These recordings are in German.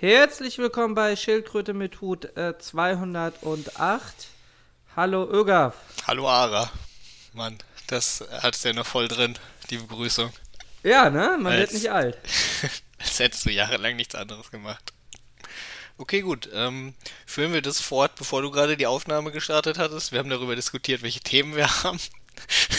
Herzlich willkommen bei Schildkröte mit Hut äh, 208. Hallo Ögaf. Hallo Ara. Mann, das hat's ja noch voll drin, die Begrüßung. Ja, ne? Man als, wird nicht alt. als hättest du jahrelang nichts anderes gemacht. Okay, gut. Ähm, führen wir das fort, bevor du gerade die Aufnahme gestartet hattest. Wir haben darüber diskutiert, welche Themen wir haben.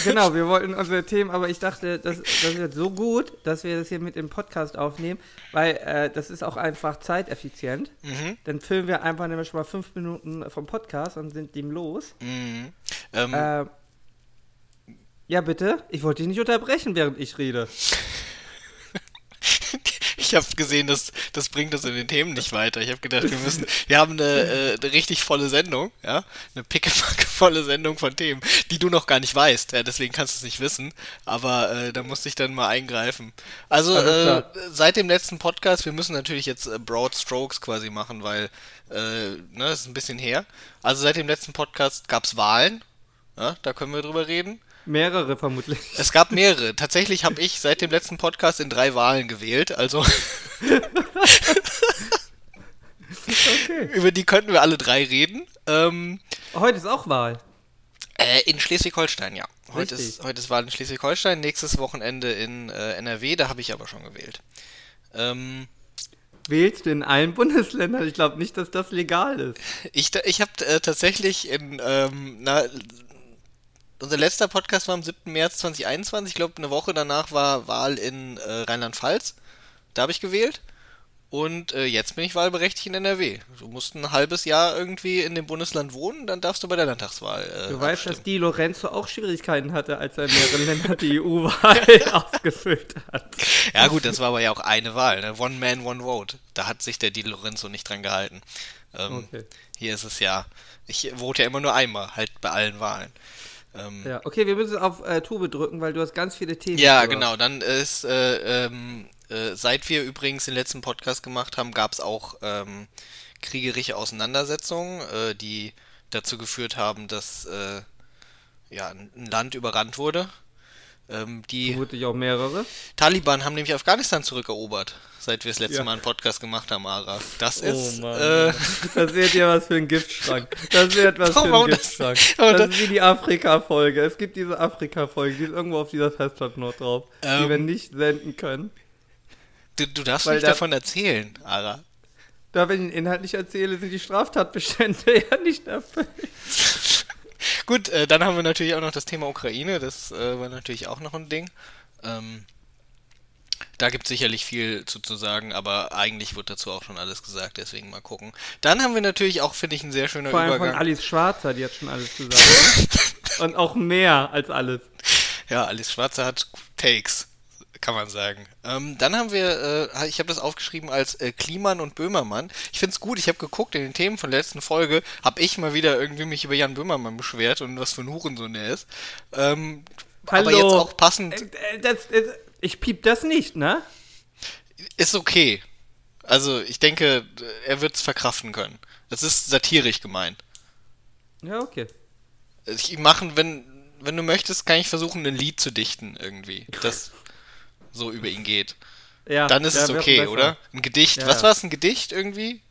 Genau, wir wollten unsere Themen, aber ich dachte, das, das wird so gut, dass wir das hier mit dem Podcast aufnehmen, weil äh, das ist auch einfach zeiteffizient. Mhm. Dann filmen wir einfach nämlich mal fünf Minuten vom Podcast und sind dem los. Mhm. Ähm, äh, ja, bitte? Ich wollte dich nicht unterbrechen, während ich rede. ich habe gesehen, dass das bringt uns in den Themen nicht weiter. Ich habe gedacht, wir müssen, wir haben eine, äh, eine richtig volle Sendung, ja, eine pickepacke Sendung von Themen, die du noch gar nicht weißt. Ja, deswegen kannst du es nicht wissen. Aber äh, da musste ich dann mal eingreifen. Also äh, seit dem letzten Podcast, wir müssen natürlich jetzt äh, Broad Strokes quasi machen, weil äh, ne, das ist ein bisschen her. Also seit dem letzten Podcast gab es Wahlen. Ja, da können wir drüber reden. Mehrere vermutlich. Es gab mehrere. Tatsächlich habe ich seit dem letzten Podcast in drei Wahlen gewählt. Also. okay. Über die könnten wir alle drei reden. Ähm, heute ist auch Wahl. Äh, in Schleswig-Holstein, ja. Heute ist, heute ist Wahl in Schleswig-Holstein, nächstes Wochenende in äh, NRW, da habe ich aber schon gewählt. Ähm, Wählst du in allen Bundesländern? Ich glaube nicht, dass das legal ist. Ich, ich habe äh, tatsächlich in, ähm, na, unser letzter Podcast war am 7. März 2021. Ich glaube, eine Woche danach war Wahl in äh, Rheinland-Pfalz. Da habe ich gewählt. Und äh, jetzt bin ich wahlberechtigt in NRW. Du musst ein halbes Jahr irgendwie in dem Bundesland wohnen, dann darfst du bei der Landtagswahl. Äh, du weißt, dass Di Lorenzo auch Schwierigkeiten hatte, als er in mehreren Ländern die EU-Wahl ausgefüllt hat. Ja, gut, das war aber ja auch eine Wahl. Ne? One Man, One Vote. Da hat sich der Di Lorenzo nicht dran gehalten. Ähm, okay. Hier ist es ja. Ich vote ja immer nur einmal, halt bei allen Wahlen. Ähm, ja, okay, wir müssen auf äh, Tube drücken, weil du hast ganz viele Themen. Ja, genau. Dann ist, äh, ähm, äh, seit wir übrigens den letzten Podcast gemacht haben, gab es auch ähm, kriegerische Auseinandersetzungen, äh, die dazu geführt haben, dass äh, ja, ein Land überrannt wurde. Ähm, die Vermutlich auch mehrere. Taliban haben nämlich Afghanistan zurückerobert, seit wir das letzte ja. Mal einen Podcast gemacht haben, Ara. Das oh, ist. Mann. Äh, das wird ja was für ein Giftschrank. Das wird was für ein Giftschrank. Das, das ist wie die Afrika-Folge. Es gibt diese Afrika-Folge, die ist irgendwo auf dieser Festplatte noch drauf, ähm, die wir nicht senden können. Du, du darfst nicht da, davon erzählen, Ara. Da, wenn ich den Inhalt nicht erzähle, sind die Straftatbestände ja nicht erfüllt. Gut, äh, dann haben wir natürlich auch noch das Thema Ukraine. Das äh, war natürlich auch noch ein Ding. Ähm, da gibt es sicherlich viel zu, zu sagen, aber eigentlich wird dazu auch schon alles gesagt, deswegen mal gucken. Dann haben wir natürlich auch, finde ich, ein sehr schöner Vor allem Übergang. von Alice Schwarzer, die hat schon alles gesagt. Und auch mehr als alles. Ja, Alice Schwarzer hat Takes kann man sagen. Ähm, dann haben wir, äh, ich habe das aufgeschrieben als äh, Kliman und Böhmermann. Ich finde es gut, ich habe geguckt in den Themen von der letzten Folge, habe ich mal wieder irgendwie mich über Jan Böhmermann beschwert und was für ein Hurensohn er ist. Ähm, Hallo. Aber jetzt auch passend. Äh, äh, das, das, ich piep das nicht, ne? Ist okay. Also ich denke, er wird es verkraften können. Das ist satirisch gemeint. Ja, okay. Ich machen, wenn, wenn du möchtest, kann ich versuchen, ein Lied zu dichten irgendwie. Das so über ihn geht. Ja, dann ist ja, es okay, oder? Ein Gedicht. Ja, Was war es, ein Gedicht irgendwie?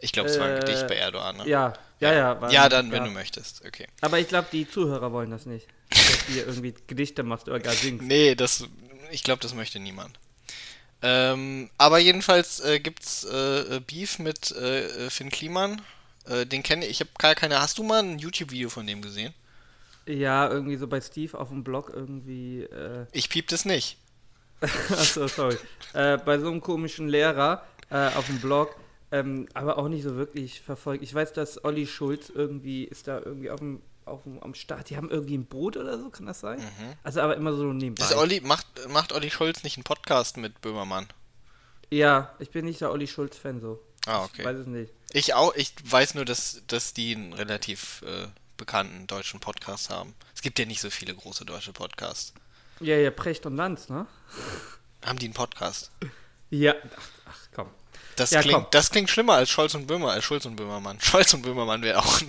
Ich glaube, es war ein Gedicht bei äh, Erdogan, ne? Ja, ja, ja. War, ja, dann, wenn du möchtest, okay. Aber ich glaube, die Zuhörer wollen das nicht. Dass du irgendwie Gedichte machst oder gar singst. Nee, das, ich glaube, das möchte niemand. Ähm, aber jedenfalls äh, gibt's äh, Beef mit äh, Finn Kliman. Äh, den kenne ich. Ich habe gar keine. Hast du mal ein YouTube-Video von dem gesehen? Ja, irgendwie so bei Steve auf dem Blog irgendwie. Äh ich piep das nicht. Achso, sorry. äh, bei so einem komischen Lehrer äh, auf dem Blog, ähm, aber auch nicht so wirklich verfolgt. Ich weiß, dass Olli Schulz irgendwie ist da irgendwie auf dem, auf dem am Start. Die haben irgendwie ein Boot oder so, kann das sein? Mhm. Also aber immer so nebenbei. Ist Olli, macht, macht Olli Schulz nicht einen Podcast mit Böhmermann? Ja, ich bin nicht der Olli Schulz-Fan so. Ah, okay. Ich weiß es nicht. Ich auch, ich weiß nur, dass, dass die einen relativ äh, bekannten deutschen Podcast haben. Es gibt ja nicht so viele große deutsche Podcasts. Ja, ja, Precht und Lanz, ne? Haben die einen Podcast? Ja, ach, ach komm. Das, ja, klingt, komm. das klingt schlimmer als Scholz und Böhmer, als Schulz und Böhmermann. Scholz und Böhmermann wäre auch ein,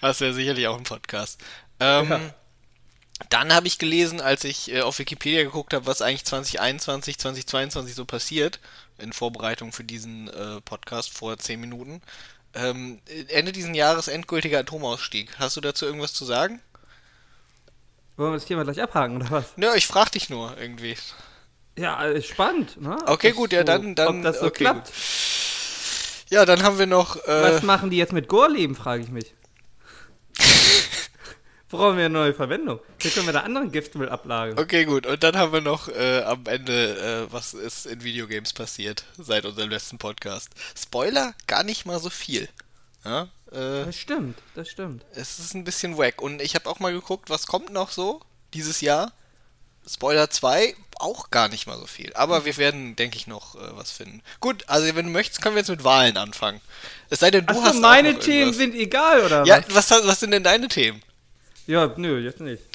das wäre sicherlich auch ein Podcast. Ähm, ja. Dann habe ich gelesen, als ich äh, auf Wikipedia geguckt habe, was eigentlich 2021, 2022 so passiert, in Vorbereitung für diesen äh, Podcast vor 10 Minuten. Ähm, Ende diesen Jahres endgültiger Atomausstieg. Hast du dazu irgendwas zu sagen? Wollen wir das Thema gleich abhaken, oder was? Ja, ich frage dich nur irgendwie. Ja, ist spannend, ne? Okay, gut, ja, dann, dann. Ob das so okay, klappt. gut. Ja, dann haben wir noch. Äh, Was machen die jetzt mit Gorleben, frage ich mich. Brauchen wir eine neue Verwendung. Hier können wir da anderen Giftmüll ablagern. Okay, gut. Und dann haben wir noch äh, am Ende, äh, was ist in Videogames passiert seit unserem letzten Podcast. Spoiler, gar nicht mal so viel. Ja, äh, Das stimmt, das stimmt. es ist ein bisschen wack. Und ich habe auch mal geguckt, was kommt noch so dieses Jahr. Spoiler 2, auch gar nicht mal so viel. Aber wir werden, denke ich, noch äh, was finden. Gut, also wenn du möchtest, können wir jetzt mit Wahlen anfangen. Es sei denn, du Achso, hast meine Themen irgendwas. sind egal, oder Ja, was? was, was sind denn deine Themen? Ja, nö, jetzt nicht.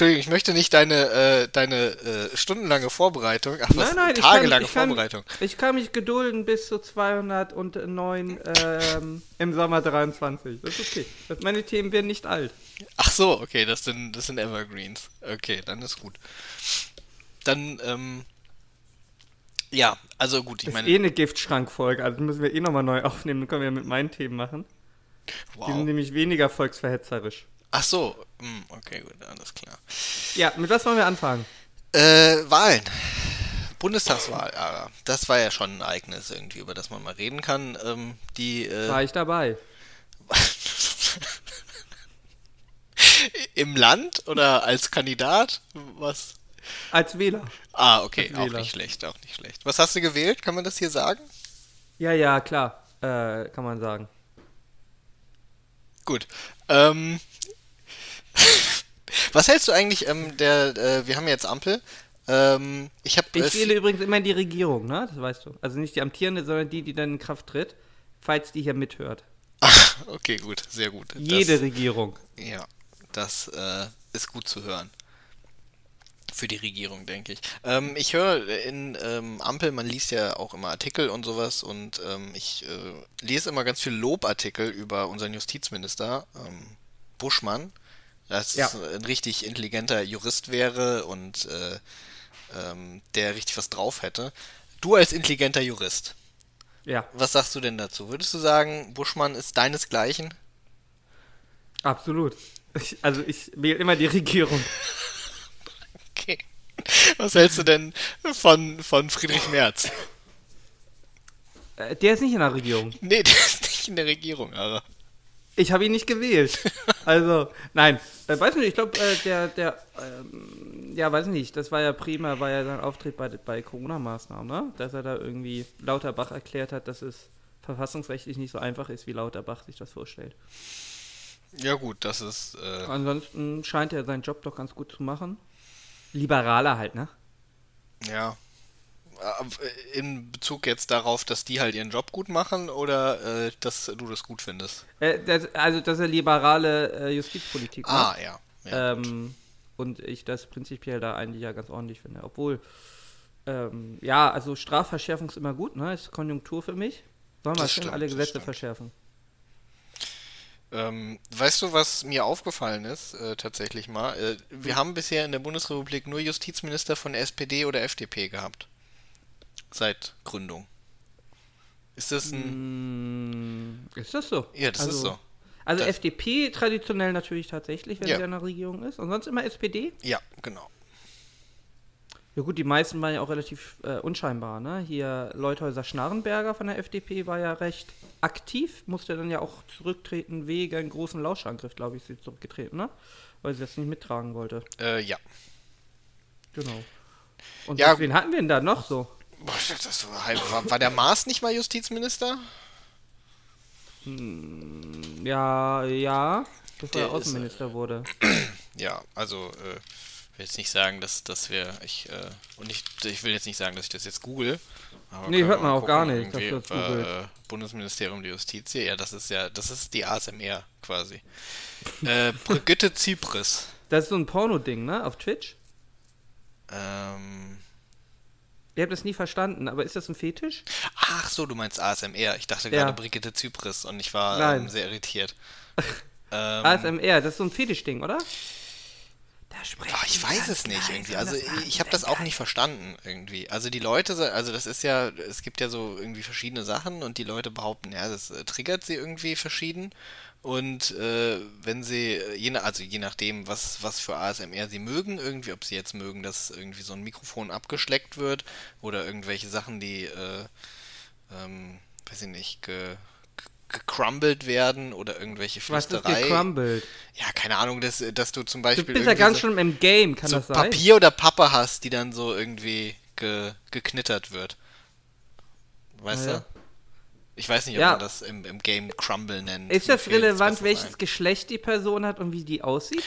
Entschuldigung, ich möchte nicht deine, äh, deine äh, stundenlange Vorbereitung, ach was, Nein, nein, ich tagelange kann, ich, kann, Vorbereitung. ich kann mich gedulden bis zu 209 ähm, im Sommer 23. Das ist okay. Meine Themen werden nicht alt. Ach so, okay, das sind, das sind Evergreens. Okay, dann ist gut. Dann, ähm, ja, also gut, ich Das ist meine, eh eine Giftschrankfolge, also müssen wir eh nochmal neu aufnehmen. Dann können wir ja mit meinen Themen machen. Die sind wow. nämlich weniger volksverhetzerisch. Ach so, hm, okay, gut, alles klar. Ja, mit was wollen wir anfangen? Äh, Wahlen. Bundestagswahl, aber das war ja schon ein Ereignis irgendwie, über das man mal reden kann. Ähm, die, äh, War ich dabei? im Land oder als Kandidat? Was? Als Wähler. Ah, okay, Als auch Wähler. nicht schlecht, auch nicht schlecht. Was hast du gewählt? Kann man das hier sagen? Ja, ja, klar. Äh, kann man sagen. Gut. Ähm, was hältst du eigentlich ähm, der, äh, wir haben jetzt Ampel. Ähm, ich habe Ich wähle übrigens immer die Regierung, ne? Das weißt du. Also nicht die amtierende, sondern die, die dann in Kraft tritt, falls die hier mithört. okay, gut, sehr gut. Jede Das, Regierung. ja, das äh, ist gut zu hören. Für die Regierung, denke ich. Ähm, ich höre in ähm, Ampel, man liest ja auch immer Artikel und sowas und ähm, ich äh, lese immer ganz viel Lobartikel über unseren Justizminister ähm, Buschmann, dass Ja. es ein richtig intelligenter Jurist wäre und äh, ähm, der richtig was drauf hätte. Du als intelligenter Jurist, Ja, was sagst du denn dazu? Würdest du sagen, Buschmann ist deinesgleichen? absolut. Ich, also ich wähle immer die Regierung. Okay. Was hältst du denn von, von Friedrich Merz? Äh, der ist nicht in der Regierung. Nee, der ist nicht in der Regierung, aber. Ich habe ihn nicht gewählt. Also, nein. Äh, weiß nicht, ich glaube, äh, der, der, ähm, ja, weiß nicht, das war ja prima, war ja sein Auftritt bei, bei Corona-Maßnahmen, ne? Dass er da irgendwie Lauterbach erklärt hat, dass es verfassungsrechtlich nicht so einfach ist, wie Lauterbach sich das vorstellt. Ja, gut, das ist. Äh, Ansonsten scheint er seinen Job doch ganz gut zu machen. Liberaler halt, ne? ja. Äh, In Bezug jetzt darauf, dass die halt ihren Job gut machen oder äh, dass du das gut findest? Äh, das, also, dass er liberale äh, Justizpolitik macht. Ah, ja. ja ähm, und ich das prinzipiell da eigentlich ja ganz ordentlich finde. Obwohl, ähm, ja, also Strafverschärfung ist immer gut, ne? Ist Konjunktur für mich. Sollen wir stimmt, alle Gesetze stimmt. verschärfen. Ähm, weißt du, was mir aufgefallen ist, äh, tatsächlich mal? Äh, wir haben bisher in der Bundesrepublik nur Justizminister von SPD oder FDP gehabt. Seit Gründung. Ist das ein. Mm, ist das so? Ja, das also, ist so. Also Das- FDP traditionell natürlich tatsächlich, wenn Ja. sie in der Regierung ist. Und sonst immer SPD? Ja, genau. Ja gut, die meisten waren ja auch relativ äh, unscheinbar, ne? Hier Leuthäuser Schnarrenberger von der FDP war ja recht aktiv, musste dann ja auch zurücktreten wegen einem großen Lauschangriff, glaube ich, ist sie zurückgetreten, ne? Weil sie das nicht mittragen wollte. Äh, ja. Genau. Und Ja, wen hatten wir denn da noch so? Das war, war, der Maas nicht mal Justizminister? Ja, ja, bevor Der er ist, äh, Außenminister wurde. Ja, also äh, will jetzt nicht sagen, dass, dass wir ich äh, und ich, ich will jetzt nicht sagen, dass ich das jetzt google. Aber Nee, hört man auch gar nicht, dass das googelt. äh, Bundesministerium der Justiz. Ja, das ist ja, das ist die ASMR quasi. äh, Brigitte Zypris. Das ist so ein Porno-Ding, ne? Auf Twitch. Ähm, Ihr habt das nie verstanden, aber ist das ein Fetisch? ach so, du meinst ASMR. Ich dachte Ja. gerade Brigitte Zypris und ich war ähm, sehr irritiert. Ähm, ASMR, das ist so ein Fetischding, oder? Ach, ich weiß es nicht irgendwie. Also ich habe das auch nicht verstanden irgendwie. Also die Leute, also das ist ja, es gibt ja so irgendwie verschiedene Sachen und die Leute behaupten, ja, das äh, triggert sie irgendwie verschieden. Und äh, wenn sie, je, also je nachdem, was, was für ASMR sie mögen, irgendwie, ob sie jetzt mögen, dass irgendwie so ein Mikrofon abgeschleckt wird oder irgendwelche Sachen, die, äh, ähm, weiß ich nicht, ge, gecrumbled werden oder irgendwelche Flüsterei. Was ist gecrumbled? Ja, keine Ahnung, dass, dass du zum Beispiel. Du bist ja ganz so, schon im Game, kann so das sein? Papier oder Pappe hast, die dann so irgendwie ge, geknittert wird. Weißt ah, ja. Ich weiß nicht, ob ja. man das im, im Game Crumble nennt. Ist das relevant, welches Geschlecht die Person hat und wie die aussieht?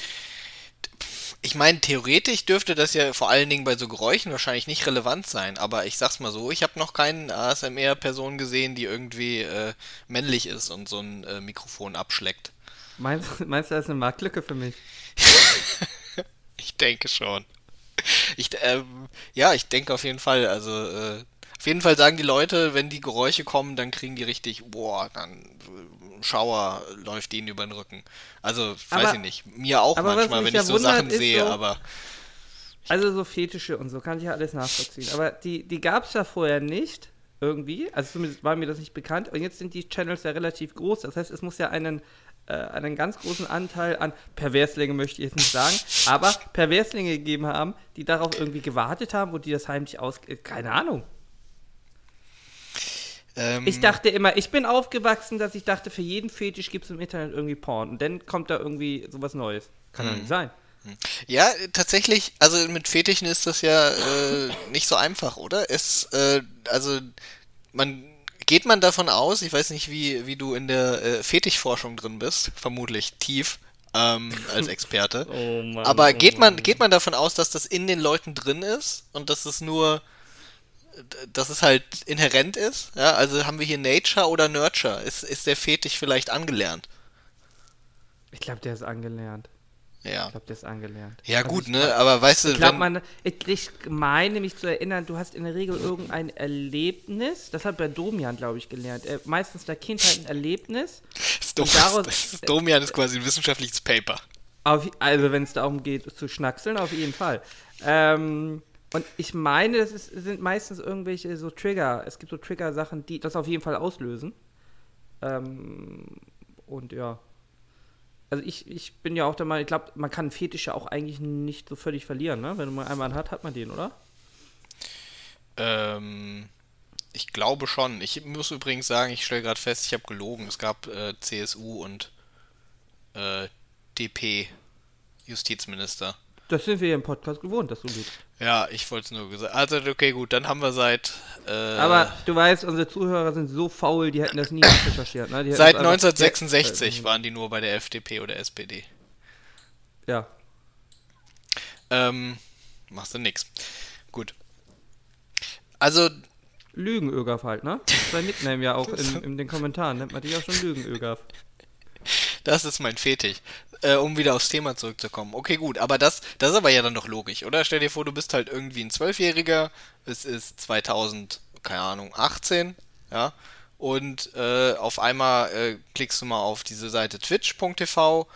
Ich meine, theoretisch dürfte das ja vor allen Dingen bei so Geräuschen wahrscheinlich nicht relevant sein, aber ich sag's mal so, ich habe noch keinen ASMR-Person gesehen, die irgendwie äh, männlich ist und so ein äh, Mikrofon abschleckt. Meinst, meinst du, das ist eine Marktlücke für mich? ich denke schon. Ich, ähm, ja, ich denke auf jeden Fall. Also, äh, auf jeden Fall sagen die Leute, wenn die Geräusche kommen, dann kriegen die richtig, boah, dann Schauer läuft ihnen über den Rücken. Also, aber, weiß ich nicht. Mir auch manchmal, wenn ich so Sachen sehe, so, aber. Also so Fetische und so kann ich ja alles nachvollziehen. Aber die, die gab es ja vorher nicht, irgendwie. Also zumindest war mir das nicht bekannt. Und jetzt sind die Channels ja relativ groß. Das heißt, es muss ja einen, äh, einen ganz großen Anteil an Perverslinge, möchte ich jetzt nicht sagen, aber Perverslinge gegeben haben, die darauf irgendwie gewartet haben und die das heimlich aus... Keine Ahnung. Ähm, ich dachte immer, ich bin aufgewachsen, dass ich dachte, für jeden Fetisch gibt es im Internet irgendwie Porn. Und dann kommt da irgendwie sowas Neues. Kann doch nicht sein. Hm. Ja, tatsächlich, also mit Fetischen ist das ja äh, nicht so einfach, oder? Es, äh, also, man, geht man davon aus, ich weiß nicht, wie, wie du in der äh, Fetischforschung drin bist, vermutlich tief, ähm, als Experte. oh Mann, Aber oh geht man, geht man davon aus, dass das in den Leuten drin ist und dass es nur dass es halt inhärent ist. Ja, also haben wir hier Nature oder Nurture? Ist, ist der Fetisch vielleicht angelernt? Ich glaube, der ist angelernt. Ja. Ich glaube, der ist angelernt. Ja, also gut, ne? Aber weißt du, ich glaube, man, ich, ich meine mich zu erinnern, du hast in der Regel irgendein Erlebnis, das hat bei Domian, glaube ich, gelernt. Äh, meistens der Kind hat ein Erlebnis. Das, daraus, das Domian ist quasi ein wissenschaftliches Paper. Auf, also, wenn es darum geht, zu schnackseln, auf jeden Fall. Ähm, und ich meine, das ist, sind meistens irgendwelche so Trigger. Es gibt so Trigger-Sachen, die das auf jeden Fall auslösen. Ähm, und ja. Also ich, ich bin ja auch der Meinung, ich glaube, man kann Fetisch ja auch eigentlich nicht so völlig verlieren, ne? Wenn man einmal einen hat, hat man den, oder? Ähm, ich glaube schon. Ich muss übrigens sagen, ich stelle gerade fest, ich habe gelogen. Es gab äh, CSU und äh, DP Justizminister. Das sind wir im Podcast gewohnt, dass du lügst. Ja, ich wollte es nur gesagt. Also, okay, gut, dann haben wir seit. Äh, Aber du weißt, unsere Zuhörer sind so faul, die hätten das nie recherchiert. Ne? Seit 1966 äh, waren die nur bei der FDP oder SPD. Ja. Ähm, machst du nix. Gut. Also. Lügenögaf halt, ne? Sein Nickname ja auch in, in den Kommentaren. Nennt man dich auch schon Lügenögaf. Das ist mein Fetisch. Äh, um wieder aufs Thema zurückzukommen. Okay, gut, aber das, das ist aber ja dann doch logisch, oder? Stell dir vor, du bist halt irgendwie ein Zwölfjähriger, es ist 2000, keine Ahnung, 18, ja, und äh, auf einmal äh, klickst du mal auf diese Seite twitch.tv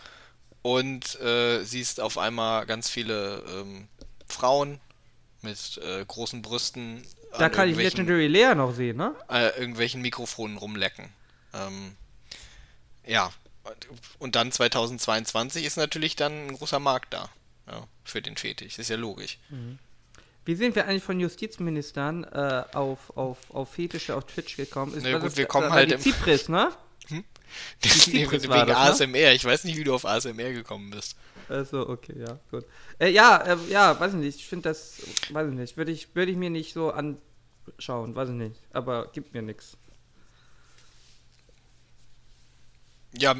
und äh, siehst auf einmal ganz viele ähm, Frauen mit äh, großen Brüsten. Da kann ich Legendary Lea noch sehen, ne? Äh, irgendwelchen Mikrofonen rumlecken. Ähm, ja, und dann 2022 ist natürlich dann ein großer Markt da ja, für den Fetisch. Das ist ja logisch. Mhm. Wie sind wir eigentlich von Justizministern äh, auf, auf, auf Fetische auf Twitch gekommen? Ist, Na gut, wir kommen halt im... Zypris, ne? Hm? wegen das, ASMR. Ne? Ich weiß nicht, wie du auf ASMR gekommen bist. Also, okay, ja, gut. Äh, ja, äh, ja, weiß ich nicht. Ich finde das, weiß ich nicht. Würde ich, würd ich mir nicht so anschauen, weiß ich nicht. Aber gibt mir nichts. Ja,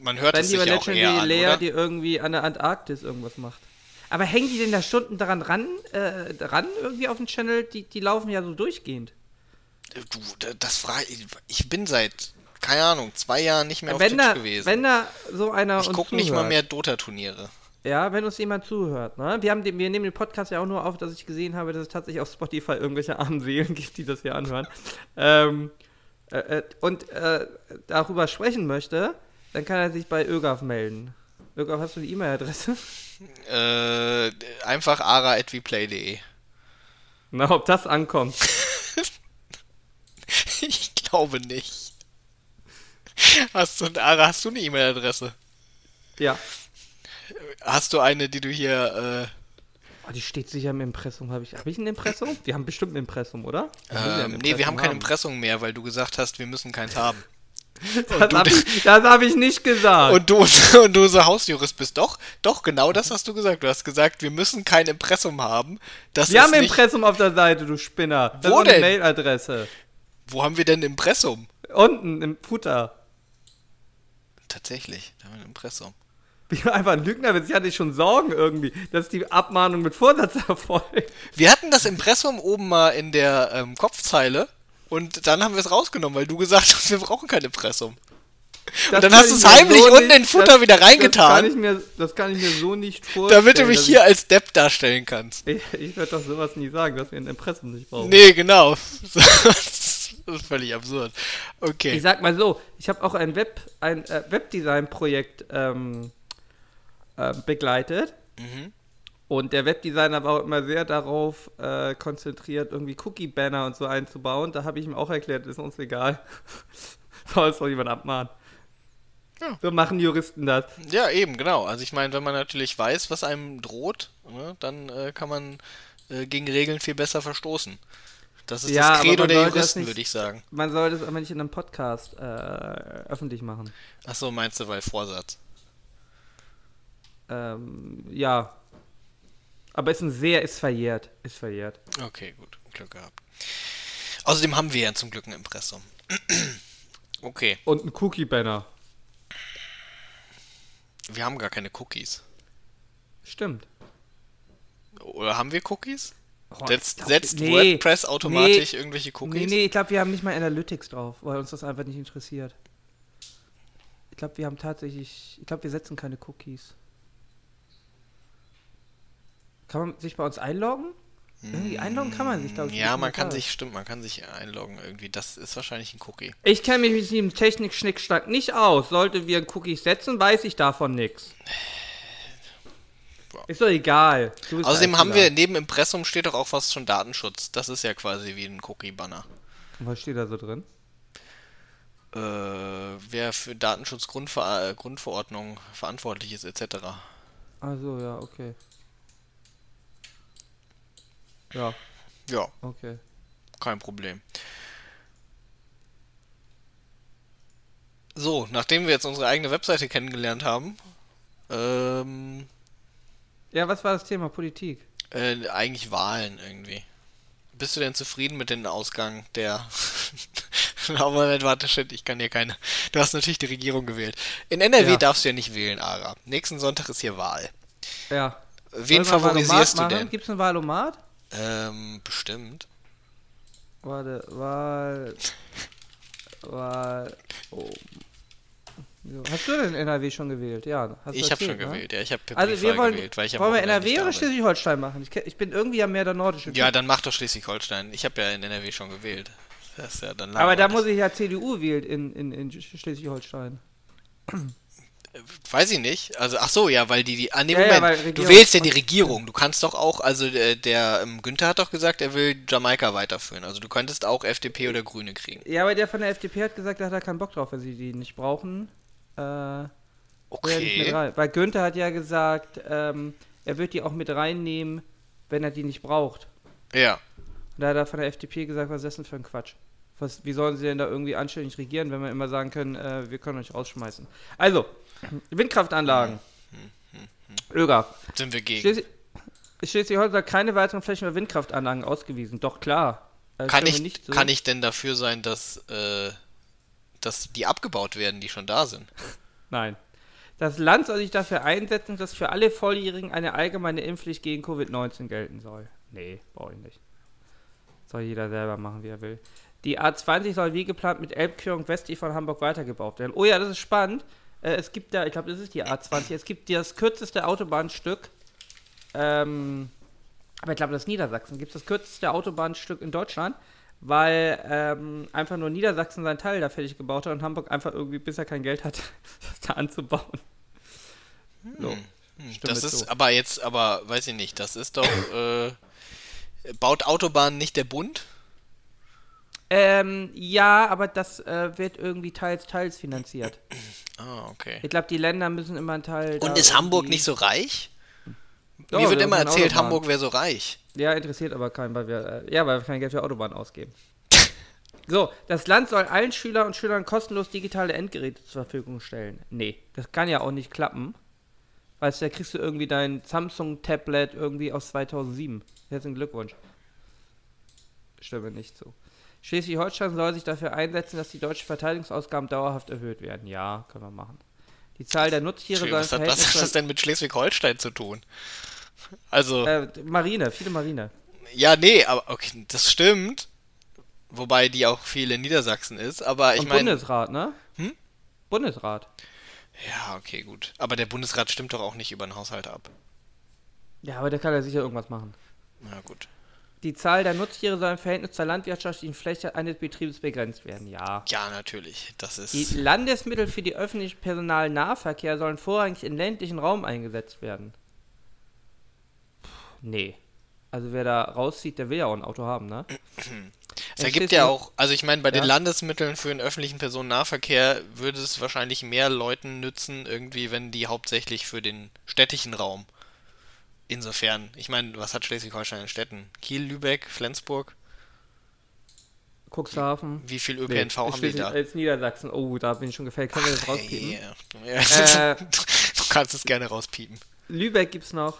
man hört es sich ja auch eher an, Lea, oder? die irgendwie an der Antarktis irgendwas macht. Aber hängen die denn da Stunden daran ran, äh, dran irgendwie auf dem Channel? Die, die laufen ja so durchgehend. Du, das frage ich. Ich bin seit, keine Ahnung, zwei Jahren nicht mehr auf wenn Twitch da, gewesen. Wenn da so einer. Ich gucke nicht mal mehr Dota-Turniere. Ja, wenn uns jemand zuhört. Ne? Wir, haben den, wir nehmen den Podcast ja auch nur auf, dass ich gesehen habe, dass es tatsächlich auf Spotify irgendwelche armen Seelen gibt, die das hier anhören. ähm, äh, äh, und äh, darüber sprechen möchte, dann kann er sich bei ÖGAF melden. ÖGAF, hast du die E-Mail-Adresse? Äh, einfach ara.vplay.de. Na, ob das ankommt. ich glaube nicht. Hast du, Ara, hast du eine E-Mail-Adresse? Ja. Hast du eine, die du hier. Oh, die steht sicher im Impressum. Habe ich, hab ich ein Impressum? Wir haben bestimmt ein Impressum, oder? Ähm, nee, wir haben kein Impressum mehr, weil du gesagt hast, wir müssen keins haben. Das habe ich, hab ich nicht gesagt. Und du, und du so Hausjurist bist. Doch, doch, genau das hast du gesagt. Du hast gesagt, wir müssen kein Impressum haben. Das wir haben Impressum auf der Seite, du Spinner. Das Wo ist denn? Mailadresse. Wo haben wir denn Impressum? Unten im Futter. Tatsächlich, da haben wir ein Impressum. Ich bin einfach ein Lügner, ich hatte schon Sorgen irgendwie, dass die Abmahnung mit Vorsatz erfolgt. Wir hatten das Impressum oben mal in der ähm, Kopfzeile und dann haben wir es rausgenommen, weil du gesagt hast, wir brauchen kein Impressum. Das und dann hast du es heimlich so unten in den Futter das, wieder reingetan. Das kann, ich mir, das kann ich mir so nicht vorstellen. Damit du mich hier als Depp darstellen kannst. Ich, ich werde doch sowas nie sagen, dass wir ein Impressum nicht brauchen. Nee, genau. Das ist völlig absurd. Okay. Ich sag mal so, ich habe auch ein Web, ein äh, Webdesign-Projekt ähm, äh, begleitet. Mhm. Und der Webdesigner war auch immer sehr darauf äh, konzentriert, irgendwie Cookie-Banner und so einzubauen. Da habe ich ihm auch erklärt, ist uns egal. Soll es doch jemand abmahnen. Ja. So machen Juristen das. Ja, eben, genau. Also ich meine, wenn man natürlich weiß, was einem droht, ne, dann äh, kann man äh, gegen Regeln viel besser verstoßen. Das ist ja, das Credo der Juristen, würde ich sagen. Man sollte es aber nicht in einem Podcast äh, öffentlich machen. Achso, meinst du, weil Vorsatz? Ähm, ja. Aber ist ein sehr, ist verjährt. Ist verjährt. Okay, gut. Glück gehabt. Außerdem haben wir ja zum Glück ein Impressum. okay. Und ein Cookie-Banner. Wir haben gar keine Cookies. Stimmt. Oder haben wir Cookies? Oh, setzt, glaub, setzt nee, WordPress automatisch nee, irgendwelche Cookies? Nee, nee, ich glaube, wir haben nicht mal Analytics drauf, weil uns das einfach nicht interessiert. Ich glaube, wir haben tatsächlich, ich glaube, wir setzen keine Cookies. Kann man sich bei uns einloggen? Irgendwie einloggen kann man sich, glaube ich. Ja, man kann sich, stimmt, man kann sich einloggen irgendwie. Das ist wahrscheinlich ein Cookie. Ich kenne mich mit diesem Technik-Schnickschnack nicht aus. Sollte wir Cookies setzen, weiß ich davon nichts. Ist doch egal. Außerdem haben wir, neben Impressum steht doch auch fast schon Datenschutz. Das ist ja quasi wie ein Cookie-Banner. Was steht da so drin? Äh, wer für Datenschutzgrundverordnung verantwortlich ist, etc. Also ja, okay. Ja. Ja. Okay. Kein Problem. So, nachdem wir jetzt unsere eigene Webseite kennengelernt haben, ähm, ja, was war das Thema Politik? Äh, eigentlich Wahlen irgendwie. Bist du denn zufrieden mit dem Ausgang der. Moment, warte, shit, ich kann hier keine. Du hast natürlich die Regierung gewählt. In NRW ja. darfst du ja nicht wählen, Ara. Nächsten Sonntag ist hier Wahl. Ja. Wen favorisierst du denn? Gibt es ein Wahlomat? Ähm, bestimmt. Warte, Wahl. Wahl. Oh. Hast du denn NRW schon gewählt? Ja, hast Ich habe schon ne? gewählt, ja. Ich habe also wir wollen, gewählt, weil ich Wollen wir NRW oder Schleswig-Holstein machen? Ich, ich, bin irgendwie ja mehr der nordische. Ja, dann mach doch Schleswig-Holstein. Ich habe ja in NRW schon gewählt. Das ist ja dann Aber da muss ich ja CDU wählen in, in, in Schleswig-Holstein. Weiß ich nicht. Also, ach so, ja, weil die, die an dem ja, Moment, ja, du wählst ja die Regierung. Du kannst doch auch, also der, der ähm, Günther hat doch gesagt, er will Jamaika weiterführen. Also du könntest auch FDP oder Grüne kriegen. Ja, aber der von der FDP hat gesagt, er hat da keinen Bock drauf, wenn sie die nicht brauchen. Äh, okay. Weil Günther hat ja gesagt, ähm, er wird die auch mit reinnehmen, wenn er die nicht braucht. Ja. Und da hat er von der FDP gesagt, was ist das denn für ein Quatsch? Was, wie sollen sie denn da irgendwie anständig regieren, wenn wir immer sagen können, äh, wir können euch rausschmeißen? Also, Windkraftanlagen. Öger. Sind wir gegen. Schleswig-Holstein keine weiteren Flächen für Windkraftanlagen ausgewiesen. Doch klar. Kann ich, so. kann ich denn dafür sein, dass äh, dass die abgebaut werden, die schon da sind. Nein. Das Land soll sich dafür einsetzen, dass für alle Volljährigen eine allgemeine Impfpflicht gegen Covid-19 gelten soll. Nee, brauche ich nicht. Soll jeder selber machen, wie er will. Die A20 soll wie geplant mit Elbquerung westlich von Hamburg weitergebaut werden. Oh ja, das ist spannend. Äh, es gibt da, ich glaube, das ist die A20. Es gibt das kürzeste Autobahnstück. Ähm, aber ich glaube, das ist Niedersachsen. Gibt es das kürzeste Autobahnstück in Deutschland. weil ähm, einfach nur Niedersachsen seinen Teil da fertig gebaut hat und Hamburg einfach irgendwie bisher kein Geld hat, das da anzubauen. So. Hm. Das ist so. aber jetzt, aber weiß ich nicht, das ist doch, äh, baut Autobahnen nicht der Bund? Ähm, ja, aber das äh, wird irgendwie teils, teils finanziert. Ah, okay. Ich glaube, die Länder müssen immer einen Teil. Und ist Hamburg nicht so reich? Doch, Mir wird immer erzählt, Hamburg wäre so reich. Ja, interessiert aber keinen, weil wir, äh, ja, weil wir kein Geld für Autobahnen ausgeben. so, das Land soll allen Schülern und Schülern kostenlos digitale Endgeräte zur Verfügung stellen. Nee, das kann ja auch nicht klappen. Weißt du, da kriegst du irgendwie dein Samsung-Tablet irgendwie aus 2007. Herzlichen Glückwunsch. Stimme nicht so. Schleswig-Holstein soll sich dafür einsetzen, dass die deutschen Verteidigungsausgaben dauerhaft erhöht werden. Ja, können wir machen. Die Zahl der Nutztiere soll was, hat, was hat das denn mit Schleswig-Holstein zu tun? Also. Äh, Marine, viele Marine. Ja, nee, aber okay, das stimmt. Wobei die auch viel in Niedersachsen ist, aber ich meine. Bundesrat, ne? Hm? Bundesrat. Ja, okay, gut. Aber der Bundesrat stimmt doch auch nicht über den Haushalt ab. Ja, aber der kann ja sicher irgendwas machen. Na gut. Die Zahl der Nutztiere soll im Verhältnis zur landwirtschaftlichen Fläche eines Betriebes begrenzt werden, ja. Ja, natürlich. Das ist. Die Landesmittel für die öffentlichen Personalnahverkehr sollen vorrangig in ländlichen Raum eingesetzt werden. Puh, nee. Also wer da rauszieht, der will ja auch ein Auto haben, ne? Es ergibt ja auch, also ich meine, bei ja? den Landesmitteln für den öffentlichen Personennahverkehr würde es wahrscheinlich mehr Leuten nützen, irgendwie, wenn die hauptsächlich für den städtischen Raum. Insofern, ich meine, was hat Schleswig-Holstein in Städten? Kiel, Lübeck, Flensburg? Cuxhaven. Wie viel ÖPNV nee, haben wir da? Als Niedersachsen. Oh, da bin ich schon gefällt. Können wir das rauspiepen? Yeah. Äh, du kannst es gerne rauspiepen. Lübeck gibt's noch.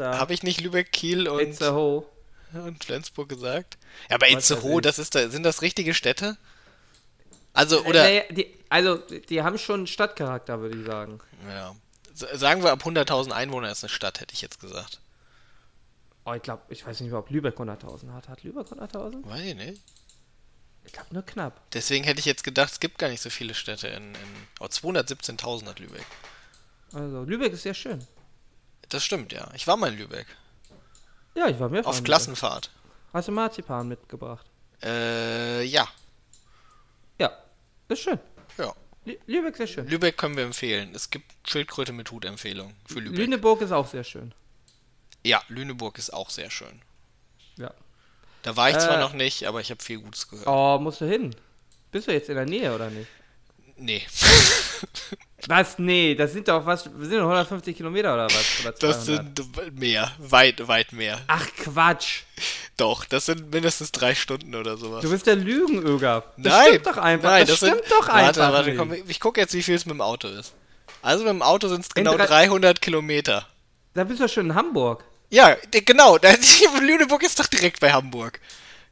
Habe ich nicht Lübeck, Kiel und, Itzehoe. und Flensburg gesagt? Ja, aber Itzehoe, das ist da, sind das richtige Städte? Also, oder. Naja, die, also, die haben schon Stadtcharakter, würde ich sagen. Ja. Sagen wir ab 100.000 Einwohner ist eine Stadt, hätte ich jetzt gesagt. Oh, ich glaube, ich weiß nicht mehr, ob Lübeck 100.000 hat. Hat Lübeck 100.000? Weiß ich nicht. Ich glaube nur knapp. Deswegen hätte ich jetzt gedacht, es gibt gar nicht so viele Städte in. in oh, 217.000 hat Lübeck. Also, Lübeck ist sehr schön. Das stimmt, ja. Ich war mal in Lübeck. Ja, ich war mehrfach. Auf Klassenfahrt. Hast du Marzipan mitgebracht? Äh, ja. Ja, ist schön. Lübeck sehr schön. Lübeck können wir empfehlen. Es gibt Schildkröte mit Hut-Empfehlung für Lübeck. Lüneburg ist auch sehr schön. Ja, Lüneburg ist auch sehr schön. Ja. Da war ich äh, zwar noch nicht, aber ich habe viel Gutes gehört. Oh, musst du hin? Bist du jetzt in der Nähe oder nicht? Nee. Was? Nee, das sind doch was, sind 150 Kilometer oder was? Oder das sind mehr, weit, weit mehr. Ach Quatsch. Doch, das sind mindestens drei Stunden oder sowas. Du bist der Lügenöger. Das nein, stimmt doch einfach. Nein, das, das stimmt sind, doch einfach. Warte, warte, komm, ich gucke jetzt, wie viel es mit dem Auto ist. Also mit dem Auto sind es genau 300 Kilometer. Da bist du schon in Hamburg. Ja, genau. Lüneburg ist doch direkt bei Hamburg.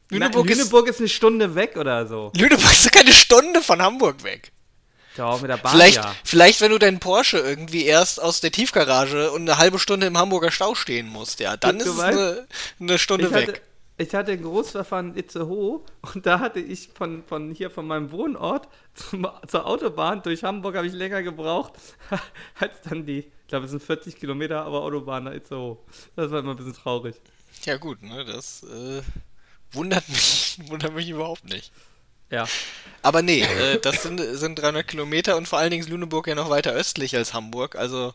Lüneburg, Na, Lüneburg ist, ist, eine Stunde weg oder so. Lüneburg ist doch keine Stunde von Hamburg weg. Ja, mit der Bahn, vielleicht, ja. vielleicht, wenn du deinen Porsche irgendwie erst aus der Tiefgarage und eine halbe Stunde im Hamburger Stau stehen musst, ja, dann du, ist du es weißt, eine, eine, Stunde ich weg. Hatte, ich hatte ein Großverfahren in Itzehoe und da hatte ich von, von hier von meinem Wohnort zum, zur Autobahn durch Hamburg habe ich länger gebraucht als dann die, ich glaube es sind 40 Kilometer, aber Autobahn nach Itzehoe. Das war immer ein bisschen traurig. Ja gut, ne, das äh, wundert mich, wundert mich überhaupt nicht. Ja. Aber nee, äh, das sind, sind 300 Kilometer und vor allen Dingen ist Lüneburg ja noch weiter östlich als Hamburg. Also,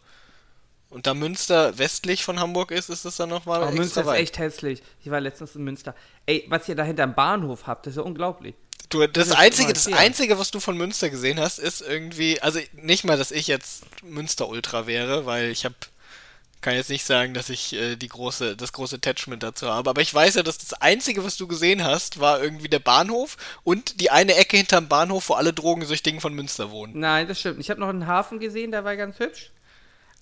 und da Münster westlich von Hamburg ist, ist es dann nochmal. Aber Münster weit. ist echt hässlich. Ich war letztens in Münster. Ey, was ihr da hinterm Bahnhof habt, das ist ja unglaublich. Du, das, das einzige, das einzige, was du von Münster gesehen hast, ist irgendwie, also nicht mal, dass ich jetzt Münster Ultra wäre, weil ich habe kann jetzt nicht sagen, dass ich äh, die große, das große Attachment dazu habe, aber ich weiß ja, dass das Einzige, was du gesehen hast, war irgendwie der Bahnhof und die eine Ecke hinterm Bahnhof, wo alle Drogensüchtigen von Münster wohnen. Nein, das stimmt. Ich habe noch einen Hafen gesehen, der war ganz hübsch.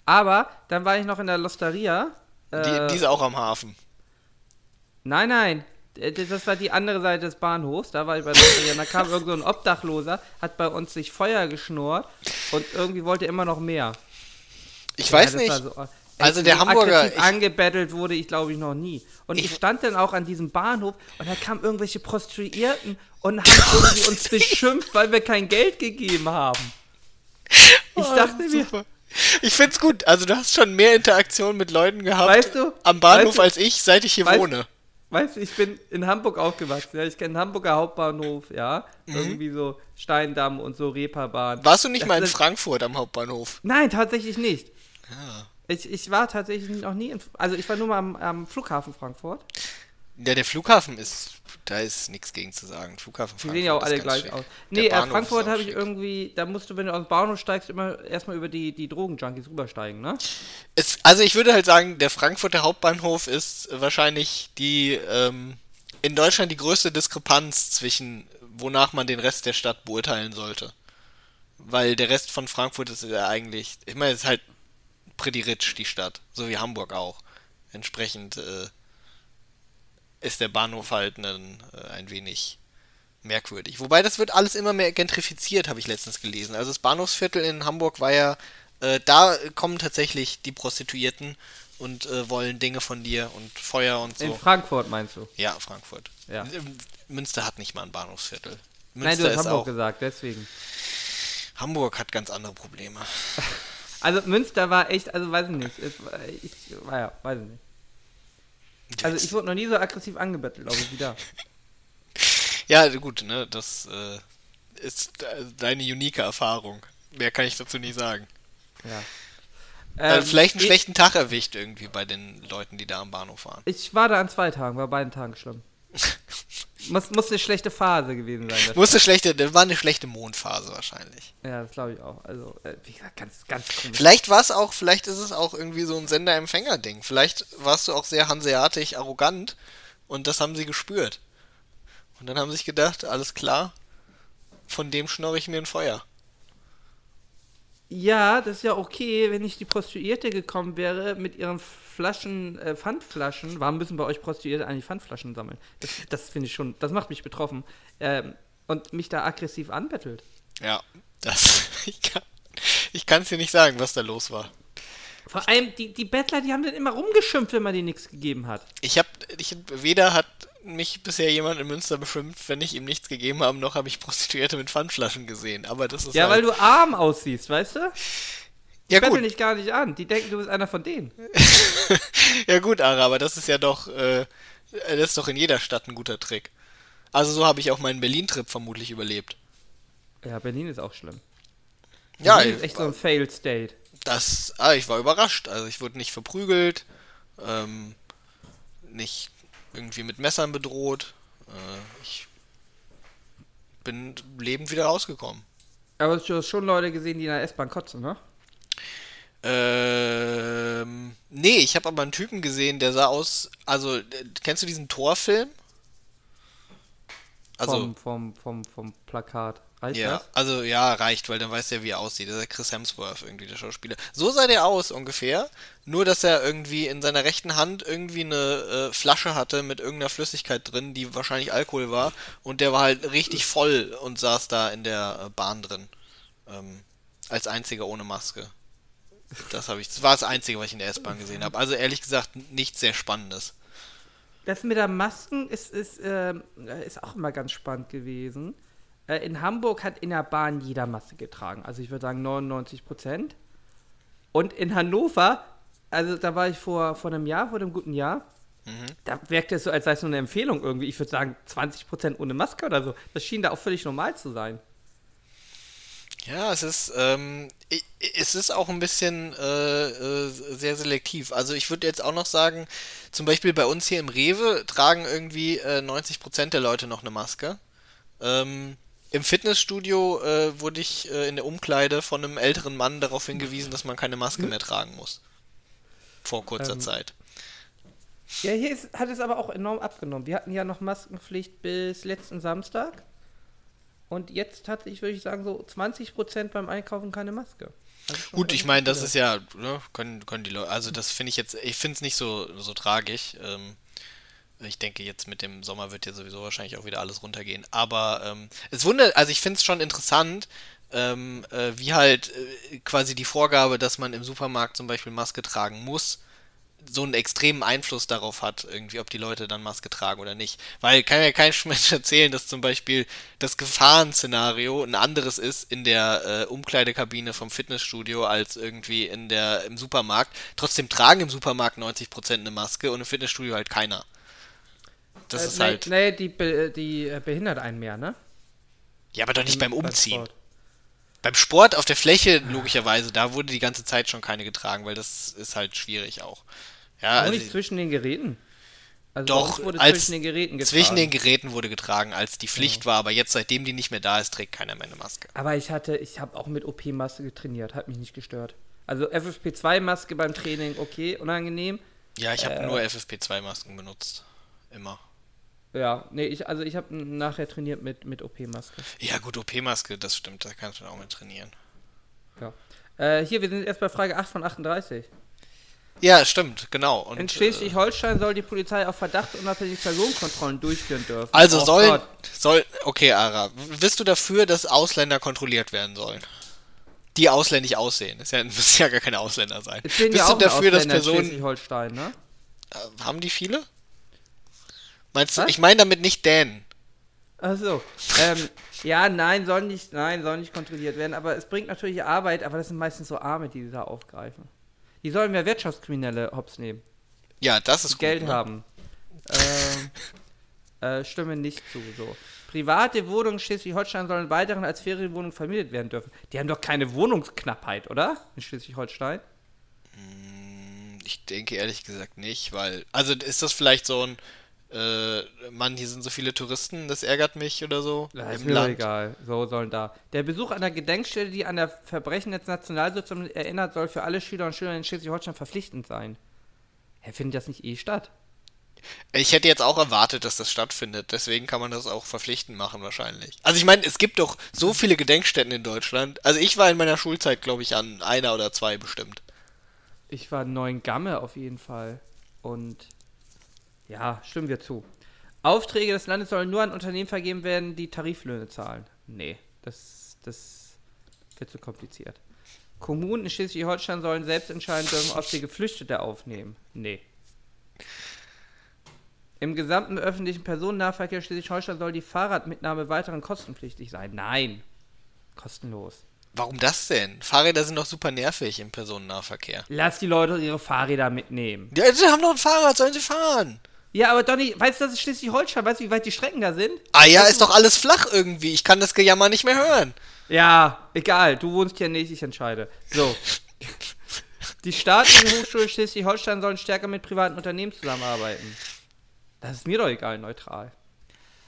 Aber dann war ich noch in der Losteria. Äh, die, die ist auch am Hafen. Nein, nein. Das war die andere Seite des Bahnhofs, da war ich bei der Losteria. da kam irgend so ein Obdachloser, hat bei uns sich Feuer geschnurrt und irgendwie wollte immer noch mehr. Ich ja, weiß nicht. So, also der Hamburger. Ich, angebettelt wurde ich, glaube ich, noch nie. Und ich, ich, stand dann auch an diesem Bahnhof und da kamen irgendwelche Prostituierten und haben irgendwie uns beschimpft, weil wir kein Geld gegeben haben. Ich oh, dachte mir. Ich find's gut. Also du hast schon mehr Interaktion mit Leuten gehabt weißt du, am Bahnhof weißt du, als ich, seit ich hier weißt, wohne. weißt du, ich bin in Hamburg aufgewachsen. Ja? Ich kenne Hamburger Hauptbahnhof, ja. Mhm. Irgendwie so Steindamm und so Reeperbahn. Warst du nicht das mal in Frankfurt am Hauptbahnhof? Nein, tatsächlich nicht. Ja. Ich, ich war tatsächlich noch nie in. Also ich war nur mal am, am Flughafen Frankfurt. Ja, der Flughafen ist, da ist nichts gegen zu sagen. Flughafen Die sehen ja auch alle gleich schick. aus. Nee, äh, Frankfurt habe ich irgendwie, da musst du, wenn du aus dem Bahnhof steigst, immer erstmal über die, die Drogenjunkies rübersteigen, ne? Es, also ich würde halt sagen, der Frankfurter Hauptbahnhof ist wahrscheinlich die, ähm, in Deutschland die größte Diskrepanz zwischen, wonach man den Rest der Stadt beurteilen sollte. Weil der Rest von Frankfurt ist ja eigentlich, ich meine, es ist halt pretty rich, die Stadt. So wie Hamburg auch. Entsprechend, äh, ist der Bahnhof halt ein, äh, ein wenig merkwürdig. Wobei das wird alles immer mehr gentrifiziert, habe ich letztens gelesen. Also das Bahnhofsviertel in Hamburg war ja, äh, da kommen tatsächlich die Prostituierten und äh, wollen Dinge von dir und Feuer und so. In Frankfurt meinst du? Ja, Frankfurt. Ja. Münster hat nicht mal ein Bahnhofsviertel. Münster Nein, du hast Hamburg auch, gesagt, deswegen. Hamburg hat ganz andere Probleme. Also Münster war echt, also weiß ich nicht. Ich, war ja, weiß ich nicht. Also ich wurde noch nie so aggressiv angebettelt, glaube ich, wie da. ja, gut, ne, das äh, ist deine unique Erfahrung. Mehr kann ich dazu nie sagen. Ja. Äh, ähm, vielleicht einen ich, schlechten Tag erwischt irgendwie bei den Leuten, die da am Bahnhof waren. Ich war da an zwei Tagen, war beiden Tagen schlimm. Muss, muss eine schlechte Phase gewesen sein. Muss eine schlechte, das war eine schlechte Mondphase wahrscheinlich. Ja, das glaube ich auch. Also, äh, wie gesagt, ganz, ganz komisch. Vielleicht war es auch, vielleicht ist es auch irgendwie so ein Sender-Empfänger-Ding. Vielleicht warst du auch sehr hanseatisch arrogant und das haben sie gespürt. Und dann haben sie sich gedacht, alles klar, von dem schnorre ich mir ein Feuer. Ja, das ist ja okay, wenn nicht die Prostituierte gekommen wäre mit ihren Flaschen, äh, Pfandflaschen. Warum müssen bei euch Prostituierte eigentlich Pfandflaschen sammeln? Das, das finde ich schon, das macht mich betroffen. Ähm, und mich da aggressiv anbettelt. Ja, das, ich kann es dir nicht sagen, was da los war. Vor allem, die, die Bettler, die haben dann immer rumgeschimpft, wenn man denen nichts gegeben hat. Ich habe, ich, weder hat mich bisher jemand in Münster beschimpft, wenn ich ihm nichts gegeben habe, noch habe ich Prostituierte mit Pfandflaschen gesehen. Aber das ist Ja, halt weil du arm aussiehst, weißt du? Die ja, betteln dich gar nicht an. Die denken, du bist einer von denen. ja gut, Ara, aber das ist ja doch, äh, das ist doch in jeder Stadt ein guter Trick. Also so habe ich auch meinen Berlin-Trip vermutlich überlebt. Ja, Berlin ist auch schlimm. Ja, Berlin ist echt so ein Failed State. Das, ah, ich war überrascht. Also ich wurde nicht verprügelt, ähm, nicht irgendwie mit Messern bedroht. Äh, ich bin lebend wieder rausgekommen. Aber du hast schon Leute gesehen, die in der S-Bahn kotzen, ne? Ähm, nee, ich habe aber einen Typen gesehen, der sah aus, also, kennst du diesen Torfilm? Also, vom, vom, vom, vom Plakat. Reicht ja, das? also ja, reicht, weil dann weißt du ja, wie er aussieht. Das ist ja Chris Hemsworth irgendwie, der Schauspieler. So sah der aus ungefähr. Nur, dass er irgendwie in seiner rechten Hand irgendwie eine äh, Flasche hatte mit irgendeiner Flüssigkeit drin, die wahrscheinlich Alkohol war. Und der war halt richtig voll und saß da in der äh, Bahn drin. Ähm, als einziger ohne Maske. Das habe ich. Das war das Einzige, was ich in der S-Bahn gesehen habe. Also ehrlich gesagt, nichts sehr Spannendes. Das mit der Masken ist, ist, äh, ist auch immer ganz spannend gewesen. Äh, in Hamburg hat in der Bahn jeder Maske getragen. Also ich würde sagen 99 Prozent. Und in Hannover, also da war ich vor, vor einem Jahr, vor einem guten Jahr, mhm. da wirkte es so, als sei es nur eine Empfehlung irgendwie. Ich würde sagen 20 Prozent ohne Maske oder so. Das schien da auch völlig normal zu sein. Ja, es ist, ähm, es ist auch ein bisschen äh, äh, sehr selektiv. Also ich würde jetzt auch noch sagen, zum Beispiel bei uns hier im Rewe tragen irgendwie äh, 90% der Leute noch eine Maske. Ähm, im Fitnessstudio äh, wurde ich äh, in der Umkleide von einem älteren Mann darauf hingewiesen, dass man keine Maske mehr tragen muss. Vor kurzer ähm, Zeit. Ja, hier ist, hat es aber auch enorm abgenommen. Wir hatten ja noch Maskenpflicht bis letzten Samstag. Und jetzt hatte ich, würde ich sagen, so 20% beim Einkaufen keine Maske. Also Gut, ich meine, das ist ja, ne, können, können die Leute, also das finde ich jetzt, ich finde es nicht so, so tragisch. Ähm, ich denke, jetzt mit dem Sommer wird ja sowieso wahrscheinlich auch wieder alles runtergehen. Aber ähm, es wundert, also ich finde es schon interessant, ähm, äh, wie halt äh, quasi die Vorgabe, dass man im Supermarkt zum Beispiel Maske tragen muss, so einen extremen Einfluss darauf hat, irgendwie, ob die Leute dann Maske tragen oder nicht. Weil kann ja kein Mensch erzählen, dass zum Beispiel das Gefahrenszenario ein anderes ist in der äh, Umkleidekabine vom Fitnessstudio als irgendwie in der im Supermarkt. Trotzdem tragen im Supermarkt 90% eine Maske und im Fitnessstudio halt keiner. Das äh, ist nee, halt. Nee, die, be die äh, behindert einen mehr, ne? Ja, aber doch nicht beim Umziehen. Sport. Beim Sport auf der Fläche, logischerweise, da wurde die ganze Zeit schon keine getragen, weil das ist halt schwierig auch. Ja, also nicht zwischen den Geräten. Also doch, wurde als zwischen den Geräten getragen. zwischen den Geräten wurde getragen, als die Pflicht war, aber jetzt, seitdem die nicht mehr da ist, trägt keiner mehr eine Maske. Aber ich hatte, ich habe auch mit OP-Maske getrainiert, hat mich nicht gestört. Also FFP2-Maske beim Training, okay, unangenehm. Ja, ich habe Äh. nur FFP2-Masken benutzt. Immer. Ja, nee, ich, also ich habe nachher trainiert mit, mit OP-Maske. Ja, gut, OP-Maske, das stimmt, da kannst du auch mit trainieren. Ja. Äh, hier, wir sind erst bei Frage 8 von 38. Ja, stimmt, genau. Und, In äh, Schleswig-Holstein soll die Polizei auf Verdacht unabhängig Personenkontrollen durchführen dürfen. Also Oh soll, Gott. soll, okay, Ara, bist du dafür, dass Ausländer kontrolliert werden sollen? Die ausländisch aussehen. Das ja, müssen ja gar keine Ausländer sein. Bist ja du dafür, dass in Personen. Schleswig-Holstein, ne? Äh, haben die viele? Meinst du? Was? Ich meine damit nicht Dänen. Ach so. ähm, ja, nein, soll nicht, nein, soll nicht kontrolliert werden, aber es bringt natürlich Arbeit, aber das sind meistens so Arme, die sie da aufgreifen. Die sollen mehr Wirtschaftskriminelle hops nehmen, Ja, das ist die gut. Geld ne? haben. Ähm, äh, stimme nicht zu, so. Private Wohnungen in Schleswig-Holstein sollen weiterhin als Ferienwohnungen vermietet werden dürfen. Die haben doch keine Wohnungsknappheit, oder? In Schleswig-Holstein? Ich denke ehrlich gesagt nicht, weil. Also ist das vielleicht so ein. Äh, Mann, hier sind so viele Touristen, das ärgert mich oder so. Ja, ist mir Land. egal. So sollen da. Der Besuch einer Gedenkstätte, die an der Verbrechen des Nationalsozialismus erinnert, soll für alle Schüler und Schülerinnen in Schleswig-Holstein verpflichtend sein. Hä, findet das nicht eh statt? Ich hätte jetzt auch erwartet, dass das stattfindet. Deswegen kann man das auch verpflichtend machen, wahrscheinlich. Also ich meine, es gibt doch so viele Gedenkstätten in Deutschland. Also ich war in meiner Schulzeit, glaube ich, an einer oder zwei bestimmt. Ich war neun Gamme auf jeden Fall. Und ja, stimmen wir zu. Aufträge des Landes sollen nur an Unternehmen vergeben werden, die Tariflöhne zahlen. Nee, das, das wird zu kompliziert. Kommunen in Schleswig-Holstein sollen selbst entscheiden dürfen, ob sie Geflüchtete aufnehmen. Nee. Im gesamten öffentlichen Personennahverkehr Schleswig-Holstein soll die Fahrradmitnahme weiterhin kostenpflichtig sein. Nein. Kostenlos. Warum das denn? Fahrräder sind doch super nervig im Personennahverkehr. Lass die Leute ihre Fahrräder mitnehmen. Ja, sie haben doch ein Fahrrad, sollen sie fahren? Ja, aber Donny, weißt du, das ist Schleswig-Holstein? Weißt du, wie weit die Strecken da sind? Ah ja, ist doch alles flach irgendwie. Ich kann das Gejammer nicht mehr hören. Ja, egal, du wohnst hier nicht, ich entscheide. So. Die staatlichen Hochschulen Schleswig-Holstein sollen stärker mit privaten Unternehmen zusammenarbeiten. Das ist mir doch egal, neutral.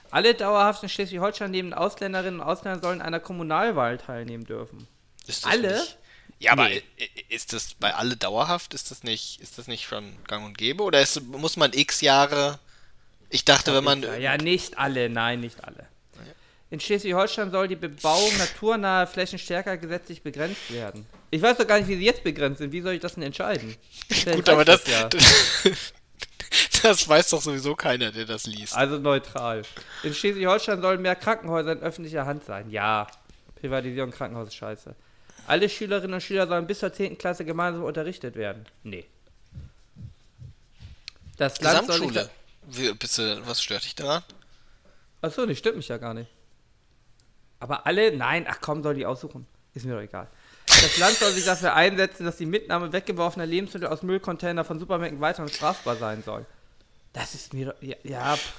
Alle dauerhaft in Schleswig-Holstein lebenden Ausländerinnen und Ausländer sollen an einer Kommunalwahl teilnehmen dürfen. Ist das Alle? Nicht? Ja, aber Nee. ist das bei alle dauerhaft? Ist das nicht, ist das nicht schon gang und gäbe? Oder ist, muss man x Jahre. Ich dachte, wenn man. Ja, ja, nicht alle, nein, nicht alle. In Schleswig-Holstein soll die Bebauung naturnaher Flächen stärker gesetzlich begrenzt werden. Ich weiß doch gar nicht, wie sie jetzt begrenzt sind. Wie soll ich das denn entscheiden? Vielleicht Gut, aber das. ja. Das weiß doch sowieso keiner, der das liest. Also neutral. In Schleswig-Holstein sollen mehr Krankenhäuser in öffentlicher Hand sein. Ja, Privatisierung Krankenhaus ist scheiße. Alle Schülerinnen und Schüler sollen bis zur 10. Klasse gemeinsam unterrichtet werden. Nee. Das Land. Gesamtschule. Wie, bitte, was stört dich daran? Achso, nee, stimmt mich ja gar nicht. Aber alle, nein, ach komm, soll die aussuchen. Ist mir doch egal. Das Land soll sich dafür einsetzen, dass die Mitnahme weggeworfener Lebensmittel aus Müllcontainer von Supermärkten weiterhin strafbar sein soll. Das ist mir doch. Ja, ja pff.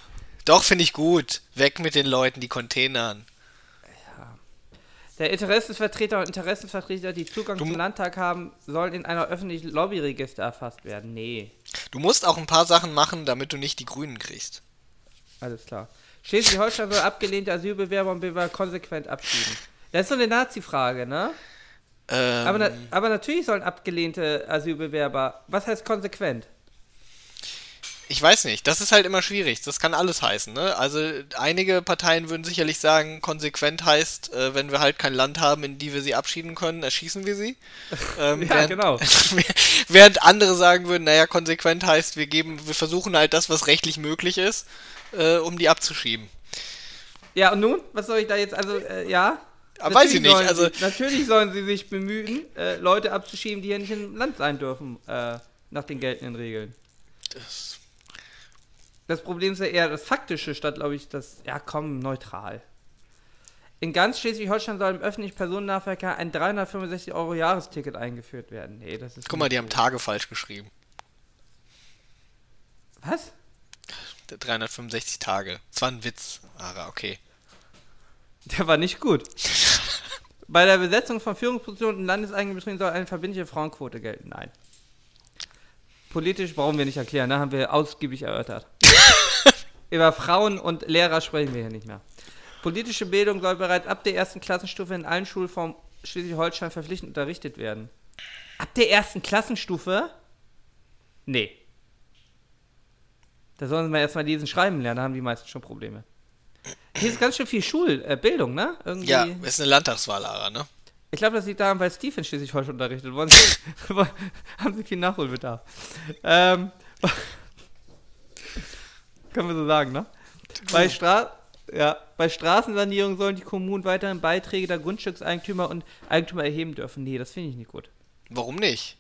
Doch, finde ich gut. Weg mit den Leuten, die Containern. Der Interessensvertreter und Interessenvertreter, die Zugang Du- zum Landtag haben, sollen in einer öffentlichen Lobbyregister erfasst werden. Nee, Du musst auch ein paar Sachen machen, damit du nicht die Grünen kriegst. alles klar. Schleswig-Holstein soll abgelehnte Asylbewerber und Bewerber konsequent abschieben. Das ist so eine Nazi-Frage, ne? Ähm, Aber, na, aber natürlich sollen abgelehnte Asylbewerber. Was heißt konsequent? Ich weiß nicht, das ist halt immer schwierig. Das kann alles heißen, ne? Also einige Parteien würden sicherlich sagen, konsequent heißt, äh, wenn wir halt kein Land haben, in die wir sie abschieden können, erschießen wir sie. Ähm, Ja, genau. während andere sagen würden, naja, konsequent heißt, wir geben, wir versuchen halt das, was rechtlich möglich ist, äh, um die abzuschieben. Ja, und nun? Was soll ich da jetzt? Also, äh, ja? Aber weiß ich Natürlich nicht, sollen also- Sie, natürlich sollen sie sich bemühen, äh, Leute abzuschieben, die hier nicht im Land sein dürfen, äh, nach den geltenden Regeln. Das, Das Problem ist ja eher das Faktische, statt, glaube ich, das, ja komm, neutral. In ganz Schleswig-Holstein soll im öffentlichen Personennahverkehr ein 365 Euro Jahresticket eingeführt werden. Nee, das ist. guck mal, die haben. Tage falsch geschrieben. Was? 365 Tage. Das war ein Witz, Ara, okay. Der war nicht gut. Bei der Besetzung von Führungspositionen in landeseigenen Betrieben soll eine verbindliche Frauenquote gelten. Nein. Politisch brauchen wir nicht erklären, da ne? haben wir ausgiebig erörtert. Über Frauen und Lehrer sprechen wir hier nicht mehr. Politische Bildung soll bereits ab der ersten Klassenstufe in allen Schulformen Schleswig-Holstein verpflichtend unterrichtet werden. Ab der ersten Klassenstufe? Nee. Da sollen sie mal erstmal diesen Schreiben lernen, da haben die meisten schon Probleme. Hier ist ganz schön viel Schulbildung, äh, ne? Irgendwie. Ja, ist eine Landtagswahl, Ara, ne? Ich glaube, das liegt daran, weil Steve in Schleswig-Holstein unterrichtet worden haben sie viel Nachholbedarf. Ähm, können wir so sagen, ne? Bei, Stra ja, bei Straßensanierung sollen die Kommunen weiterhin Beiträge der Grundstückseigentümer und Eigentümer erheben dürfen. Nee, das finde ich nicht gut. Warum nicht?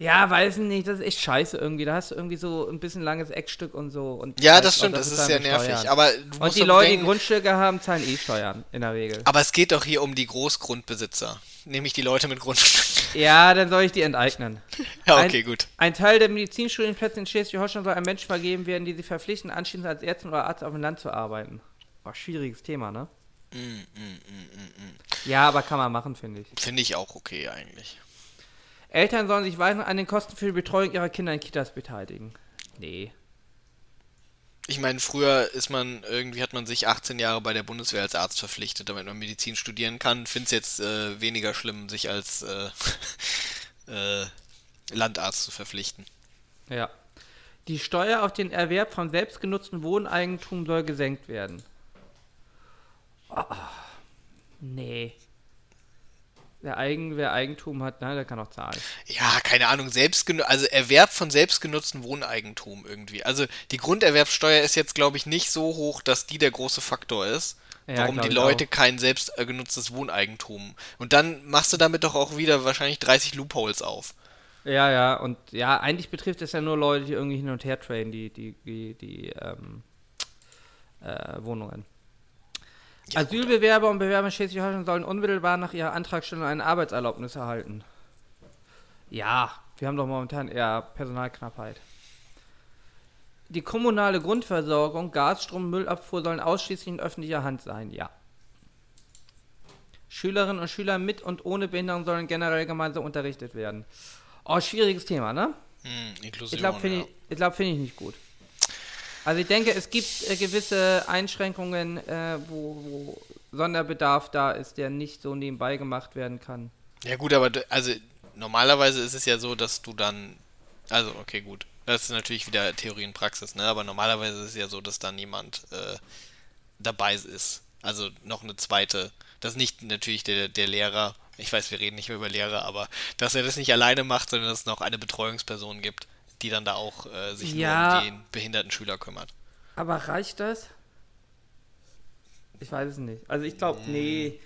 Ja, weiß nicht, das ist echt scheiße irgendwie. Da hast du irgendwie so ein bisschen langes Eckstück und so. Und ja, das stimmt, das, das ist sehr nervig. Steuern. Aber und die Leute, die Grundstücke haben, zahlen eh Steuern in der Regel. Aber es geht doch hier um die Großgrundbesitzer, nämlich die Leute mit Grundstücken. Ja, dann soll ich die enteignen. ja, okay, ein, gut. Ein Teil der Medizinstudienplätze in Schleswig-Holstein soll einem Menschen vergeben werden, die sie verpflichten, anschließend als Ärztin oder Arzt auf dem Land zu arbeiten. Oh, schwieriges Thema, ne? Mm, mm, mm, ja, aber kann man machen, finde ich. Finde ich auch okay eigentlich. Eltern sollen sich weiter an den Kosten für die Betreuung ihrer Kinder in Kitas beteiligen. Nee. Ich meine, früher ist man, irgendwie hat man sich 18 Jahre bei der Bundeswehr als Arzt verpflichtet, damit man Medizin studieren kann. Finde es jetzt äh, weniger schlimm, sich als äh, äh, Landarzt zu verpflichten. Ja. Die Steuer auf den Erwerb von selbstgenutzten Wohneigentum soll gesenkt werden. Oh, nee. Wer, Eigen, wer Eigentum hat, na, der kann auch zahlen. Ja, keine Ahnung, also Erwerb von selbstgenutztem Wohneigentum irgendwie. Also die Grunderwerbsteuer ist jetzt, glaube ich, nicht so hoch, dass die der große Faktor ist, ja, warum die Leute auch. kein selbstgenutztes Wohneigentum. Und dann machst du damit doch auch wieder wahrscheinlich 30 Loopholes auf. Ja, ja, und ja, eigentlich betrifft es ja nur Leute, die irgendwie hin und her traden, die, die, die, die ähm, äh, Wohnungen. Ja, Asylbewerber und Bewerber in Schleswig-Holstein sollen unmittelbar nach ihrer Antragstellung eine Arbeitserlaubnis erhalten. Ja, wir haben doch momentan eher Personalknappheit. Die kommunale Grundversorgung, Gas, Strom, Müllabfuhr sollen ausschließlich in öffentlicher Hand sein. Ja. Schülerinnen und Schüler mit und ohne Behinderung sollen generell gemeinsam unterrichtet werden. Oh, schwieriges Thema, ne? Hm, Inklusion, ich glaube, finde ja. ich, glaub, find ich nicht gut. Also ich denke, es gibt äh, gewisse Einschränkungen, äh, wo, wo, Sonderbedarf da ist, der nicht so nebenbei gemacht werden kann. Ja gut, aber also normalerweise ist es ja so, dass du dann, also okay gut, das ist natürlich wieder Theorie und Praxis, ne? Aber normalerweise ist es ja so, dass dann jemand äh, dabei ist. Also noch eine zweite, das ist nicht natürlich der, der Lehrer, ich weiß, wir reden nicht mehr über Lehrer, aber dass er das nicht alleine macht, sondern dass es noch eine Betreuungsperson gibt die dann da auch äh, sich ja, nur um den behinderten Schüler kümmert. Aber reicht das? Ich weiß es nicht. Also ich glaube, hm. nee.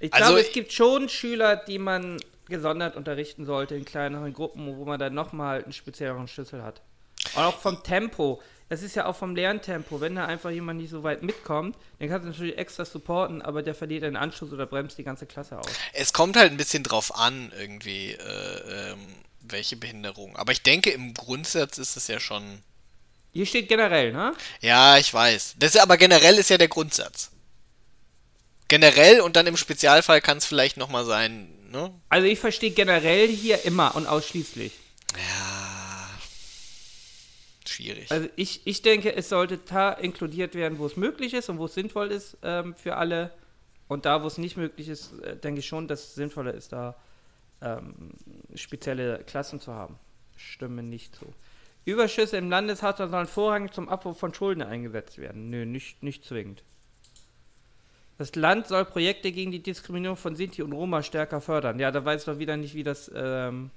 Ich also, glaube, es gibt schon Schüler, die man gesondert unterrichten sollte in kleineren Gruppen, wo man dann nochmal einen spezielleren Schlüssel hat. Und auch vom Tempo. Das ist ja auch vom Lerntempo. Wenn da einfach jemand nicht so weit mitkommt, dann kannst du natürlich extra supporten, aber der verliert den Anschluss oder bremst die ganze Klasse aus. Es kommt halt ein bisschen drauf an, irgendwie. Äh, ähm, welche Behinderung. Aber ich denke, im Grundsatz ist es ja schon. Hier steht generell, ne? Ja, ich weiß. Das ist, aber generell ist ja der Grundsatz. Generell und dann im Spezialfall kann es vielleicht nochmal sein, ne? Also ich verstehe generell hier immer und ausschließlich. Ja. Schwierig. Also ich, ich denke, es sollte da inkludiert werden, wo es möglich ist und wo es sinnvoll ist ähm, für alle. Und da, wo es nicht möglich ist, äh, denke ich schon, dass es sinnvoller ist, da ähm, spezielle Klassen zu haben. Stimme nicht zu. Überschüsse im Landeshaushalt sollen vorrangig zum Abbau von Schulden eingesetzt werden. Nö, nicht, nicht zwingend. Das Land soll Projekte gegen die Diskriminierung von Sinti und Roma stärker fördern. Ja, da weiß ich doch wieder nicht, wie das, ähm,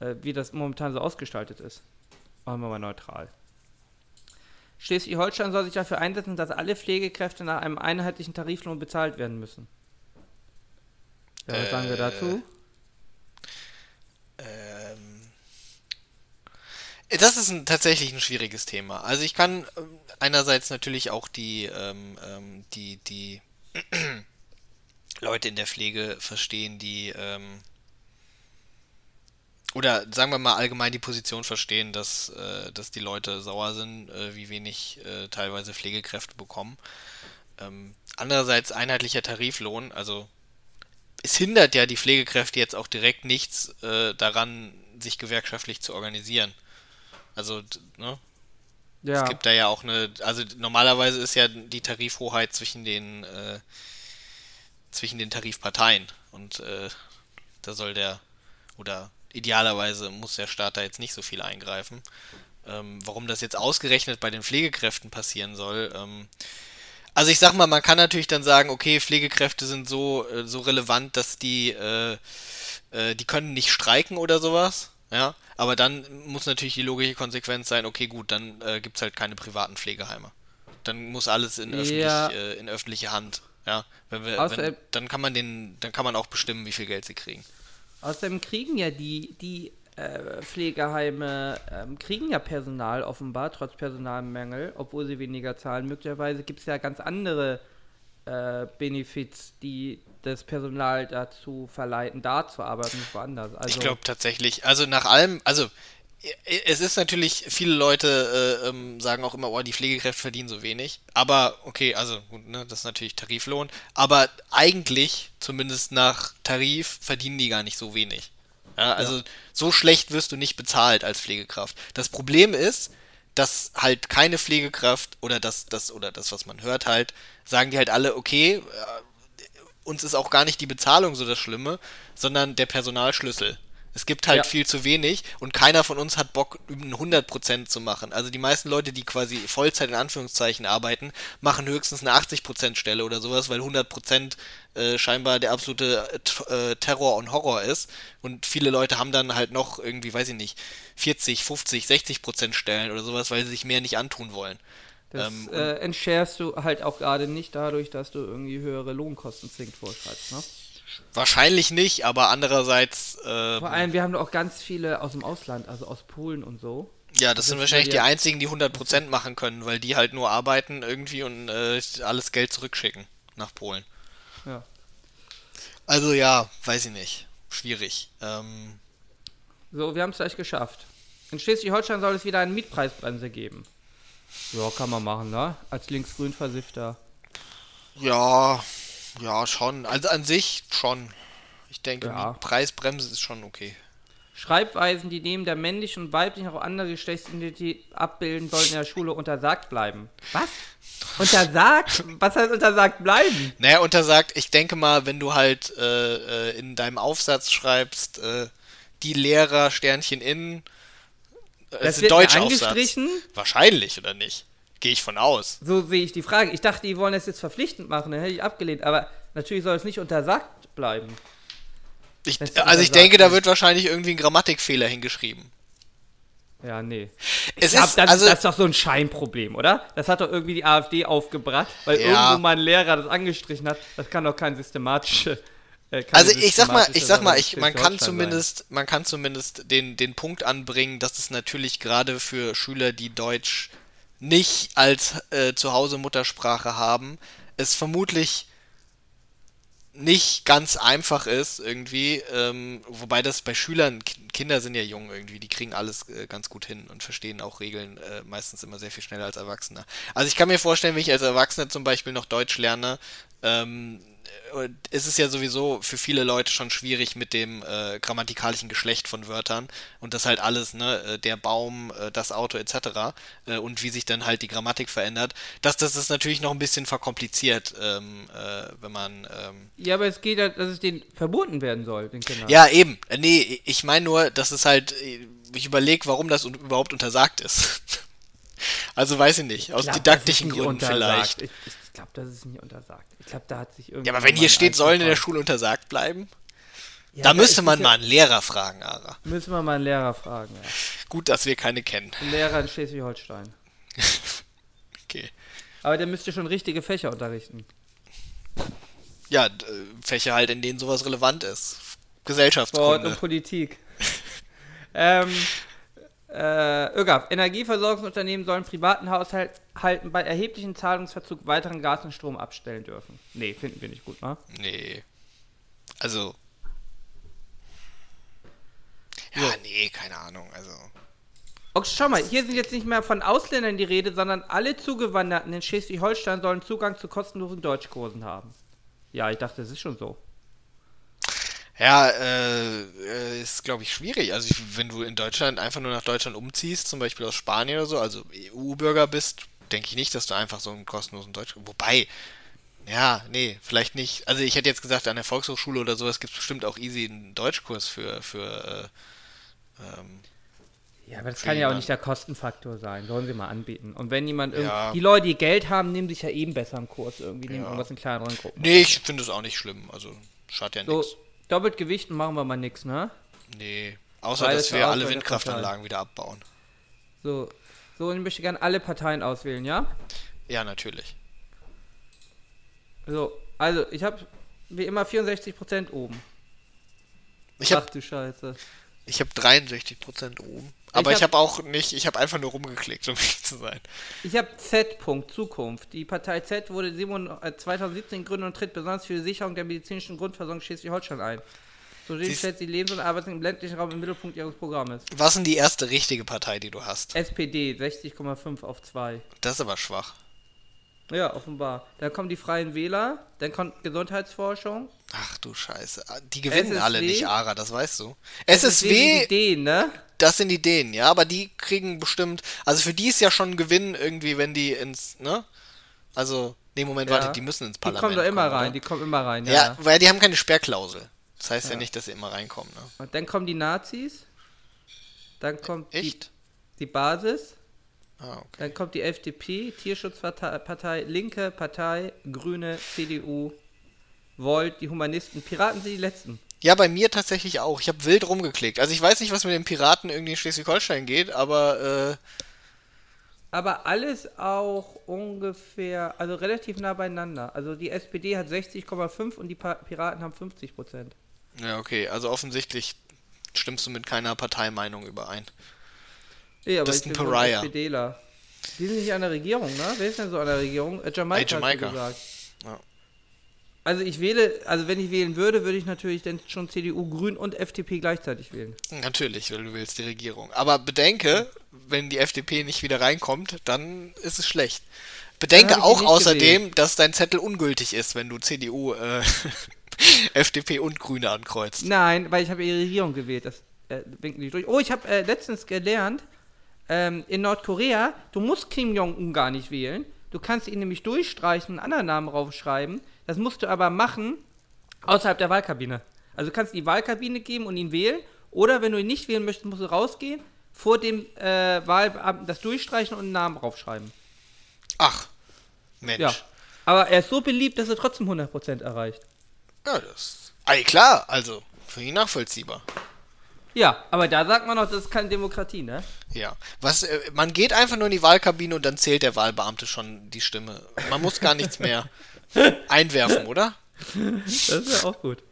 äh, wie das momentan so ausgestaltet ist. Machen wir mal neutral. Schleswig-Holstein soll sich dafür einsetzen, dass alle Pflegekräfte nach einem einheitlichen Tariflohn bezahlt werden müssen. Ja, was äh, sagen wir dazu? Ähm, das ist ein, tatsächlich ein schwieriges Thema. Also ich kann ähm, einerseits natürlich auch die, ähm, ähm die, die Leute in der Pflege verstehen, die ähm, oder sagen wir mal allgemein die Position verstehen, dass, äh, dass die Leute sauer sind, äh, wie wenig äh, teilweise Pflegekräfte bekommen. Ähm, andererseits einheitlicher Tariflohn, also es hindert ja die Pflegekräfte jetzt auch direkt nichts äh, daran, sich gewerkschaftlich zu organisieren. Also, ne? Ja. Es gibt da ja auch eine, also normalerweise ist ja die Tarifhoheit zwischen den äh, zwischen den Tarifparteien und äh, da soll der oder idealerweise muss der Staat da jetzt nicht so viel eingreifen. Ähm, warum das jetzt ausgerechnet bei den Pflegekräften passieren soll, ähm, also ich sag mal, man kann natürlich dann sagen, okay, Pflegekräfte sind so, äh, so relevant, dass die, äh, äh, die können nicht streiken oder sowas. Ja, aber dann muss natürlich die logische Konsequenz sein, okay, gut, dann äh, gibt es halt keine privaten Pflegeheime. Dann muss alles in, öffentlich, ja. äh, in öffentliche Hand. Ja, wenn wir, wenn, dann kann man den, dann kann man auch bestimmen, wie viel Geld sie kriegen. Außerdem kriegen ja die, die äh, Pflegeheime ähm, kriegen ja Personal offenbar, trotz Personalmängel, obwohl sie weniger zahlen. Möglicherweise gibt es ja ganz andere äh, Benefits, die das Personal dazu verleiten, da zu arbeiten, nicht woanders. Also, ich glaube tatsächlich, also nach allem, also es ist natürlich, viele Leute äh, ähm, sagen auch immer, oh, die Pflegekräfte verdienen so wenig. Aber, okay, also, ne, das ist natürlich Tariflohn. Aber eigentlich, zumindest nach Tarif, verdienen die gar nicht so wenig. Ja, also ja. so schlecht wirst du nicht bezahlt als Pflegekraft. Das Problem ist, dass halt keine Pflegekraft oder das, das, oder das, was man hört halt, sagen die halt alle, okay, äh, uns ist auch gar nicht die Bezahlung so das Schlimme, sondern der Personalschlüssel. Es gibt halt ja. viel zu wenig und keiner von uns hat Bock, 100% zu machen. Also die meisten Leute, die quasi Vollzeit in Anführungszeichen arbeiten, machen höchstens eine 80% Stelle oder sowas, weil 100% äh, scheinbar der absolute äh, Terror und Horror ist. Und viele Leute haben dann halt noch irgendwie, weiß ich nicht, 40, 50, 60% Stellen oder sowas, weil sie sich mehr nicht antun wollen. Das ähm, äh, entscherst du halt auch gerade nicht dadurch, dass du irgendwie höhere Lohnkosten zwingend vorschreibst, ne? Wahrscheinlich nicht, aber andererseits. Äh, Vor allem, wir haben auch ganz viele aus dem Ausland, also aus Polen und so. Ja, das, das sind wahrscheinlich die einzigen, die 100% machen können, weil die halt nur arbeiten irgendwie und äh, alles Geld zurückschicken nach Polen. Ja. Also ja, weiß ich nicht. Schwierig. Ähm, so, wir haben es gleich geschafft. In Schleswig-Holstein soll es wieder eine Mietpreisbremse geben. Ja, kann man machen, ne? Als linksgrün Versifter. Ja, ja, schon. Also an sich schon. Ich denke, ja. die Preisbremse ist schon okay. Schreibweisen, die neben der männlichen und weiblichen auch andere Geschlechtsidentität abbilden, sollen in der Schule untersagt bleiben. Was? Untersagt? Was heißt untersagt bleiben? Naja, untersagt, ich denke mal, wenn du halt äh, äh in deinem Aufsatz schreibst, äh, die Lehrer Sternchen in, äh, das wird Deutsch angestrichen? Wahrscheinlich, oder nicht? Gehe ich von aus. So sehe ich die Frage. Ich dachte, die wollen das jetzt verpflichtend machen, dann hätte ich abgelehnt. Aber natürlich soll es nicht untersagt bleiben. Ich, also ich denke, da wird wahrscheinlich irgendwie ein Grammatikfehler hingeschrieben. Ja, nee. Es glaub, ist, das, also, das ist doch so ein Scheinproblem, oder? Das hat doch irgendwie die AfD aufgebracht, weil ja. irgendwo mal ein Lehrer das angestrichen hat. Das kann doch kein systematische. Äh, also ich sag mal, ich sag mal, ich, man kann zumindest, sein. man kann zumindest den, den Punkt anbringen, dass es natürlich gerade für Schüler, die Deutsch nicht als äh, Zuhause Muttersprache haben, es vermutlich nicht ganz einfach ist irgendwie, ähm, wobei das bei Schülern, Kinder sind ja jung irgendwie, die kriegen alles äh, ganz gut hin und verstehen auch Regeln äh, meistens immer sehr viel schneller als Erwachsene. Also ich kann mir vorstellen, wenn ich als Erwachsener zum Beispiel noch Deutsch lerne, ähm, ist es ja sowieso für viele Leute schon schwierig mit dem äh, grammatikalischen Geschlecht von Wörtern und das halt alles, ne, äh, der Baum, äh, das Auto etc. Äh, und wie sich dann halt die Grammatik verändert. Das, das ist natürlich noch ein bisschen verkompliziert, ähm, äh, wenn man. Ähm ja, aber es geht ja, dass es denen verboten werden soll, den Kindern. Ja, eben. Nee, ich meine nur, dass es halt, ich überlege, warum das überhaupt untersagt ist. also weiß ich nicht, aus glaub, didaktischen Gründen vielleicht. Ich, ich glaube, das ist nicht untersagt. Ich glaube, da hat sich irgendwie. Ja, aber wenn hier steht, sollen in der Schule untersagt bleiben? Ja, da müsste man mal einen Lehrer fragen, Ara. Müssen wir mal einen Lehrer fragen, ja. Gut, dass wir keine kennen. Ein Lehrer in Schleswig-Holstein. okay. Aber der müsste schon richtige Fächer unterrichten. Ja, Fächer halt, in denen sowas relevant ist. Gesellschaftskunde. Sport und Politik. ähm, äh, ÖGAF. Energieversorgungsunternehmen sollen privaten Haushalten bei erheblichem Zahlungsverzug weiteren Gas und Strom abstellen dürfen. Nee, finden wir nicht gut, ne? Nee. Also. Ja, nee, keine Ahnung, also. Okay, schau mal, hier sind jetzt nicht mehr von Ausländern die Rede, sondern alle Zugewanderten in Schleswig-Holstein sollen Zugang zu kostenlosen Deutschkursen haben. Ja, ich dachte, das ist schon so. Ja, äh, ist, glaube ich, schwierig. Also, ich, wenn du in Deutschland einfach nur nach Deutschland umziehst, zum Beispiel aus Spanien oder so, also EU-Bürger bist, denke ich nicht, dass du einfach so einen kostenlosen Deutsch. Wobei, ja, nee, vielleicht nicht. Also, ich hätte jetzt gesagt, an der Volkshochschule oder sowas gibt es bestimmt auch easy einen Deutschkurs für, für, äh, ähm, ja, aber das kann ja auch nicht der Kostenfaktor sein. Sollen sie mal anbieten. Und wenn jemand ja. die Leute, die Geld haben, nehmen sich ja eben besser einen Kurs irgendwie, nehmen ja. irgendwas in kleineren Gruppen. Nee, ich finde es auch nicht schlimm. Also, schadet ja so, nichts. Doppelt gewichten machen wir mal nichts, ne? Nee. Außer, Weil dass wir alle Windkraftanlagen wieder abbauen. So. So, ich möchte gerne alle Parteien auswählen, ja? Ja, natürlich. So, also, ich habe wie immer 64% oben. Ich Ach du Scheiße. Ich habe 63% oben. Aber ich habe hab auch nicht, ich habe einfach nur rumgeklickt, um ehrlich zu sein. Ich habe Z. -Punkt, Zukunft. Die Partei Z wurde 2017 gegründet und tritt besonders für die Sicherung der medizinischen Grundversorgung Schleswig-Holstein ein. So stellt sie Lebens- und Arbeits im ländlichen Raum im Mittelpunkt ihres Programmes. Was ist die erste richtige Partei, die du hast? SPD, 60,5 auf 2. Das ist aber schwach. Ja, offenbar. Dann kommen die Freien Wähler, dann kommt Gesundheitsforschung. Ach du Scheiße. Die gewinnen SSW, alle nicht, Ara, das weißt du. SSW. SSW die Dänen, ne? Das sind die Dänen, ja, aber die kriegen bestimmt. Also für die ist ja schon ein Gewinn irgendwie, wenn die ins, ne? Also, nee, Moment, ja. warte, die müssen ins Parlament. Die kommen doch immer kommen, rein, oder? die kommen immer rein, ja. Ja, weil die haben keine Sperrklausel. Das heißt ja, ja nicht, dass sie immer reinkommen, ne? Und dann kommen die Nazis. Dann kommt Echt? Die, die Basis. Ah, okay. Dann kommt die FDP, Tierschutzpartei, Linke Partei, Grüne, CDU, Volt, die Humanisten. Piraten sind die letzten. Ja, bei mir tatsächlich auch. Ich habe wild rumgeklickt. Also ich weiß nicht, was mit den Piraten irgendwie in Schleswig-Holstein geht, aber... Äh aber alles auch ungefähr, also relativ nah beieinander. Also die SPD hat 60,5 und die Piraten haben 50 Prozent. Ja, okay. Also offensichtlich stimmst du mit keiner Parteimeinung überein. Ja, aber das ist ein Pariah. SPDler. Die sind nicht an der Regierung, ne? Wer ist denn so an der Regierung? Äh, Jamaika, hey, Jamaika. gesagt. Ja. Also ich wähle, also wenn ich wählen würde, würde ich natürlich dann schon CDU, Grün und FDP gleichzeitig wählen. Natürlich, weil du willst die Regierung. Aber bedenke, wenn die FDP nicht wieder reinkommt, dann ist es schlecht. Bedenke auch außerdem, gewählt. dass dein Zettel ungültig ist, wenn du CDU, äh, FDP und Grüne ankreuzt. Nein, weil ich habe ihre Regierung gewählt. Das äh, winken die durch. Oh, ich habe äh, letztens gelernt, ähm, in Nordkorea, du musst Kim Jong-un gar nicht wählen. Du kannst ihn nämlich durchstreichen und einen anderen Namen raufschreiben. Das musst du aber machen außerhalb der Wahlkabine. Also du kannst die Wahlkabine geben und ihn wählen. Oder wenn du ihn nicht wählen möchtest, musst du rausgehen, vor dem äh, Wahlbeamten das durchstreichen und einen Namen raufschreiben. Ach, Mensch. Ja. Aber er ist so beliebt, dass er trotzdem 100% erreicht. Ja, das. Ey, klar, also für ihn nachvollziehbar. Ja, aber da sagt man noch, das ist keine Demokratie, ne? Ja. Was, äh, man geht einfach nur in die Wahlkabine und dann zählt der Wahlbeamte schon die Stimme. Man muss gar nichts mehr einwerfen, oder? Das ist ja auch gut.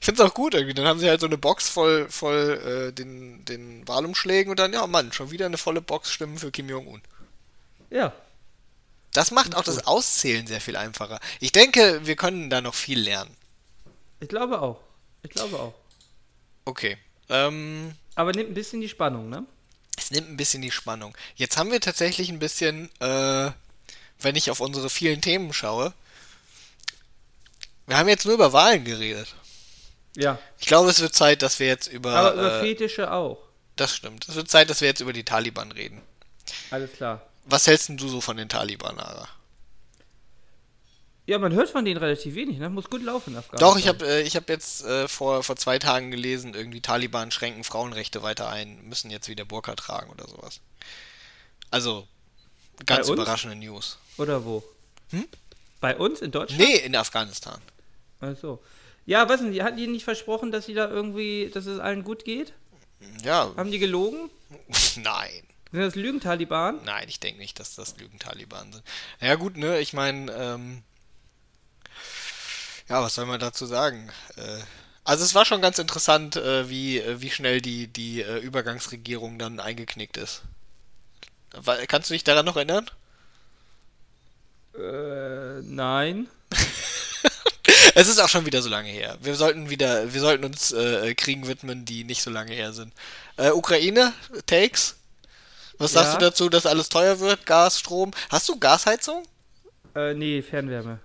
Ich finde es auch gut irgendwie. Dann haben sie halt so eine Box voll, voll äh, den, den Wahlumschlägen und dann, ja Mann, schon wieder eine volle Box Stimmen für Kim Jong-un. Ja. Das macht auch das Auszählen sehr viel einfacher. Ich denke, wir können da noch viel lernen. Ich glaube auch. Ich glaube auch. Okay. Ähm, Aber nimmt ein bisschen die Spannung, ne? Es nimmt ein bisschen die Spannung. Jetzt haben wir tatsächlich ein bisschen, äh, wenn ich auf unsere vielen Themen schaue, wir haben jetzt nur über Wahlen geredet. Ja. Ich glaube, es wird Zeit, dass wir jetzt über. Aber über äh, Fetische auch. Das stimmt. Es wird Zeit, dass wir jetzt über die Taliban reden. Alles klar. Was hältst du so von den Taliban, Ara? Ja, man hört von denen relativ wenig, ne? Muss gut laufen, Afghanistan. Doch, ich habe äh, hab jetzt äh, vor, vor zwei Tagen gelesen, irgendwie Taliban schränken Frauenrechte weiter ein, müssen jetzt wieder Burka tragen oder sowas. Also, ganz überraschende News. Oder wo? Hm? Bei uns in Deutschland? Nee, in Afghanistan. Ach Ja, was denn, die hatten die nicht versprochen, dass sie da irgendwie, dass es allen gut geht? Ja. Haben die gelogen? Nein. Sind das Lügentaliban? Nein, ich denke nicht, dass das Lügentaliban sind. Ja gut, ne, ich meine, ähm, ja, was soll man dazu sagen? Äh, also es war schon ganz interessant, äh, wie, äh, wie schnell die, die Übergangsregierung dann eingeknickt ist. Kannst du dich daran noch erinnern? Äh, nein. es ist auch schon wieder so lange her. Wir sollten wieder, wir sollten uns äh, Kriegen widmen, die nicht so lange her sind. Äh, Ukraine, Takes? Was sagst Ja. du dazu, dass alles teuer wird? Gas, Strom? Hast du Gasheizung? Äh, nee, Fernwärme.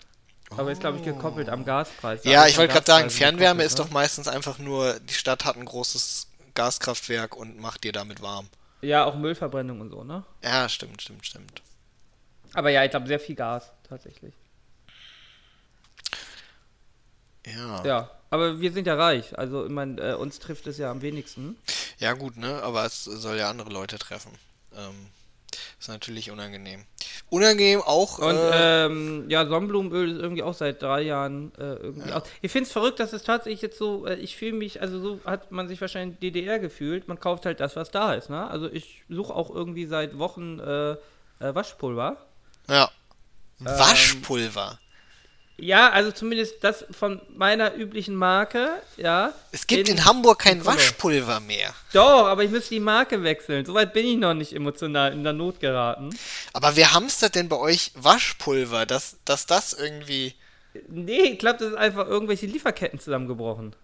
Aber ist, glaube ich, gekoppelt am Gaspreis. Ja, ich wollte gerade sagen, Fernwärme gekoppelt, ist ne? doch meistens einfach nur, die Stadt hat ein großes Gaskraftwerk und macht dir damit warm. Ja, auch Müllverbrennung und so, ne? Ja, stimmt, stimmt, stimmt. Aber ja, ich glaube, sehr viel Gas, tatsächlich. Ja. Ja, aber wir sind ja reich. Also, ich meine, äh, uns trifft es ja am wenigsten. Ja, gut, ne? Aber es soll ja andere Leute treffen. Ähm, ist natürlich unangenehm. Unangenehm auch. Und äh, ähm, ja, Sonnenblumenöl ist irgendwie auch seit drei Jahren äh, irgendwie aus. Ich finde es verrückt, dass es tatsächlich jetzt so, äh, ich fühle mich, also so hat man sich wahrscheinlich DDR gefühlt. Man kauft halt das, was da ist, ne? Also ich suche auch irgendwie seit Wochen äh, äh, Waschpulver. ja. ähm, Waschpulver. Ja, also zumindest das von meiner üblichen Marke, ja. Es gibt in, Hamburg kein. Waschpulver mehr. Doch, aber ich müsste die Marke wechseln. Soweit bin ich noch nicht emotional in der Not geraten. Aber wer hamstert denn bei euch Waschpulver, dass, dass das irgendwie. Nee, ich glaube, das ist einfach irgendwelche Lieferketten zusammengebrochen.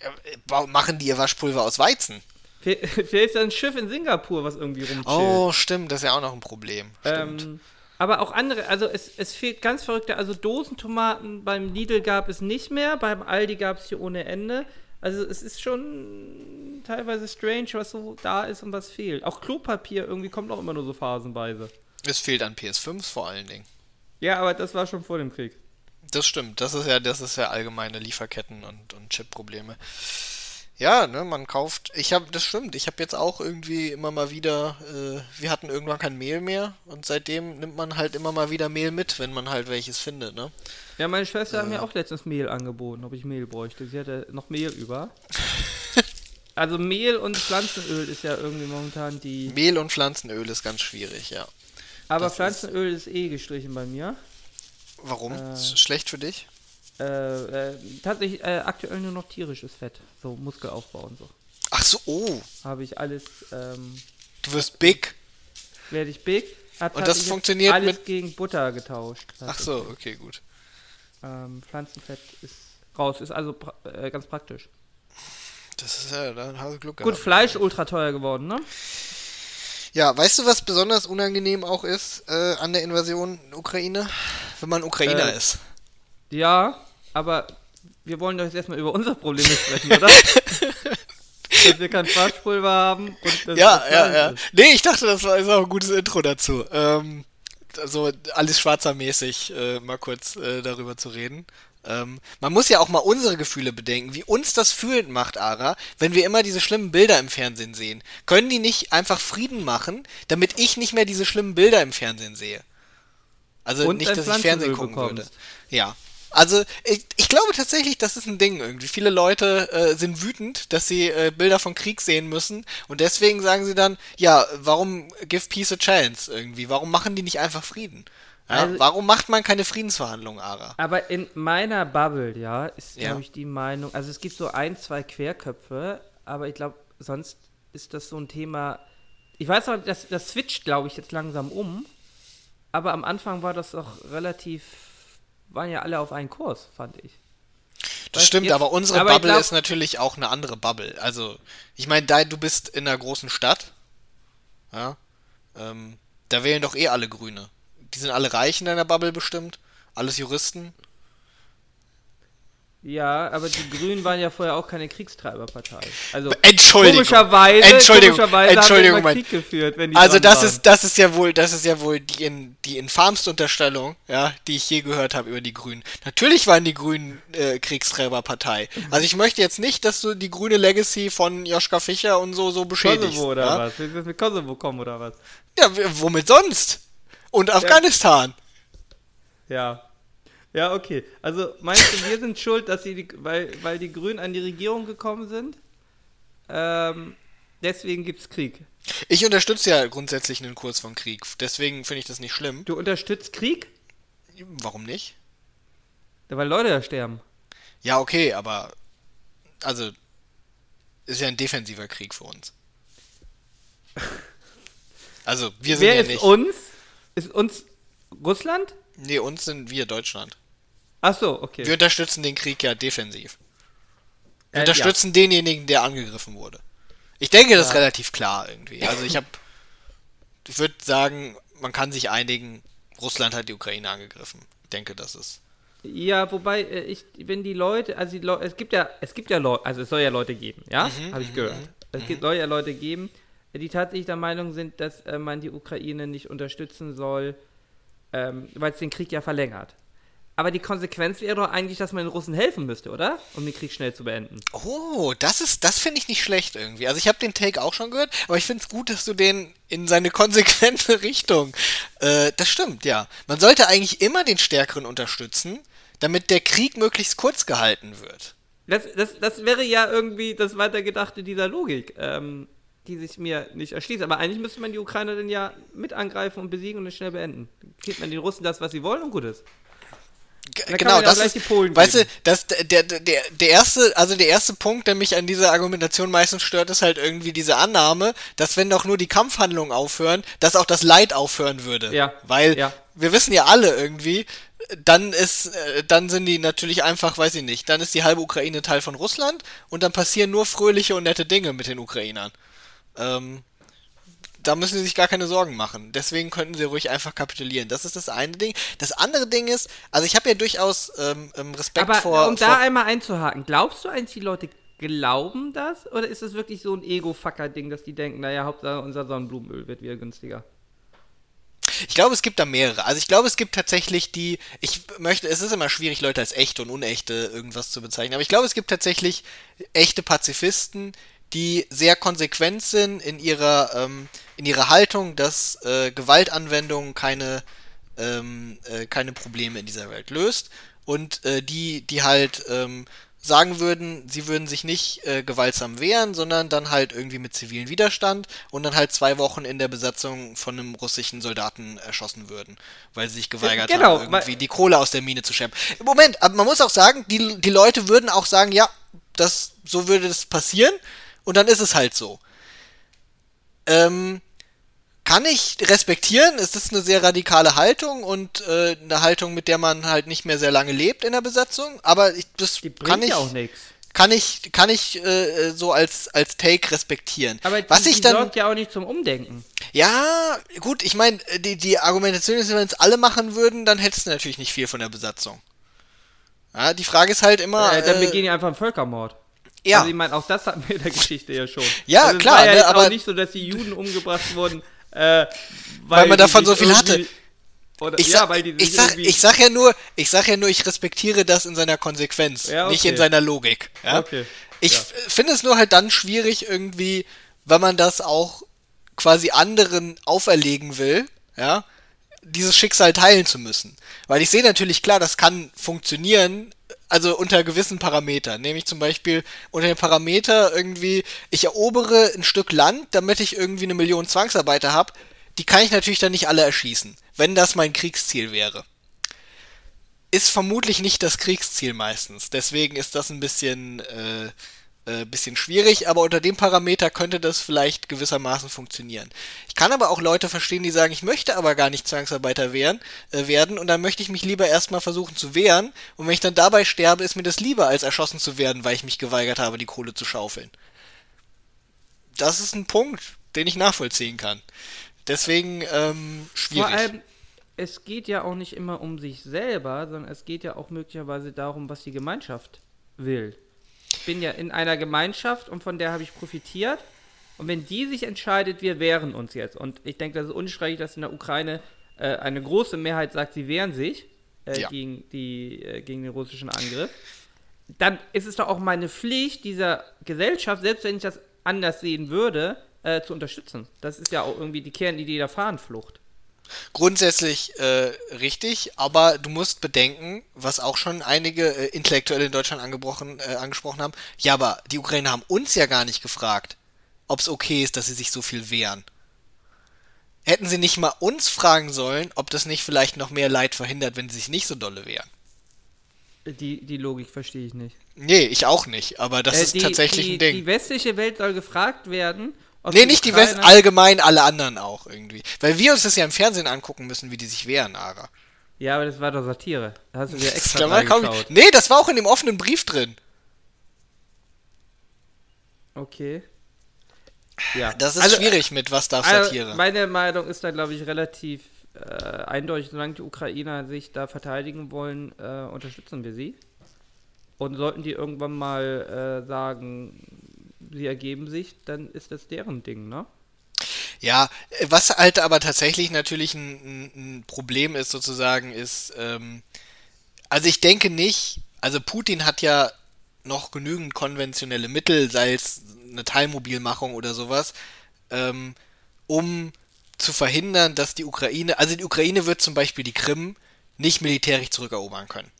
äh, Warum machen die ihr Waschpulver aus Weizen? Vielleicht ist da ein Schiff in Singapur, was irgendwie rumchillt. Oh, stimmt, das ist ja auch noch ein Problem. Stimmt. Ähm, aber auch andere, also es, es fehlt ganz verrückte, also Dosentomaten beim Lidl gab es nicht mehr, beim Aldi gab es hier ohne Ende. Also es ist schon teilweise strange, was so da ist und was fehlt. Auch Klopapier irgendwie kommt auch immer nur so phasenweise. es fehlt an PS5s vor allen Dingen. Ja, aber das war schon vor dem Krieg. Das stimmt, das ist ja, das ist ja allgemeine Lieferketten und, und Chip-Probleme. Ja, ne, man kauft. Ich habe, das stimmt. Ich habe jetzt auch irgendwie immer mal wieder. Äh, wir hatten irgendwann kein Mehl mehr und seitdem nimmt man halt immer mal wieder Mehl mit, wenn man halt welches findet, ne? Ja, meine Schwester hat mir auch letztens Mehl angeboten, ob ich Mehl bräuchte. Sie hatte noch Mehl über. also Mehl und Pflanzenöl ist ja irgendwie momentan die. Mehl und Pflanzenöl ist ganz schwierig, ja. Aber das ist- Pflanzenöl ist eh gestrichen bei mir. Warum? Äh. Ist schlecht für dich? Äh, äh, tatsächlich äh, aktuell nur noch tierisches Fett. So Muskelaufbau und so. Ach so, oh, Habe ich alles, ähm, du wirst big. werde ich big. Hab Und das funktioniert alles mit- gegen Butter getauscht. Ach so, okay, gut. Ähm, Pflanzenfett ist raus, ist also pra äh, ganz praktisch. Das ist ja, dann hast du Glück Gut, gehabt. Fleisch ultra teuer geworden, ne? Ja, weißt du, was besonders unangenehm auch ist äh, an der Invasion in Ukraine? Wenn man Ukrainer Äh, ist. Ja, aber wir wollen doch jetzt erstmal über unser Problem sprechen, oder? dass wir kein Waschpulver haben Ja, ja, ja. ist. Nee, ich dachte, das war ist auch ein gutes Intro dazu. Ähm, also alles schwarzermäßig äh, mal kurz äh, darüber zu reden. Ähm, man muss ja auch mal unsere Gefühle bedenken, wie uns das fühlend macht, Ara, wenn wir immer diese schlimmen Bilder im Fernsehen sehen. Können die nicht einfach Frieden machen, damit ich nicht mehr diese schlimmen Bilder im Fernsehen sehe? Also Und nicht, dass ich Fernsehen gucken bekommst. würde. Ja. Also ich, ich glaube tatsächlich, das ist ein Ding irgendwie. Viele Leute äh, sind wütend, dass sie äh, Bilder von Krieg sehen müssen und deswegen sagen sie dann, ja, warum give peace a chance irgendwie? Warum machen die nicht einfach Frieden? Ja, Also- warum macht man keine Friedensverhandlungen, Ara? Aber in meiner Bubble, ja, ist, Ja. glaube ich, die Meinung, also es gibt so ein, zwei Querköpfe, aber ich glaube, sonst ist das so ein Thema, ich weiß auch, das, das switcht, glaube ich, jetzt langsam um, aber am Anfang war das doch relativ, waren ja alle auf einen Kurs, fand ich. Das Weißt, stimmt, jetzt- aber unsere aber Bubble glaub- ist natürlich auch eine andere Bubble. Also, ich meine, da du bist in einer großen Stadt, ja, ähm, da wählen doch eh alle Grüne. Die sind alle reich in deiner Bubble bestimmt, alles Juristen. Ja, aber die Grünen waren ja vorher auch keine Kriegstreiberpartei. Also Entschuldigung. komischerweise, Entschuldigung, komischerweise Entschuldigung, haben Krieg geführt, wenn die Also das waren. ist das ist ja wohl das ist ja wohl die in, die infamste Unterstellung, ja, die ich je gehört habe über die Grünen. Natürlich waren die Grünen äh, Kriegsträgerpartei. Also ich möchte jetzt nicht, dass du die grüne Legacy von Joschka Fischer und so so beschädigst. Kosovo oder ja? was? Willst du jetzt mit Kosovo kommen oder was? Ja, womit sonst? Und Afghanistan. Ja. Ja, okay. Also meinst du, wir sind schuld, dass sie die, weil, weil die Grünen an die Regierung gekommen sind? Ähm, deswegen gibt's Krieg. Ich unterstütze ja grundsätzlich einen Kurs von Krieg. Deswegen finde ich das nicht schlimm. Du unterstützt Krieg? Warum nicht? Ja, weil Leute da sterben. Ja, okay, aber also ist ja ein defensiver Krieg für uns. Also, wir sind Wer ja ist nicht. uns? Ist uns Russland? Nee, uns sind wir Deutschland. Ach so, okay. Wir unterstützen den Krieg ja defensiv. Wir Äh, unterstützen denjenigen, der angegriffen wurde. Ich denke, das ist Ja. relativ klar irgendwie. Also ich habe, ich würde sagen, man kann sich einigen, Russland hat die Ukraine angegriffen. Ich denke, das ist. Ja, wobei äh, ich, wenn die Leute, also die Leute, es gibt ja, es gibt ja Leute, also es soll ja Leute geben, ja, Mhm, habe ich gehört. Es gibt, soll ja Leute geben, die tatsächlich der Meinung sind, dass äh, man die Ukraine nicht unterstützen soll, ähm, weil es den Krieg ja verlängert. Aber die Konsequenz wäre doch eigentlich, dass man den Russen helfen müsste, oder? Um den Krieg schnell zu beenden. Oh, das ist, das finde ich nicht schlecht irgendwie. Also ich habe den Take auch schon gehört, aber ich finde es gut, dass du den in seine konsequente Richtung. Äh, das stimmt, ja. Man sollte eigentlich immer den Stärkeren unterstützen, damit der Krieg möglichst kurz gehalten wird. Das, das, das wäre ja irgendwie das Weitergedachte dieser Logik, ähm, die sich mir nicht erschließt. Aber eigentlich müsste man die Ukrainer dann ja mit angreifen und besiegen und es schnell beenden. Gibt man den Russen das, was sie wollen und gut ist. G kann genau, das ist, die Polen weißt du, geben. das, der, der, der, der erste, also der erste Punkt, der mich an dieser Argumentation meistens stört, ist halt irgendwie diese Annahme, dass wenn doch nur die Kampfhandlungen aufhören, dass auch das Leid aufhören würde. Ja, Weil ja. wir wissen ja alle irgendwie, dann ist, äh, dann sind die natürlich einfach, weiß ich nicht, dann ist die halbe Ukraine Teil von Russland und dann passieren nur fröhliche und nette Dinge mit den Ukrainern. Ähm, da müssen sie sich gar keine Sorgen machen. Deswegen könnten sie ruhig einfach kapitulieren. Das ist das eine Ding. Das andere Ding ist, also ich habe ja durchaus ähm, ähm, Respekt Aber vor. um vor da einmal einzuhaken, glaubst du eigentlich, die Leute glauben das? Oder ist das wirklich so ein Ego-Fucker-Ding, dass die denken, naja, Hauptsache unser Sonnenblumenöl wird wieder günstiger? Ich glaube, es gibt da mehrere. Also ich glaube, es gibt tatsächlich die, ich möchte, es ist immer schwierig, Leute als echte und unechte irgendwas zu bezeichnen, aber ich glaube, es gibt tatsächlich echte Pazifisten, die sehr konsequent sind in ihrer, ähm, in ihrer Haltung, dass äh, Gewaltanwendung keine, ähm, äh, keine Probleme in dieser Welt löst und äh, die, die halt ähm, sagen würden, sie würden sich nicht äh, gewaltsam wehren, sondern dann halt irgendwie mit zivilen Widerstand und dann halt zwei Wochen in der Besatzung von einem russischen Soldaten erschossen würden, weil sie sich geweigert genau, haben, irgendwie die Kohle aus der Mine zu schleppen. Moment, aber man muss auch sagen, die, die Leute würden auch sagen, ja, das, so würde das passieren und dann ist es halt so. Ähm, kann ich respektieren. Es ist eine sehr radikale Haltung und äh, eine Haltung, mit der man halt nicht mehr sehr lange lebt in der Besatzung. Aber ich, das kann ich, ja auch nichts. kann ich, kann ich äh, so als, als Take respektieren. Aber Was die, ich die dann, sorgt ja auch nicht zum Umdenken. ja, gut, ich meine, die, die Argumentation ist, wenn es alle machen würden, dann hättest du natürlich nicht viel von der Besatzung. Ja, die Frage ist halt immer. Äh, dann äh, begehen die einfach einen Völkermord. Ja, Also ich meine, auch das hatten wir in der Geschichte ja schon. Ja, also es klar, War ja ne, aber- auch nicht so, dass die Juden umgebracht wurden, äh, weil, Weil man davon so viel hatte. Oder, ich ja, sag, weil die ich, sag, ich sag ja nur, ich sag ja nur, ich respektiere das in seiner Konsequenz, Ja, nicht okay. in seiner Logik. Ja? Okay, Ich ja. finde es nur halt dann schwierig irgendwie, wenn man das auch quasi anderen auferlegen will, ja, dieses Schicksal teilen zu müssen. Weil ich sehe natürlich klar, das kann funktionieren, also unter gewissen Parametern. Nämlich zum Beispiel unter dem Parameter irgendwie, ich erobere ein Stück Land, damit ich irgendwie eine Million Zwangsarbeiter habe. Die kann ich natürlich dann nicht alle erschießen, wenn das mein Kriegsziel wäre. Ist vermutlich nicht das Kriegsziel meistens. Deswegen ist das ein bisschen, äh, äh, bisschen schwierig, aber unter dem Parameter könnte das vielleicht gewissermaßen funktionieren. Ich kann aber auch Leute verstehen, die sagen, ich möchte aber gar nicht Zwangsarbeiter wehren, äh, werden und dann möchte ich mich lieber erstmal versuchen zu wehren und wenn ich dann dabei sterbe, ist mir das lieber, als erschossen zu werden, weil ich mich geweigert habe, die Kohle zu schaufeln. Das ist ein Punkt, den ich nachvollziehen kann. Deswegen ähm, schwierig. Vor allem, es geht ja auch nicht immer um sich selber, sondern es geht ja auch möglicherweise darum, was die Gemeinschaft will. Ich bin ja in einer Gemeinschaft und von der habe ich profitiert. Und wenn die sich entscheidet, wir wehren uns jetzt, und ich denke, das ist unstreitig, dass in der Ukraine äh, eine große Mehrheit sagt, sie wehren sich äh, Ja. gegen, die, äh, gegen den russischen Angriff, dann ist es doch auch meine Pflicht dieser Gesellschaft, selbst wenn ich das anders sehen würde, äh, zu unterstützen. Das ist ja auch irgendwie die Kernidee der Fahnenflucht. Grundsätzlich äh, richtig, aber du musst bedenken, was auch schon einige äh, Intellektuelle in Deutschland angebrochen, äh, angesprochen haben, ja, aber die Ukrainer haben uns ja gar nicht gefragt, ob es okay ist, dass sie sich so viel wehren. Hätten sie nicht mal uns fragen sollen, ob das nicht vielleicht noch mehr Leid verhindert, wenn sie sich nicht so dolle wehren. Die, die Logik verstehe ich nicht. Nee, ich auch nicht, aber das Äh, ist die, tatsächlich die, ein Ding. Die westliche Welt soll gefragt werden. Ob nee, nicht die West, Ukrainer- allgemein alle anderen auch irgendwie. Weil wir uns das ja im Fernsehen angucken müssen, wie die sich wehren, Ara. Ja, aber das war doch Satire. Da hast du dir extra Klammer, kaum. Nee, das war auch in dem offenen Brief drin. Okay. Ja. Das ist Also, schwierig mit was darf Also, Satire. meine Meinung ist da, glaube ich, relativ äh, eindeutig. Solange die Ukrainer sich da verteidigen wollen, äh, unterstützen wir sie. Und sollten die irgendwann mal äh, sagen, sie ergeben sich, dann ist das deren Ding, ne? Ja, was halt aber tatsächlich natürlich ein, ein, ein Problem ist, sozusagen, ist, ähm, also ich denke nicht, also Putin hat ja noch genügend konventionelle Mittel, sei es eine Teilmobilmachung oder sowas, ähm, um zu verhindern, dass die Ukraine, also die Ukraine wird zum Beispiel die Krim nicht militärisch zurückerobern können.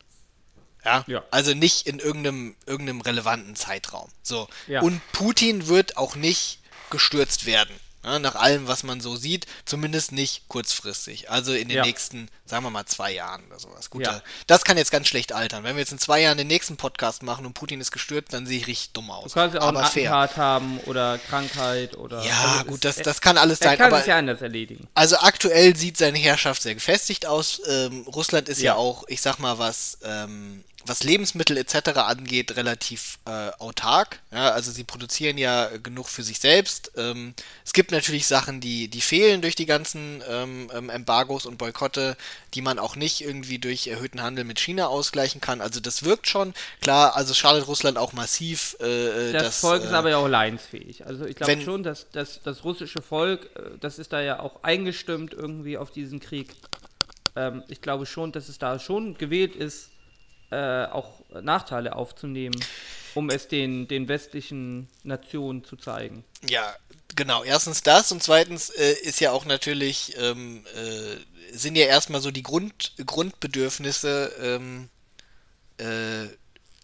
Ja? Ja. Also nicht in irgendeinem, irgendeinem relevanten Zeitraum. So. Ja. Und Putin wird auch nicht gestürzt werden. Ja, nach allem, was man so sieht, zumindest nicht kurzfristig. Also in den Ja. nächsten, sagen wir mal, zwei Jahren oder sowas. Gut, Ja. da- das kann jetzt ganz schlecht altern. Wenn wir jetzt in zwei Jahren den nächsten Podcast machen und Putin ist gestürzt, dann sehe ich richtig dumm Du aus. kannst ja auch aber einen fair. Attentat haben oder Krankheit oder. Ja, also gut, das, das kann alles sein. kann aber es ja anders erledigen. also aktuell sieht seine Herrschaft sehr gefestigt aus. Ähm, Russland ist ja. Ja. auch, ich sag mal, was, ähm, was Lebensmittel etc. angeht, relativ äh, autark. Ja, also sie produzieren ja genug für sich selbst. Ähm, es gibt natürlich Sachen, die, die fehlen durch die ganzen ähm, ähm, Embargos und Boykotte, die man auch nicht irgendwie durch erhöhten Handel mit China ausgleichen kann. Also das wirkt schon. Klar, also schadet Russland auch massiv. Äh, Das, das, Volk ist äh, aber ja auch leidensfähig. Also ich glaube schon, dass, dass das russische Volk, äh, das ist da ja auch eingestimmt irgendwie auf diesen Krieg. Ähm, ich glaube schon, dass es da schon gewählt ist, äh, auch Nachteile aufzunehmen, um es den, den westlichen Nationen zu zeigen. Ja, genau. Erstens das und zweitens äh, ist ja auch natürlich, ähm, äh, sind ja erstmal so die Grund, Grundbedürfnisse ähm, äh,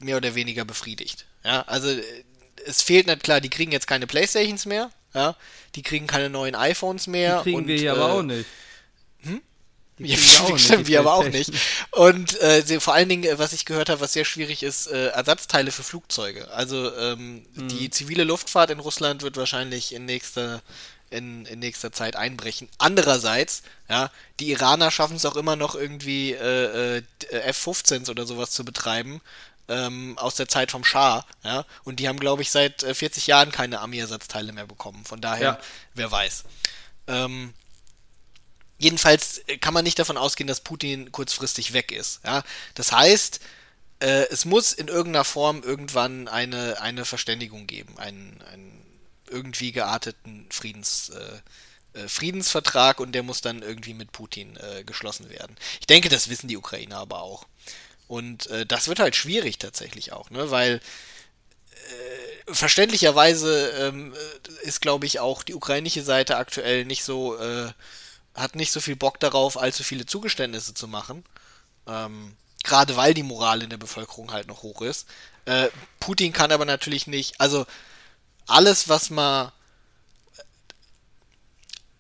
mehr oder weniger befriedigt. Ja, also äh, es fehlt nicht klar, die kriegen jetzt keine Playstations mehr, ja, die kriegen keine neuen iPhones mehr. Die kriegen und, wir hier aber auch nicht. Die ja, stimmt, wir aber auch nicht. Und äh, sie, vor allen Dingen, äh, was ich gehört habe, was sehr schwierig ist, äh, Ersatzteile für Flugzeuge. Also ähm, Mhm. die zivile Luftfahrt in Russland wird wahrscheinlich in nächster in, in nächster Zeit einbrechen. Andererseits, ja, die Iraner schaffen es auch immer noch irgendwie äh, äh, F-15s oder sowas zu betreiben ähm, aus der Zeit vom Schah, ja, und die haben, glaube ich, seit äh, 40 Jahren keine Armeeersatzteile mehr bekommen. Von daher, Ja. wer weiß. Ähm, Jedenfalls äh, kann man nicht davon ausgehen, dass Putin kurzfristig weg ist. Ja? Das heißt, äh, es muss in irgendeiner Form irgendwann eine, eine Verständigung geben, einen, einen irgendwie gearteten Friedens, äh, äh, Friedensvertrag und der muss dann irgendwie mit Putin äh, geschlossen werden. Ich denke, das wissen die Ukrainer aber auch. Und das wird halt schwierig tatsächlich auch, ne? weil verständlicherweise ähm, äh, ist, glaube ich, auch die ukrainische Seite aktuell nicht so, hat nicht so viel Bock darauf, allzu viele Zugeständnisse zu machen. Ähm, Gerade weil die Moral in der Bevölkerung halt noch hoch ist. Äh, Putin kann aber natürlich nicht, also alles, was man.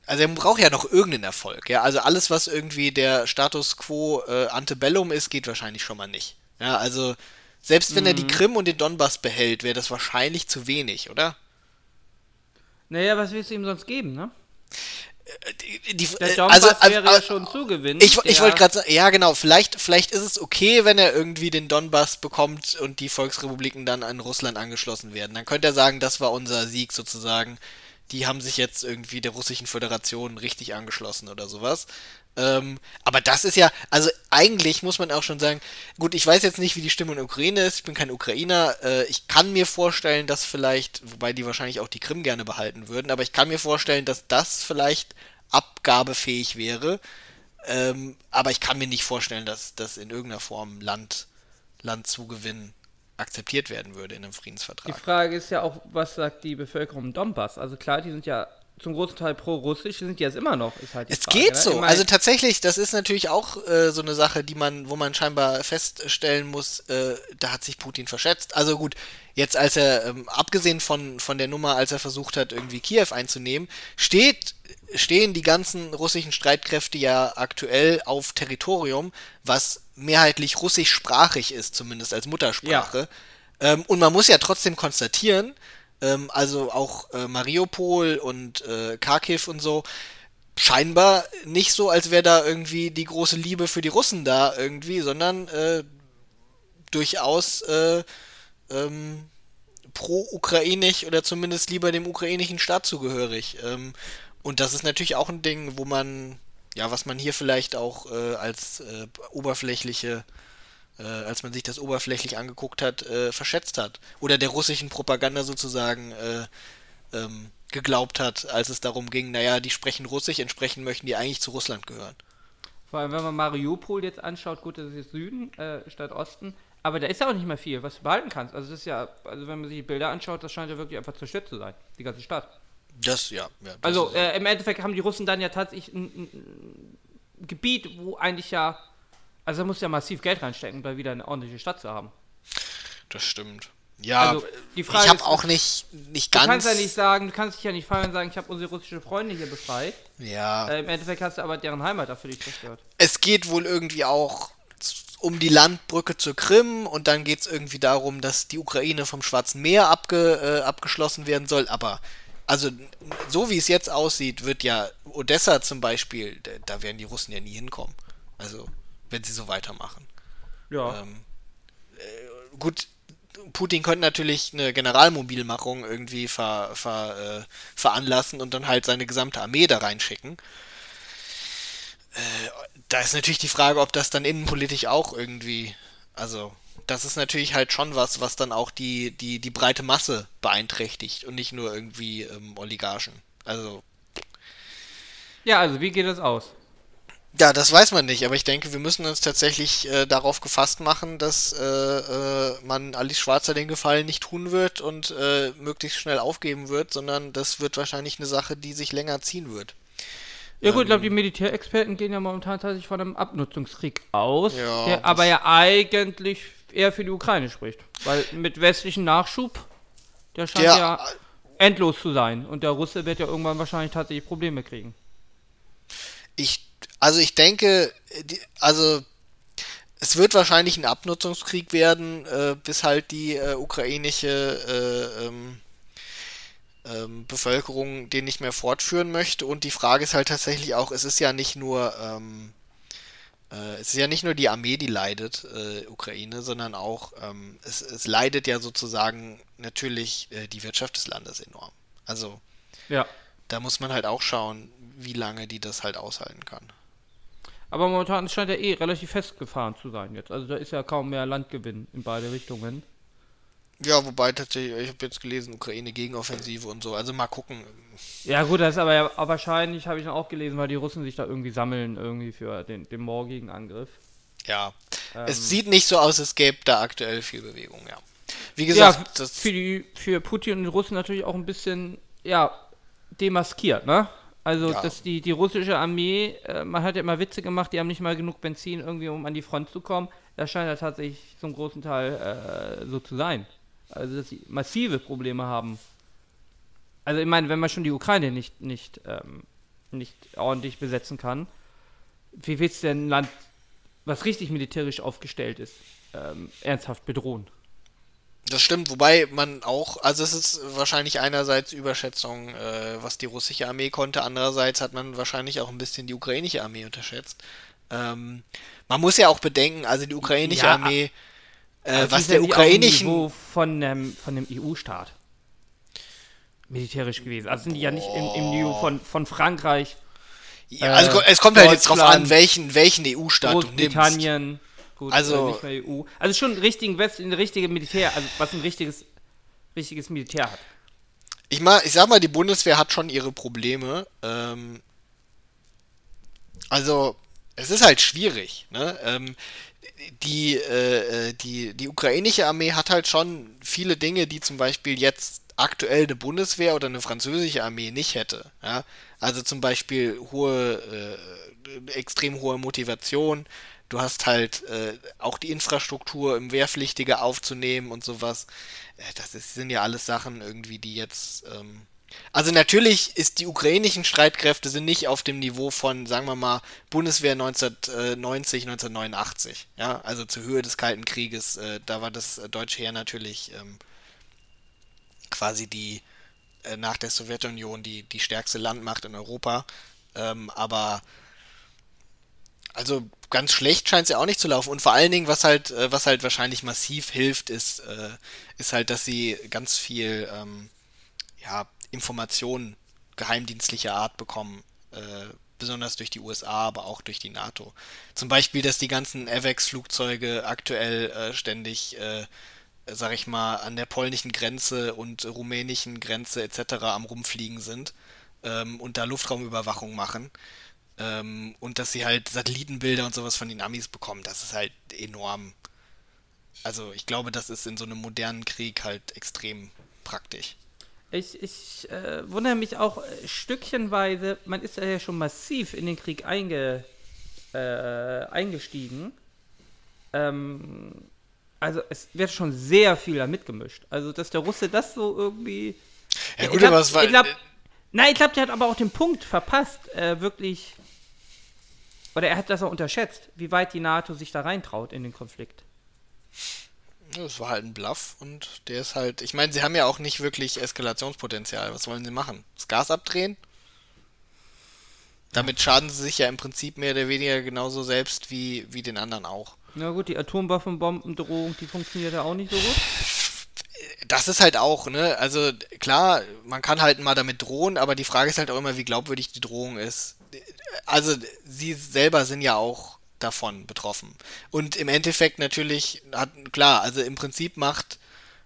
Also er braucht ja noch irgendeinen Erfolg, ja. Also alles, was irgendwie der Status quo äh, antebellum ist, geht wahrscheinlich schon mal nicht. Ja, also selbst wenn er die Krim und den Donbass behält, wäre das wahrscheinlich zu wenig, oder? Naja, was willst du ihm sonst geben, ne? Die, die, Der äh, also, also, wäre ja also, schon Zugewinn. Ich, ich wollte gerade sagen, ja genau, vielleicht, vielleicht ist es okay, wenn er irgendwie den Donbass bekommt und die Volksrepubliken dann an Russland angeschlossen werden. Dann könnte er sagen, das war unser Sieg sozusagen. Die haben sich jetzt irgendwie der russischen Föderation richtig angeschlossen oder sowas. Ähm, aber das ist ja, also eigentlich muss man auch schon sagen, gut, ich weiß jetzt nicht, wie die Stimmung in der Ukraine ist, ich bin kein Ukrainer, äh, ich kann mir vorstellen, dass vielleicht, wobei die wahrscheinlich auch die Krim gerne behalten würden, aber ich kann mir vorstellen, dass das vielleicht abgabefähig wäre. Ähm, aber ich kann mir nicht vorstellen, dass das in irgendeiner Form Land, Landzugewinn akzeptiert werden würde in einem Die Friedensvertrag. Frage ist ja auch, was sagt die Bevölkerung Donbass? Also klar, die sind ja zum großen Teil pro-russisch, sind die jetzt immer noch, ist halt Es Frage, geht ne? so. Also tatsächlich, das ist natürlich auch äh, so eine Sache, die man, wo man scheinbar feststellen muss, äh, da hat sich Putin verschätzt. Also gut, jetzt als er, ähm, abgesehen von, von der Nummer, als er versucht hat, irgendwie Kiew einzunehmen, steht, stehen die ganzen russischen Streitkräfte ja aktuell auf Territorium, was mehrheitlich russischsprachig ist, zumindest als Muttersprache. Ähm, und man muss ja trotzdem konstatieren, ähm, also auch äh, Mariupol und äh, Kharkiv und so, scheinbar nicht so, als wäre da irgendwie die große Liebe für die Russen da irgendwie, sondern äh, durchaus äh, ähm, pro-ukrainisch oder zumindest lieber dem ukrainischen Staat zugehörig. Ähm, und das ist natürlich auch ein Ding, wo man, ja, was man hier vielleicht auch äh, als äh, oberflächliche, äh, als man sich das oberflächlich angeguckt hat, äh, verschätzt hat. Oder der russischen Propaganda sozusagen äh, ähm, geglaubt hat, als es darum ging, naja, die sprechen Russisch, entsprechend möchten die eigentlich zu Russland gehören. Vor allem, wenn man Mariupol jetzt anschaut, gut, das ist jetzt Süden äh, statt Osten, aber da ist ja auch nicht mehr viel, was du behalten kannst. Also das ist ja, also wenn man sich die Bilder anschaut, das scheint ja wirklich einfach zerstört zu sein, die ganze Stadt. Das, ja. ja das also äh, im Endeffekt haben die Russen dann ja tatsächlich ein, ein, Gebiet, wo eigentlich ja, also da muss ja massiv Geld reinstecken, um da wieder eine ordentliche Stadt zu haben. Das stimmt. Ja, also, die Frage ich habe auch nicht, nicht ganz. Du kannst ja nicht sagen, du kannst dich ja nicht fallen und sagen, ich habe unsere russische Freunde hier befreit. Ja. Äh, Im Endeffekt hast du aber deren Heimat dafür nicht zerstört. Es geht wohl irgendwie auch um die Landbrücke zur Krim und dann geht es irgendwie darum, dass die Ukraine vom Schwarzen Meer abge, äh, abgeschlossen werden soll. Aber also so wie es jetzt aussieht, wird ja Odessa zum Beispiel, da werden die Russen ja nie hinkommen. Also wenn sie so weitermachen. Ja. Ähm, äh, gut, Putin könnte natürlich eine Generalmobilmachung irgendwie ver, ver, äh, veranlassen und dann halt seine gesamte Armee da reinschicken. Äh, da ist natürlich die Frage, ob das dann innenpolitisch auch irgendwie, also das ist natürlich halt schon was, was dann auch die, die, die breite Masse beeinträchtigt und nicht nur irgendwie ähm, Oligarchen. Also. Ja, also wie geht das aus? Ja, das weiß man nicht, aber ich denke, wir müssen uns tatsächlich äh, darauf gefasst machen, dass äh, äh, man Alice Schwarzer den Gefallen nicht tun wird und äh, möglichst schnell aufgeben wird, sondern das wird wahrscheinlich eine Sache, die sich länger ziehen wird. Ja gut, ich glaube, die ähm, Militärexperten gehen ja momentan tatsächlich von einem Abnutzungskrieg aus, ja, der aber ja eigentlich eher für die Ukraine spricht. Weil mit westlichem Nachschub, der scheint der, ja endlos zu sein. Und der Russe wird ja irgendwann wahrscheinlich tatsächlich Probleme kriegen. Ich also ich denke, also es wird wahrscheinlich ein Abnutzungskrieg werden, äh, bis halt die äh, ukrainische äh, ähm, ähm, Bevölkerung den nicht mehr fortführen möchte. Und die Frage ist halt tatsächlich auch, es ist ja nicht nur ähm, äh, es ist ja nicht nur die Armee, die leidet, äh, Ukraine, sondern auch ähm, es, es, leidet ja sozusagen natürlich äh, die Wirtschaft des Landes enorm. Also ja. da muss man halt auch schauen, wie lange die das halt aushalten kann. Aber momentan scheint er eh relativ festgefahren zu sein jetzt. Also da ist ja kaum mehr Landgewinn in beide Richtungen. Ja, wobei tatsächlich, ich habe jetzt gelesen, Ukraine Gegenoffensive und so. Also mal gucken. Ja gut, das ist aber ja wahrscheinlich, habe ich dann auch gelesen, weil die Russen sich da irgendwie sammeln, irgendwie für den, den morgigen Angriff. Ja. Ähm, es sieht nicht so aus, es gäbe da aktuell viel Bewegung, ja. Wie gesagt, ja, das für, die, für Putin und die Russen natürlich auch ein bisschen, ja, demaskiert, ne? Also, ja. dass die, die russische Armee, äh, man hat ja immer Witze gemacht, die haben nicht mal genug Benzin irgendwie, um an die Front zu kommen. Das scheint ja tatsächlich zum großen Teil äh, so zu sein. Also, dass sie massive Probleme haben. Also, ich meine, wenn man schon die Ukraine nicht, nicht, ähm, nicht ordentlich besetzen kann, wie willst du denn ein Land, was richtig militärisch aufgestellt ist, ähm, ernsthaft bedrohen? Das stimmt, wobei man auch, also es ist wahrscheinlich einerseits Überschätzung, äh, was die russische Armee konnte, andererseits hat man wahrscheinlich auch ein bisschen die ukrainische Armee unterschätzt. Ähm, man muss ja auch bedenken, also die ukrainische ja, Armee, äh, also was der ukrainischen... Von, ähm, von dem EU-Staat militärisch gewesen. Also sind die ja nicht im, im Niveau von, von Frankreich. Ja, also es kommt halt jetzt drauf an, welchen, welchen EU-Staat du nimmst. Großbritannien, Gut, also, nicht mehr EU. Also schon ein richtigen West, ein richtiges Militär, also was ein richtiges, richtiges Militär hat. Ich mal, ich sag mal, die Bundeswehr hat schon ihre Probleme. Ähm, also, es ist halt schwierig, ne? Ähm, die, äh, äh, die, die ukrainische Armee hat halt schon viele Dinge, die zum Beispiel jetzt aktuell eine Bundeswehr oder eine französische Armee nicht hätte. Ja? Also zum Beispiel hohe, äh, extrem hohe Motivation, du hast halt äh, auch die Infrastruktur im Wehrpflichtige aufzunehmen und sowas. Äh, das ist, sind ja alles Sachen irgendwie, die jetzt. Ähm also natürlich ist die ukrainischen Streitkräfte sind nicht auf dem Niveau von, sagen wir mal, Bundeswehr 1990, 1989. Ja, also zur Höhe des Kalten Krieges. Äh, da war das deutsche Heer natürlich ähm, quasi die äh, nach der Sowjetunion die, die stärkste Landmacht in Europa. Ähm, aber also ganz schlecht scheint es ja auch nicht zu laufen. Und vor allen Dingen, was halt, äh, was halt wahrscheinlich massiv hilft, ist, äh, ist halt, dass sie ganz viel ähm, ja, Informationen geheimdienstlicher Art bekommen. Äh, besonders durch die USA, aber auch durch die NATO. Zum Beispiel, dass die ganzen AVEX-Flugzeuge aktuell äh, ständig, äh, sag ich mal, an der polnischen Grenze und rumänischen Grenze etc. am rumfliegen sind ähm, und da Luftraumüberwachung machen. Ähm, und dass sie halt Satellitenbilder und sowas von den Amis bekommen, das ist halt enorm. Also ich glaube, das ist in so einem modernen Krieg halt extrem praktisch. Ich, ich äh, wundere mich auch äh, stückchenweise, man ist ja schon massiv in den Krieg einge, äh, eingestiegen. Ähm, also es wird schon sehr viel da mitgemischt. Also dass der Russe das so irgendwie. Ja, gut, aber es war. Ich glaub, nein, ich glaube, der hat aber auch den Punkt verpasst, äh, wirklich oder er hat das auch unterschätzt, wie weit die NATO sich da reintraut in den Konflikt. Das war halt ein Bluff und der ist halt. Ich meine, sie haben ja auch nicht wirklich Eskalationspotenzial. Was wollen sie machen? Das Gas abdrehen? Damit schaden sie sich ja im Prinzip mehr oder weniger genauso selbst wie, wie den anderen auch. Na gut, die Atomwaffenbombendrohung, die funktioniert ja auch nicht so gut. Das ist halt auch, ne? Also klar, man kann halt mal damit drohen, aber die Frage ist halt auch immer, wie glaubwürdig die Drohung ist also sie selber sind ja auch davon betroffen. Und im Endeffekt natürlich hat, klar, also im Prinzip macht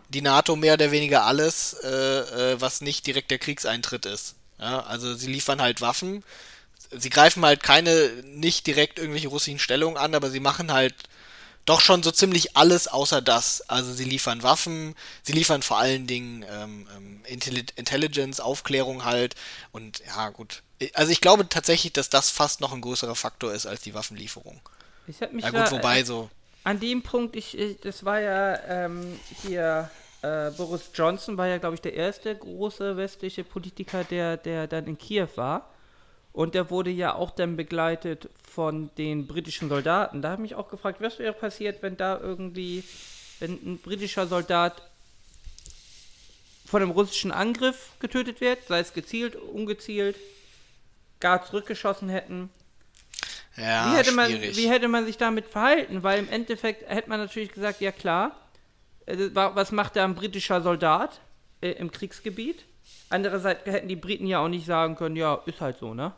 die NATO mehr oder weniger alles, äh, äh, was nicht direkt der Kriegseintritt ist. Ja, also sie liefern halt Waffen, sie greifen halt keine, nicht direkt irgendwelche russischen Stellungen an, aber sie machen halt doch schon so ziemlich alles außer das. Also sie liefern Waffen, sie liefern vor allen Dingen ähm, ähm Intelligence, Aufklärung halt und ja gut, also ich glaube tatsächlich, dass das fast noch ein größerer Faktor ist als die Waffenlieferung. Ich habe mich ja, gut, da, wobei äh, so. An dem Punkt, ich, ich das war ja ähm, hier äh, Boris Johnson war ja, glaube ich, der erste große westliche Politiker, der, der dann in Kiew war. Und der wurde ja auch dann begleitet von den britischen Soldaten. Da habe ich mich auch gefragt, was wäre passiert, wenn da irgendwie, wenn ein britischer Soldat von einem russischen Angriff getötet wird, sei es gezielt, ungezielt, gar zurückgeschossen hätten. Ja, wie hätte, man, schwierig. wie hätte man sich damit verhalten? Weil im Endeffekt hätte man natürlich gesagt, ja klar, äh, was macht da ein britischer Soldat äh, im Kriegsgebiet? Andererseits hätten die Briten ja auch nicht sagen können, ja, ist halt so, ne?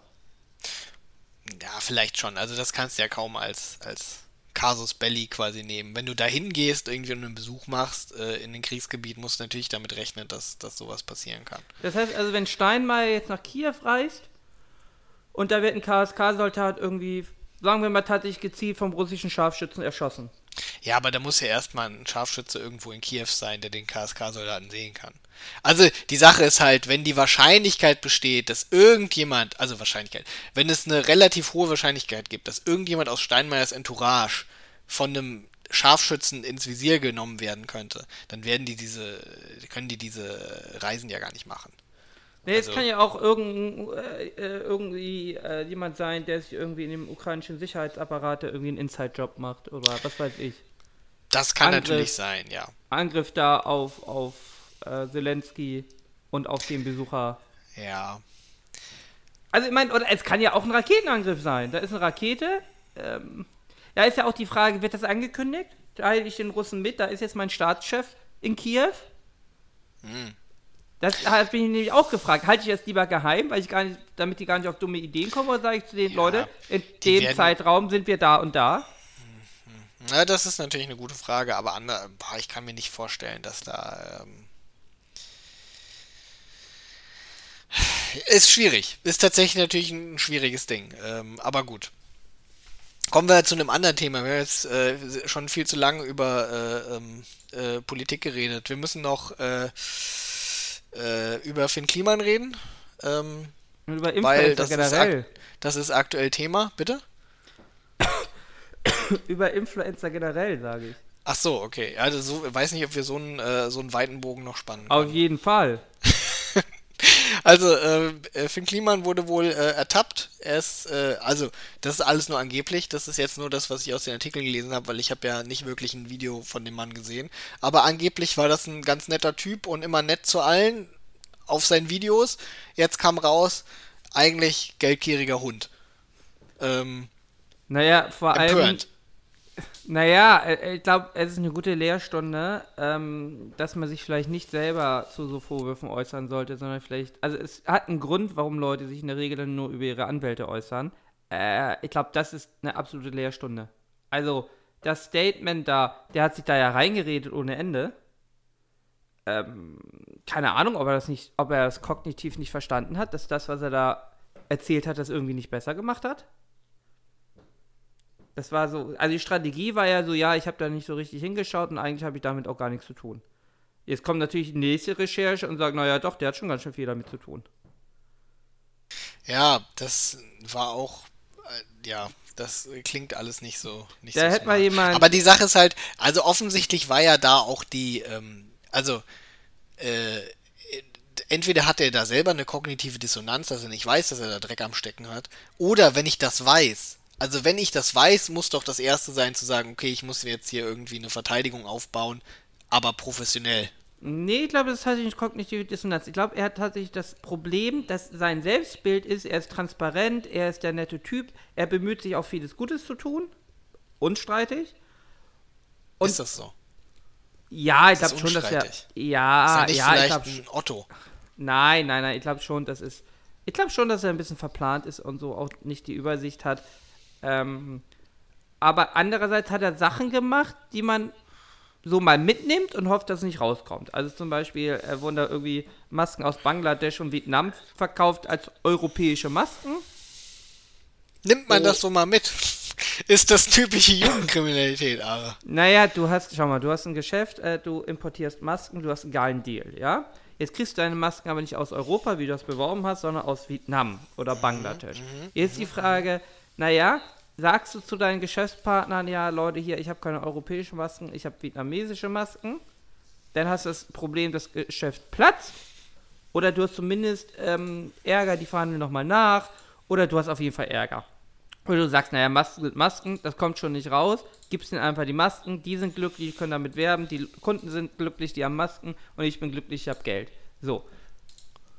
Ja, vielleicht schon. Also das kannst du ja kaum als, als Casus Belli quasi nehmen. Wenn du da hingehst, irgendwie einen Besuch machst äh, in den Kriegsgebiet, musst du natürlich damit rechnen, dass, dass sowas passieren kann. Das heißt also, wenn Steinmeier jetzt nach Kiew reist, und da wird ein KSK-Soldat irgendwie, sagen wir mal, tatsächlich gezielt vom russischen Scharfschützen erschossen. Ja, aber da muss ja erstmal ein Scharfschütze irgendwo in Kiew sein, der den KSK-Soldaten sehen kann. Also die Sache ist halt, wenn die Wahrscheinlichkeit besteht, dass irgendjemand, also Wahrscheinlichkeit, wenn es eine relativ hohe Wahrscheinlichkeit gibt, dass irgendjemand aus Steinmeiers Entourage von einem Scharfschützen ins Visier genommen werden könnte, dann werden die diese, können die diese Reisen ja gar nicht machen. Nee, es also, kann ja auch irgend, äh, äh, irgendwie äh, jemand sein, der sich irgendwie in dem ukrainischen Sicherheitsapparat irgendwie einen Inside-Job macht oder was weiß ich. Das kann Angriff, natürlich sein, ja. Angriff da auf, auf äh, Zelensky und auf den Besucher. Ja. Also ich meine, oder es kann ja auch ein Raketenangriff sein. Da ist eine Rakete. Ähm, da ist ja auch die Frage, wird das angekündigt? Teile ich den Russen mit, da ist jetzt mein Staatschef in Kiew. Hm. Das habe ich nämlich auch gefragt. Halte ich das lieber geheim, weil ich gar nicht, damit die gar nicht auf dumme Ideen kommen, oder sage ich zu den ja, Leuten, in dem werden, Zeitraum sind wir da und da? Na, das ist natürlich eine gute Frage, aber andere, boah, ich kann mir nicht vorstellen, dass da. Ähm, ist schwierig. Ist tatsächlich natürlich ein schwieriges Ding. Ähm, aber gut. Kommen wir zu einem anderen Thema. Wir haben jetzt äh, schon viel zu lange über äh, ähm, äh, Politik geredet. Wir müssen noch äh, über Finn Kliman reden. Ähm, Und über Influencer das generell. Ist das ist aktuell Thema, bitte? über Influencer generell, sage ich. Ach so, okay. Also so, weiß nicht, ob wir so einen, äh, so einen weiten Bogen noch spannen. Auf jeden Fall. also, äh, äh, Finn Kliman wurde wohl äh, ertappt. Er ist, äh, also, das ist alles nur angeblich. Das ist jetzt nur das, was ich aus den Artikeln gelesen habe, weil ich habe ja nicht wirklich ein Video von dem Mann gesehen. Aber angeblich war das ein ganz netter Typ und immer nett zu allen auf seinen Videos. Jetzt kam raus, eigentlich geldgieriger Hund. Ähm, naja, vor allem. Naja, äh, ich glaube, es ist eine gute Lehrstunde, ähm, dass man sich vielleicht nicht selber zu so Vorwürfen äußern sollte, sondern vielleicht. Also, es hat einen Grund, warum Leute sich in der Regel dann nur über ihre Anwälte äußern. Äh, ich glaube, das ist eine absolute Lehrstunde. Also, das Statement da, der hat sich da ja reingeredet ohne Ende. Ähm, keine Ahnung, ob er das nicht, ob er es kognitiv nicht verstanden hat, dass das, was er da erzählt hat, das irgendwie nicht besser gemacht hat. Das war so, also die Strategie war ja so, ja, ich habe da nicht so richtig hingeschaut und eigentlich habe ich damit auch gar nichts zu tun. Jetzt kommt natürlich die nächste Recherche und sagt, naja, doch, der hat schon ganz schön viel damit zu tun. Ja, das war auch, äh, ja, das klingt alles nicht so. Nicht da so hätte mal jemand. Aber die Sache ist halt, also offensichtlich war ja da auch die, ähm, also, äh, entweder hat er da selber eine kognitive Dissonanz, dass er nicht weiß, dass er da Dreck am Stecken hat, oder wenn ich das weiß, also wenn ich das weiß, muss doch das Erste sein zu sagen, okay, ich muss jetzt hier irgendwie eine Verteidigung aufbauen, aber professionell. Nee, ich glaube, das ist tatsächlich kognitive Dissonanz. Ich glaube, er hat tatsächlich das Problem, dass sein Selbstbild ist, er ist transparent, er ist der nette Typ, er bemüht sich auch vieles Gutes zu tun. Unstreitig. Und ist das so? Ja, ich glaube schon, dass er. Ja, ist er ja, vielleicht ich glaub, Otto. Nein, nein, nein, ich glaube schon, dass es. Ich glaube schon, dass er ein bisschen verplant ist und so auch nicht die Übersicht hat. Ähm, aber andererseits hat er Sachen gemacht, die man so mal mitnimmt und hofft, dass es nicht rauskommt. Also zum Beispiel äh, wurden da irgendwie Masken aus Bangladesch und Vietnam verkauft als europäische Masken. Nimmt man oh. das so mal mit? Ist das typische Jugendkriminalität, aber. Naja, du hast, schau mal, du hast ein Geschäft, äh, du importierst Masken, du hast einen geilen Deal, ja? Jetzt kriegst du deine Masken aber nicht aus Europa, wie du das beworben hast, sondern aus Vietnam oder Bangladesch. Mhm, mhm Jetzt die Frage, naja, sagst du zu deinen Geschäftspartnern, ja, Leute, hier, ich habe keine europäischen Masken, ich habe vietnamesische Masken, dann hast du das Problem, das Geschäft platzt, oder du hast zumindest ähm, Ärger, die verhandeln nochmal nach, oder du hast auf jeden Fall Ärger. Oder du sagst, naja, Masken sind Masken, das kommt schon nicht raus, gibst ihnen einfach die Masken, die sind glücklich, die können damit werben, die Kunden sind glücklich, die haben Masken und ich bin glücklich, ich habe Geld. So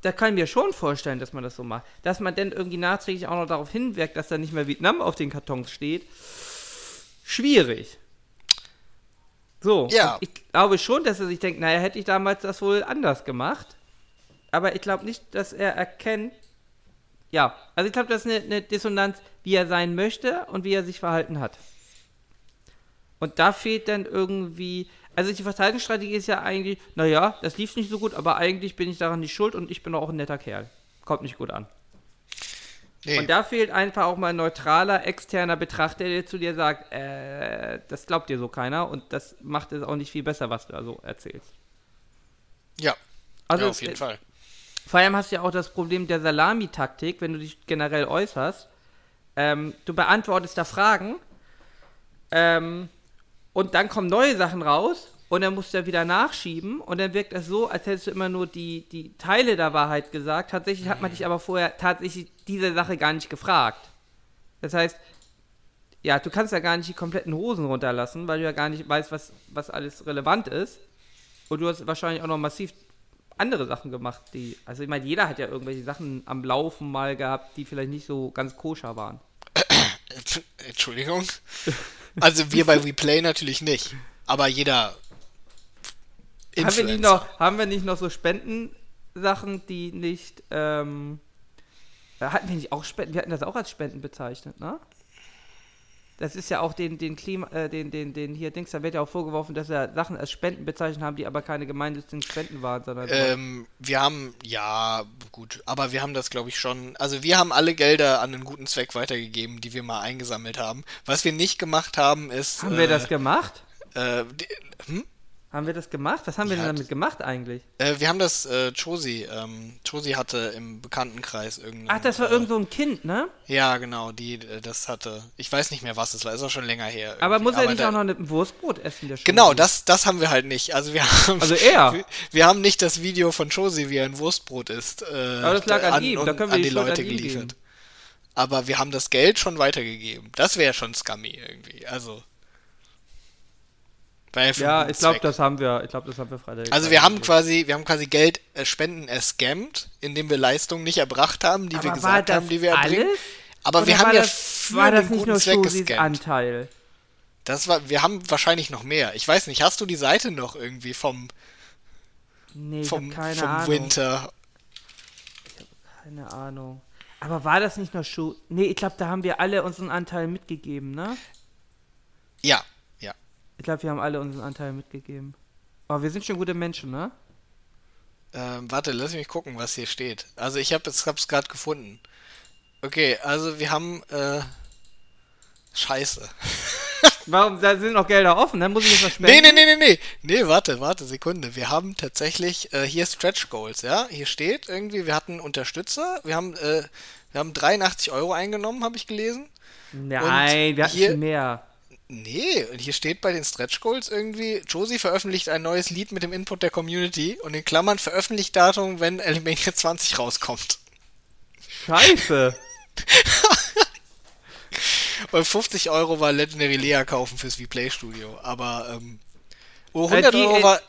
da kann ich mir schon vorstellen, dass man das so macht. Dass man dann irgendwie nachträglich auch noch darauf hinwirkt, dass da nicht mehr Vietnam auf den Kartons steht. Schwierig. So. Ja. Ich glaube schon, dass er sich denkt, naja, hätte ich damals das wohl anders gemacht. Aber ich glaube nicht, dass er erkennt, ja, also ich glaube, das ist eine, eine Dissonanz, wie er sein möchte und wie er sich verhalten hat. Und da fehlt dann irgendwie, also die Verteidigungsstrategie ist ja eigentlich, naja, das lief nicht so gut, aber eigentlich bin ich daran nicht schuld und ich bin auch ein netter Kerl. Kommt nicht gut an. Nee. Und da fehlt einfach auch mal ein neutraler, externer Betrachter, der zu dir sagt, äh, das glaubt dir so keiner und das macht es auch nicht viel besser, was du da so erzählst. Ja, also ja, auf jeden äh, Fall. Vor allem hast du ja auch das Problem der Salami-Taktik, wenn du dich generell äußerst. Ähm, du beantwortest da Fragen, ähm, und dann kommen neue Sachen raus und dann musst du ja wieder nachschieben und dann wirkt das so, als hättest du immer nur die, die Teile der Wahrheit gesagt. Tatsächlich hat man dich aber vorher tatsächlich diese Sache gar nicht gefragt. Das heißt, ja, du kannst ja gar nicht die kompletten Hosen runterlassen, weil du ja gar nicht weißt, was, was alles relevant ist. Und du hast wahrscheinlich auch noch massiv andere Sachen gemacht, die, also ich meine, jeder hat ja irgendwelche Sachen am Laufen mal gehabt, die vielleicht nicht so ganz koscher waren. Entschuldigung. Also wir bei WePlay natürlich nicht. Aber jeder. Haben wir, nicht noch, haben wir nicht noch so Spendensachen, die nicht. Ähm, hatten wir nicht auch Spenden? Wir hatten das auch als Spenden bezeichnet, ne? Das ist ja auch den, den Klima, äh, den, den, den hier Dings, da wird ja auch vorgeworfen, dass er Sachen als Spenden bezeichnet haben, die aber keine gemeinnützigen Spenden waren, sondern. Ähm, wir haben, ja, gut, aber wir haben das, glaube ich, schon. Also wir haben alle Gelder an einen guten Zweck weitergegeben, die wir mal eingesammelt haben. Was wir nicht gemacht haben, ist. Haben äh, wir das gemacht? Äh, hm? Haben wir das gemacht? Was haben wir denn damit gemacht eigentlich? Äh, wir haben das, äh, Josie, ähm, Josie hatte im Bekanntenkreis irgendein. Ach, das war äh, irgend so ein Kind, ne? Ja, genau, die, äh, das hatte. Ich weiß nicht mehr, was es war, ist auch schon länger her. Irgendwie. Aber muss er nicht auch noch ein Wurstbrot essen, der Genau, das, das haben wir halt nicht. Also wir haben. Also er? Wir, wir haben nicht das Video von Josie, wie er ein Wurstbrot isst. Äh, Aber das lag an, an ihm, da können wir an die, die Leute geliefert. Geben. Aber wir haben das Geld schon weitergegeben. Das wäre schon scummy irgendwie. Also. Ja, ich glaube, das haben wir. Ich glaube, das haben wir Freitag. Also wir haben quasi, wir haben quasi Geld äh, Spenden erscammt, indem wir Leistungen nicht erbracht haben, die Aber wir gesagt haben, die wir erbringen. Alles? Aber Oder wir haben ja das, für war das nicht nur Zweck Anteil. Das war, wir haben wahrscheinlich noch mehr. Ich weiß nicht, hast du die Seite noch irgendwie vom nee, vom, keine vom Ahnung. Winter? Ich habe keine Ahnung. Aber war das nicht nur Schuh? Nee, ich glaube, da haben wir alle unseren Anteil mitgegeben, ne? Ja, ja. Ich glaube, wir haben alle unseren Anteil mitgegeben. Aber wir sind schon gute Menschen, ne? Ähm, warte, lass mich gucken, was hier steht. Also ich habe es gerade gefunden. Okay, also wir haben äh, Scheiße. Warum da sind noch Gelder offen? Dann muss ich jetzt was spenden. Nee, nee, nee, nee, nee. Nee, warte, warte, Sekunde. Wir haben tatsächlich äh, hier Stretch Goals, ja? Hier steht irgendwie, wir hatten Unterstützer, wir haben äh, wir haben 83 Euro eingenommen, habe ich gelesen. Nein, und wir hatten hier, mehr. Nee, und hier steht bei den Stretch Goals irgendwie, Josie veröffentlicht ein neues Lied mit dem Input der Community und in Klammern veröffentlicht Datum, wenn Alimania 20 rauskommt. Scheiße. und 50 Euro war Legendary Lea kaufen fürs Vplay Studio, aber ähm, oh, 100 äh, Euro war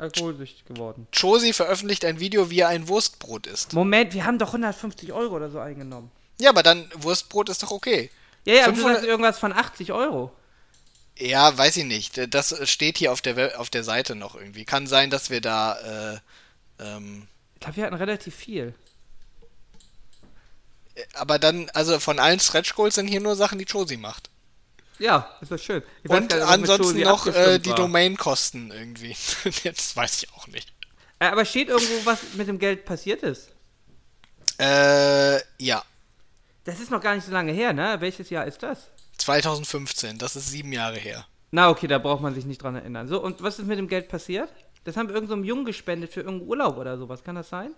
alkoholsüchtig geworden. Josie veröffentlicht ein Video, wie er ein Wurstbrot isst. Moment, wir haben doch 150 Euro oder so eingenommen. Ja, aber dann Wurstbrot ist doch okay. Ja, ja, 500... du sagst irgendwas von 80 Euro. Ja, weiß ich nicht. Das steht hier auf der, auf der Seite noch irgendwie. Kann sein, dass wir da. Äh, ähm, ich glaube, wir hatten relativ viel. Äh, aber dann, also von allen Stretch Goals sind hier nur Sachen, die Josie macht. Ja, ist das schön. Ich Und nicht, ansonsten noch äh, die Domainkosten irgendwie. Jetzt weiß ich auch nicht. Äh, aber steht irgendwo, was mit dem Geld passiert ist? Äh, ja. Das ist noch gar nicht so lange her, ne? Welches Jahr ist das? 2015, das ist sieben Jahre her. Na, okay, da braucht man sich nicht dran erinnern. So, und was ist mit dem Geld passiert? Das haben wir irgendeinem so Jungen gespendet für irgendeinen Urlaub oder sowas. Kann das sein?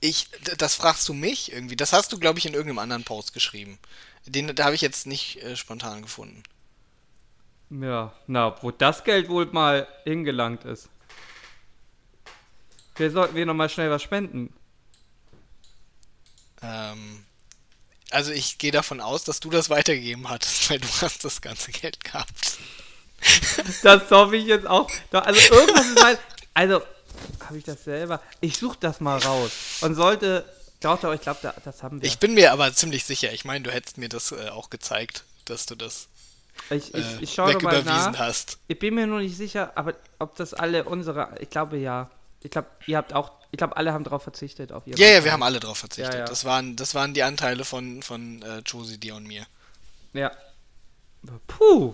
Ich, das fragst du mich irgendwie. Das hast du, glaube ich, in irgendeinem anderen Post geschrieben. Den da habe ich jetzt nicht äh, spontan gefunden. Ja, na, wo das Geld wohl mal hingelangt ist. Wir sollten wir nochmal schnell was spenden. Ähm, also ich gehe davon aus, dass du das weitergegeben hattest, weil du hast das ganze Geld gehabt. Das hoffe ich jetzt auch. Also irgendwas ist halt. Also, habe ich das selber? Ich suche das mal raus. Und sollte. Glaubt ihr, ich glaube, das haben wir. Ich bin mir aber ziemlich sicher. Ich meine, du hättest mir das äh, auch gezeigt, dass du das ich, ich, äh, ich schaue mal nach. hast. Ich bin mir nur nicht sicher, aber ob das alle unsere. Ich glaube ja. Ich glaube, ihr habt auch ich glaube, alle haben darauf verzichtet. Auf ihr ja, ja, wir haben alle darauf verzichtet. Ja, ja. Das, waren, das waren die Anteile von, von äh, Josie, dir und mir. Ja. Puh.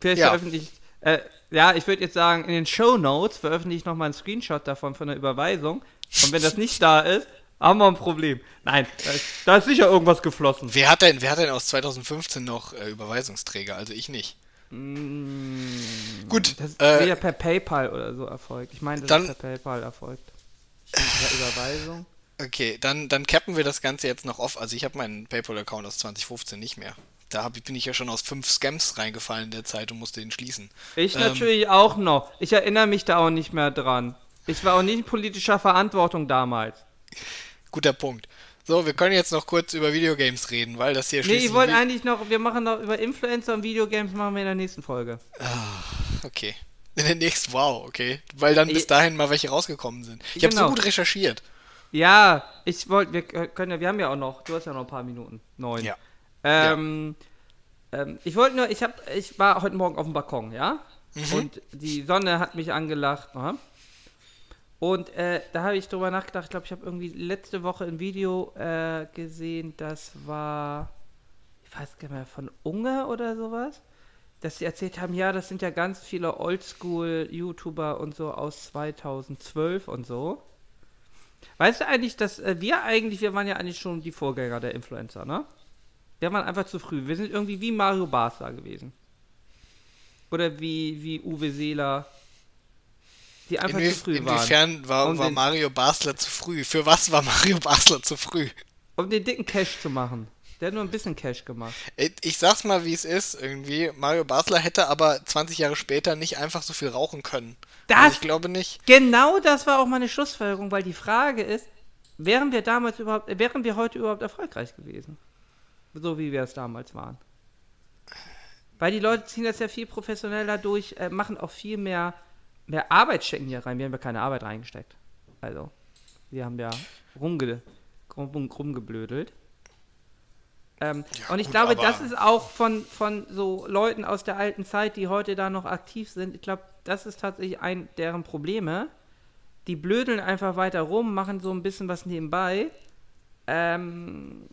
Vielleicht ja. veröffentlicht. Äh, ja, ich würde jetzt sagen, in den Show Notes veröffentliche ich nochmal einen Screenshot davon von der Überweisung. Und wenn das nicht da ist, haben wir ein Problem. Nein, da ist, da ist sicher irgendwas geflossen. Wer hat denn, wer hat denn aus 2015 noch äh, Überweisungsträger? Also ich nicht. Mm, Gut. Das ist äh, ja per PayPal oder so erfolgt. Ich meine, das dann, ist per PayPal erfolgt. Per Überweisung. Okay, dann, dann cappen wir das Ganze jetzt noch off. Also ich habe meinen PayPal-Account aus 2015 nicht mehr. Da hab, bin ich ja schon aus fünf Scams reingefallen in der Zeit und musste ihn schließen. Ich ähm, natürlich auch noch. Ich erinnere mich da auch nicht mehr dran. Ich war auch nicht in politischer Verantwortung damals. Guter Punkt. So, wir können jetzt noch kurz über Videogames reden, weil das hier schließlich... Nee, ich wollte eigentlich noch, wir machen noch über Influencer und Videogames machen wir in der nächsten Folge. Ah, okay. In der nächsten, wow, okay. Weil dann bis dahin mal welche rausgekommen sind. Ich genau. habe so gut recherchiert. Ja, ich wollte, wir können ja, wir haben ja auch noch, du hast ja noch ein paar Minuten. Neun. Ja. Ähm, ja. ähm ich wollte nur, ich hab, ich war heute Morgen auf dem Balkon, ja? Mhm. Und die Sonne hat mich angelacht. Aha. Und äh, da habe ich drüber nachgedacht. Ich glaube, ich habe irgendwie letzte Woche ein Video äh, gesehen, das war, ich weiß gar nicht mehr, von Unge oder sowas. Dass sie erzählt haben, ja, das sind ja ganz viele Oldschool-YouTuber und so aus 2012 und so. Weißt du eigentlich, dass äh, wir eigentlich, wir waren ja eigentlich schon die Vorgänger der Influencer, ne? Wir waren einfach zu früh. Wir sind irgendwie wie Mario Basler gewesen. Oder wie, wie Uwe Seeler die einfach Inwie zu früh inwiefern waren. Inwiefern war, um war Mario Basler zu früh? Für was war Mario Basler zu früh? Um den dicken Cash zu machen. Der hat nur ein bisschen Cash gemacht. Ich sag's mal, wie es ist, irgendwie. Mario Basler hätte aber 20 Jahre später nicht einfach so viel rauchen können. Das, also ich glaube nicht. Genau das war auch meine Schlussfolgerung, weil die Frage ist, wären wir damals überhaupt, wären wir heute überhaupt erfolgreich gewesen? So wie wir es damals waren. Weil die Leute ziehen das ja viel professioneller durch, äh, machen auch viel mehr, mehr Arbeit stecken hier rein. Wir haben ja keine Arbeit reingesteckt. Also, wir haben ja rumge rum, rumgeblödelt. Ähm, ja, und ich gut, glaube, das ist auch von, von so Leuten aus der alten Zeit, die heute da noch aktiv sind, ich glaube, das ist tatsächlich ein deren Probleme. Die blödeln einfach weiter rum, machen so ein bisschen was nebenbei, ähm,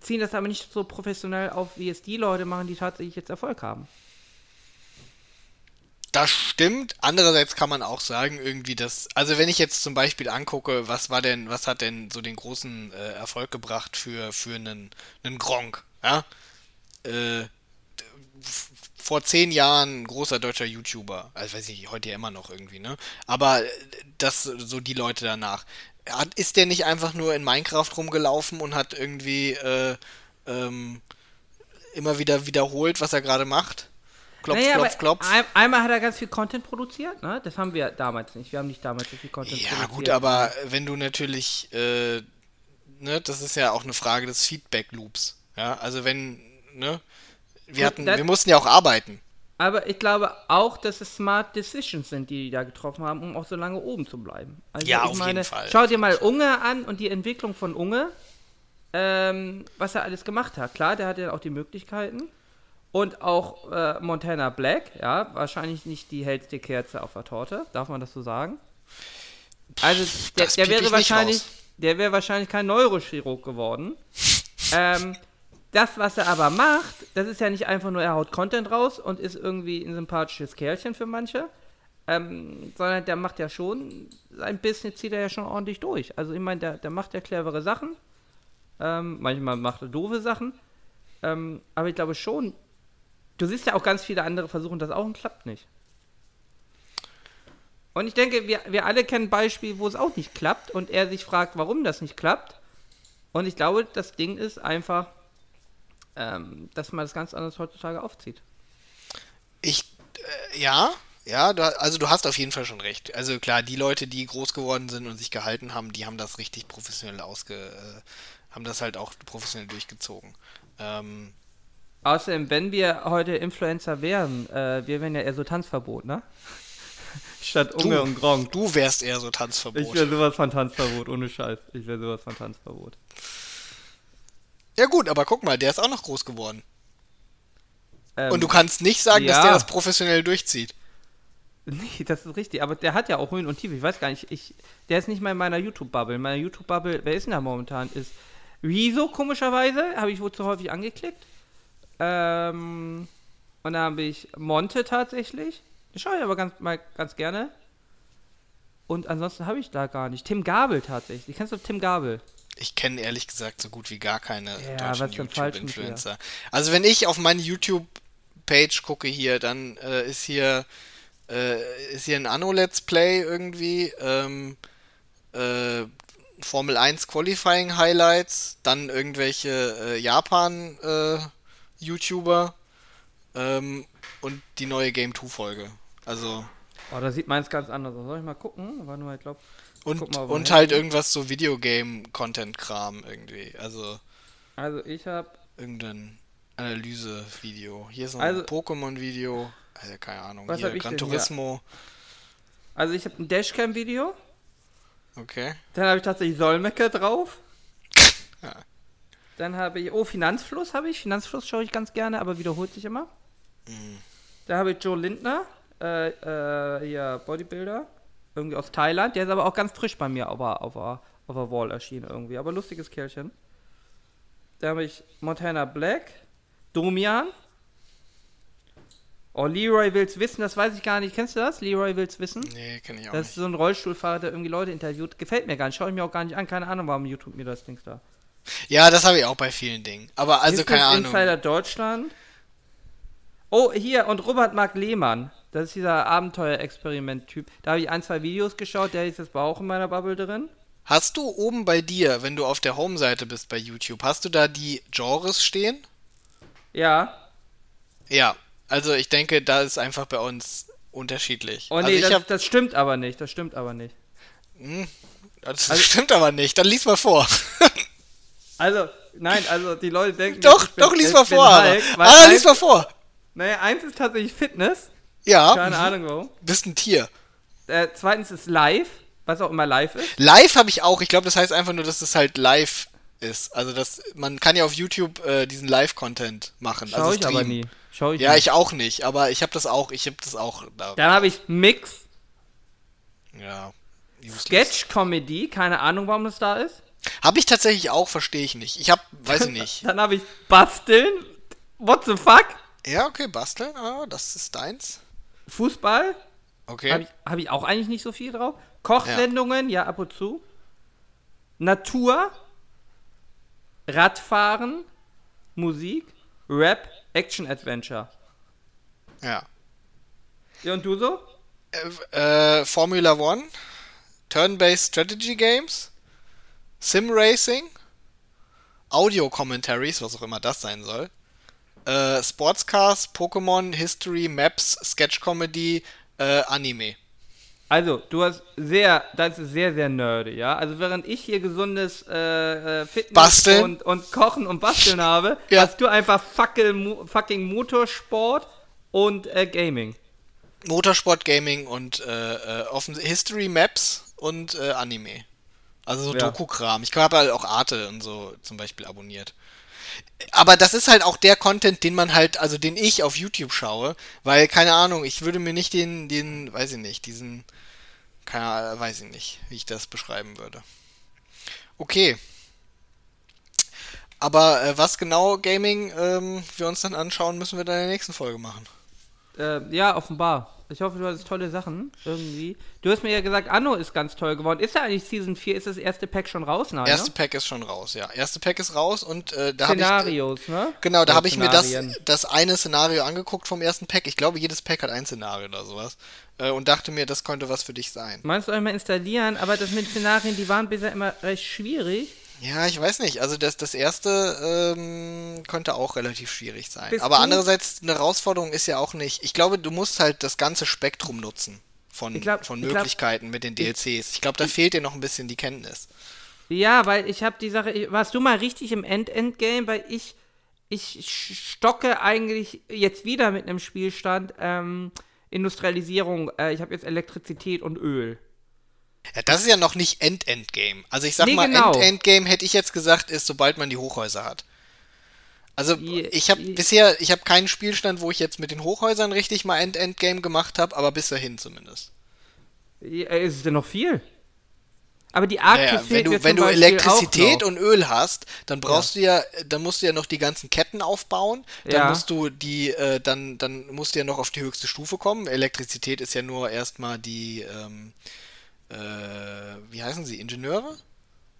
ziehen das aber nicht so professionell auf, wie es die Leute machen, die tatsächlich jetzt Erfolg haben. Das stimmt. Andererseits kann man auch sagen, irgendwie, dass, also wenn ich jetzt zum Beispiel angucke, was war denn, was hat denn so den großen äh, Erfolg gebracht für, für einen, einen Gronk, ja? Äh, vor zehn Jahren großer deutscher YouTuber, also weiß ich, heute ja immer noch irgendwie, ne? Aber das, so die Leute danach. Hat, ist der nicht einfach nur in Minecraft rumgelaufen und hat irgendwie äh, ähm, immer wieder wiederholt, was er gerade macht? Klopf, naja, klopf, klopf. Ein, einmal hat er ganz viel Content produziert, ne? Das haben wir damals nicht. Wir haben nicht damals so viel Content ja, produziert. Ja, gut, aber wenn du natürlich, äh, ne, das ist ja auch eine Frage des Feedback-Loops. Ja, also wenn, ne, wir hatten, das, wir mussten ja auch arbeiten. Aber ich glaube auch, dass es smart Decisions sind, die die da getroffen haben, um auch so lange oben zu bleiben. Also ja, auf meine, jeden Fall. Schau dir mal Unge an und die Entwicklung von Unge, ähm, was er alles gemacht hat. Klar, der hat ja auch die Möglichkeiten und auch äh, Montana Black, ja, wahrscheinlich nicht die hellste Kerze auf der Torte, darf man das so sagen? Also der, der wäre wahrscheinlich, der wäre wahrscheinlich kein Neurochirurg geworden. ähm, das, was er aber macht, das ist ja nicht einfach nur, er haut Content raus und ist irgendwie ein sympathisches Kerlchen für manche, ähm, sondern der macht ja schon, sein Business zieht er ja schon ordentlich durch. Also ich meine, der, der macht ja clevere Sachen, ähm, manchmal macht er doofe Sachen, ähm, aber ich glaube schon, du siehst ja auch ganz viele andere versuchen das auch und klappt nicht. Und ich denke, wir, wir alle kennen Beispiele, wo es auch nicht klappt und er sich fragt, warum das nicht klappt. Und ich glaube, das Ding ist einfach, ähm, dass man das ganz anders heutzutage aufzieht. Ich, äh, ja, ja, du, also du hast auf jeden Fall schon recht. Also klar, die Leute, die groß geworden sind und sich gehalten haben, die haben das richtig professionell ausge, äh, haben das halt auch professionell durchgezogen. Ähm, Außerdem, wenn wir heute Influencer wären, äh, wir wären ja eher so Tanzverbot, ne? Statt Unge und Gronk. Du wärst eher so Tanzverbot. Ich wäre sowas von Tanzverbot, ohne Scheiß. Ich wäre sowas von Tanzverbot. Ja gut, aber guck mal, der ist auch noch groß geworden. Ähm, und du kannst nicht sagen, ja. dass der das professionell durchzieht. Nee, das ist richtig. Aber der hat ja auch Höhen und Tiefe. Ich weiß gar nicht, ich, der ist nicht mal in meiner YouTube-Bubble. In meiner YouTube-Bubble, wer ist denn da momentan? Ist Rezo, komischerweise, habe ich wohl zu häufig angeklickt. Ähm, und dann habe ich Monte tatsächlich. Den schaue ich aber ganz, mal ganz gerne. Und ansonsten habe ich da gar nicht. Tim Gabel tatsächlich. Kennst du Tim Gabel? Ich kenne ehrlich gesagt so gut wie gar keine ja, deutschen YouTube-Influencer. Also wenn ich auf meine YouTube-Page gucke hier, dann äh, ist hier äh, ist hier ein Anno-Let's Play irgendwie. Ähm, äh, Formel 1 Qualifying Highlights, dann irgendwelche äh, Japan äh, YouTuber ähm, und die neue Game 2 Folge. Also. Oh, da sieht meins ganz anders aus. Soll ich mal gucken? War nur, ich glaube. Und, mal, und halt irgendwas so Videogame-Content-Kram irgendwie. Also. Also ich habe. Irgendein Analyse-Video. Hier ist noch also, ein Pokémon-Video. Also keine Ahnung. Was Hier, Gran Turismo. Hier? Also ich habe ein Dashcam-Video. Okay. Dann habe ich tatsächlich Solmecke drauf. ja. Dann habe ich, oh, Finanzfluss habe ich. Finanzfluss schaue ich ganz gerne, aber wiederholt sich immer. Mhm. Da habe ich Joe Lindner, äh, äh, ja, Bodybuilder, irgendwie aus Thailand. Der ist aber auch ganz frisch bei mir auf der, auf der, auf der Wall erschienen irgendwie, aber lustiges Kerlchen. Da habe ich Montana Black, Domian. Oh, Leroy will's wissen, das weiß ich gar nicht. Kennst du das? Leroy will's wissen? Nee, kenn ich auch das nicht. Das ist so ein Rollstuhlfahrer, der irgendwie Leute interviewt. Gefällt mir gar nicht, schaue ich mir auch gar nicht an. Keine Ahnung, warum YouTube mir das Ding da. Ja, das habe ich auch bei vielen Dingen. Aber also Business keine Ahnung. Insider Deutschland. Oh, hier, und Robert Mark Lehmann. Das ist dieser Abenteuerexperiment-Typ. Da habe ich ein, zwei Videos geschaut, der ist jetzt auch in meiner Bubble drin. Hast du oben bei dir, wenn du auf der Home-Seite bist bei YouTube, hast du da die Genres stehen? Ja. Ja, also ich denke, da ist einfach bei uns unterschiedlich. Oh nee, also das, hab... das, stimmt aber nicht, das stimmt aber nicht. Hm, das also, stimmt aber nicht, dann lies mal vor. Also, nein, also die Leute denken. Doch, doch, lies mal vor. Hulk, ah, lies mal vor. Naja, eins ist tatsächlich Fitness. Ja. Keine Ahnung warum. Bist ein Tier. Äh, zweitens ist live, was auch immer live ist. Live habe ich auch. Ich glaube, das heißt einfach nur, dass es halt live ist. Also das, man kann ja auf YouTube äh, diesen Live-Content machen. Schau also ich aber nie. Schau ich Ja, nie. ich auch nicht, aber ich habe das auch, ich habe das auch da. Dann habe ich Mix, Ja. Sketch-Comedy, keine Ahnung, warum das da ist. Habe ich tatsächlich auch, verstehe ich nicht. Ich habe, weiß ich nicht. Dann habe ich Basteln, what the fuck? Ja, okay, basteln, ah, das ist deins. Fußball, Okay. habe ich, hab ich auch eigentlich nicht so viel drauf. Kochsendungen, ja. ab und zu. Natur, Radfahren, Musik, Rap, Action-Adventure. Ja. Ja, und du so? Äh, äh, Formula One, Turn-Based Strategy Games, Sim Racing, Audio Commentaries, was auch immer das sein soll, äh, Sportscars, Pokémon, History, Maps, Sketch Comedy, äh, Anime. Also, du hast sehr, das ist sehr, sehr nerdy, ja? Also, während ich hier gesundes äh, äh, Fitness Basteln. Und, und Kochen und Basteln habe, Ja. hast du einfach fucking, fucking Motorsport und äh, Gaming. Motorsport, Gaming und äh, äh, History, Maps und äh, Anime. Also so Ja. Doku-Kram. Ich habe halt auch Arte und so zum Beispiel abonniert. Aber das ist halt auch der Content, den man halt, also den ich auf YouTube schaue, weil, keine Ahnung, ich würde mir nicht den, den, weiß ich nicht, diesen, keine Ahnung, weiß ich nicht, wie ich das beschreiben würde. Okay. Aber äh, was genau Gaming ähm, wir uns dann anschauen, müssen wir dann in der nächsten Folge machen. Äh, ja, offenbar. Ich hoffe, du hattest tolle Sachen irgendwie. Du hast mir ja gesagt, Anno ist ganz toll geworden. Ist da eigentlich Season 4? Ist das erste Pack schon raus? Nein, Erste ne? Pack ist schon raus, ja. Erste Pack ist raus und äh, da habe ich Szenarios, ne? genau, da habe ich mir das, das eine Szenario angeguckt vom ersten Pack. Ich glaube, jedes Pack hat ein Szenario oder sowas äh, und dachte mir, das könnte was für dich sein. Meinst du einmal installieren, aber das mit Szenarien, die waren bisher immer recht schwierig. Ja, ich weiß nicht. Also das, das erste ähm, könnte auch relativ schwierig sein. Bist Aber andererseits eine Herausforderung ist ja auch nicht. Ich glaube, du musst halt das ganze Spektrum nutzen von, glaub- von ich glaub- Möglichkeiten mit den DLCs. Ich glaube, da fehlt dir noch ein bisschen die Kenntnis. Ja, weil ich habe die Sache, ich- warst du mal richtig im End-End-Game, weil ich, ich stocke eigentlich jetzt wieder mit einem Spielstand ähm, Industrialisierung. Äh, ich habe jetzt Elektrizität und Öl. Ja, das ist ja noch nicht End-End-Game. Also ich sag Nee, mal, genau. End-End-Game hätte ich jetzt gesagt, ist, sobald man die Hochhäuser hat. Also ich habe bisher, ich habe keinen Spielstand, wo ich jetzt mit den Hochhäusern richtig mal End-End-Game gemacht habe, aber bis dahin zumindest. Ja, äh, ist es denn noch viel? Aber die Ja, Arktis ja, fehlt wenn du, wenn du Elektrizität und Öl hast, dann brauchst du ja, dann musst du ja noch die ganzen Ketten aufbauen. Dann Ja. musst du die, äh, dann, dann musst du ja noch auf die höchste Stufe kommen. Elektrizität ist ja nur erstmal die, ähm, äh, wie heißen sie, Ingenieure?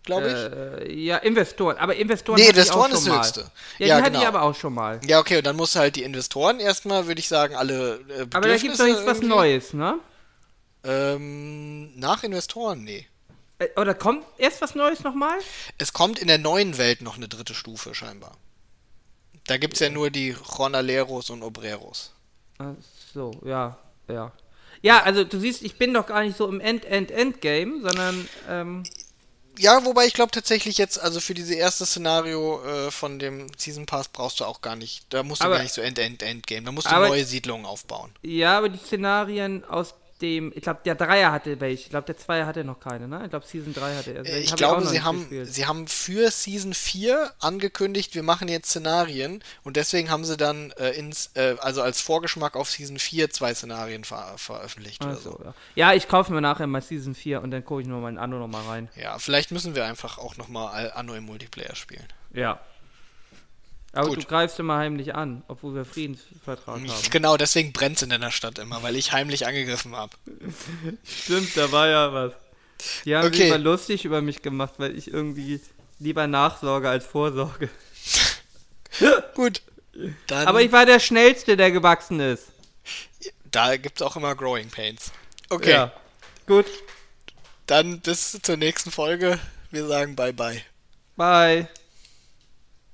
Glaube ich. Äh, ja, Investoren. Aber Investoren Nee, hatte Investoren ist mal. höchste. Ja, Ja, die hatte genau. ich aber auch schon mal. Ja, okay, und dann musst du halt die Investoren erstmal, würde ich sagen, alle äh, Aber da gibt es doch jetzt was Neues, ne? Ähm, nach Investoren, nee. Äh, Oder kommt erst was Neues nochmal? Es kommt in der neuen Welt noch eine dritte Stufe, scheinbar. Da gibt's ja nur die Ronaleros und Obreros. Ach so, ja, ja. Ja, also du siehst, ich bin doch gar nicht so im End-End-End-Game, sondern, ähm, Ja, wobei ich glaube tatsächlich jetzt, also für diese erste Szenario äh, von dem Season Pass brauchst du auch gar nicht, da musst du Aber- gar nicht so End-End-End-Game, da musst du neue Siedlungen aufbauen. ja, aber die Szenarien aus dem, ich glaube, der Dreier hatte welche, ich glaube, der Zweier hatte noch keine, ne? Ich glaube, Season 3 hatte er. Äh, welche, Ich hab glaube, sie haben, gespielt. sie haben für Season 4 angekündigt, wir machen jetzt Szenarien und deswegen haben sie dann äh, ins, äh, also als Vorgeschmack auf Season 4 zwei Szenarien ver veröffentlicht oder Ach so. so, ja. ja, ich kaufe mir nachher mal Season 4 und dann gucke ich nur mal in Anno nochmal rein. Ja, vielleicht müssen wir einfach auch nochmal Anno im Multiplayer spielen. Ja. Aber Gut. du greifst immer heimlich an, obwohl wir Friedensvertrag haben. Genau, deswegen brennt's in deiner Stadt immer, weil ich heimlich angegriffen habe. Stimmt, da war ja was. Die haben Okay. sich immer lustig über mich gemacht, weil ich irgendwie lieber nachsorge als vorsorge. Gut. Dann, Aber ich war der Schnellste, der gewachsen ist. da gibt's auch immer Growing Pains. Okay, Ja. Gut. dann bis zur nächsten Folge. Wir sagen bye bye. Bye.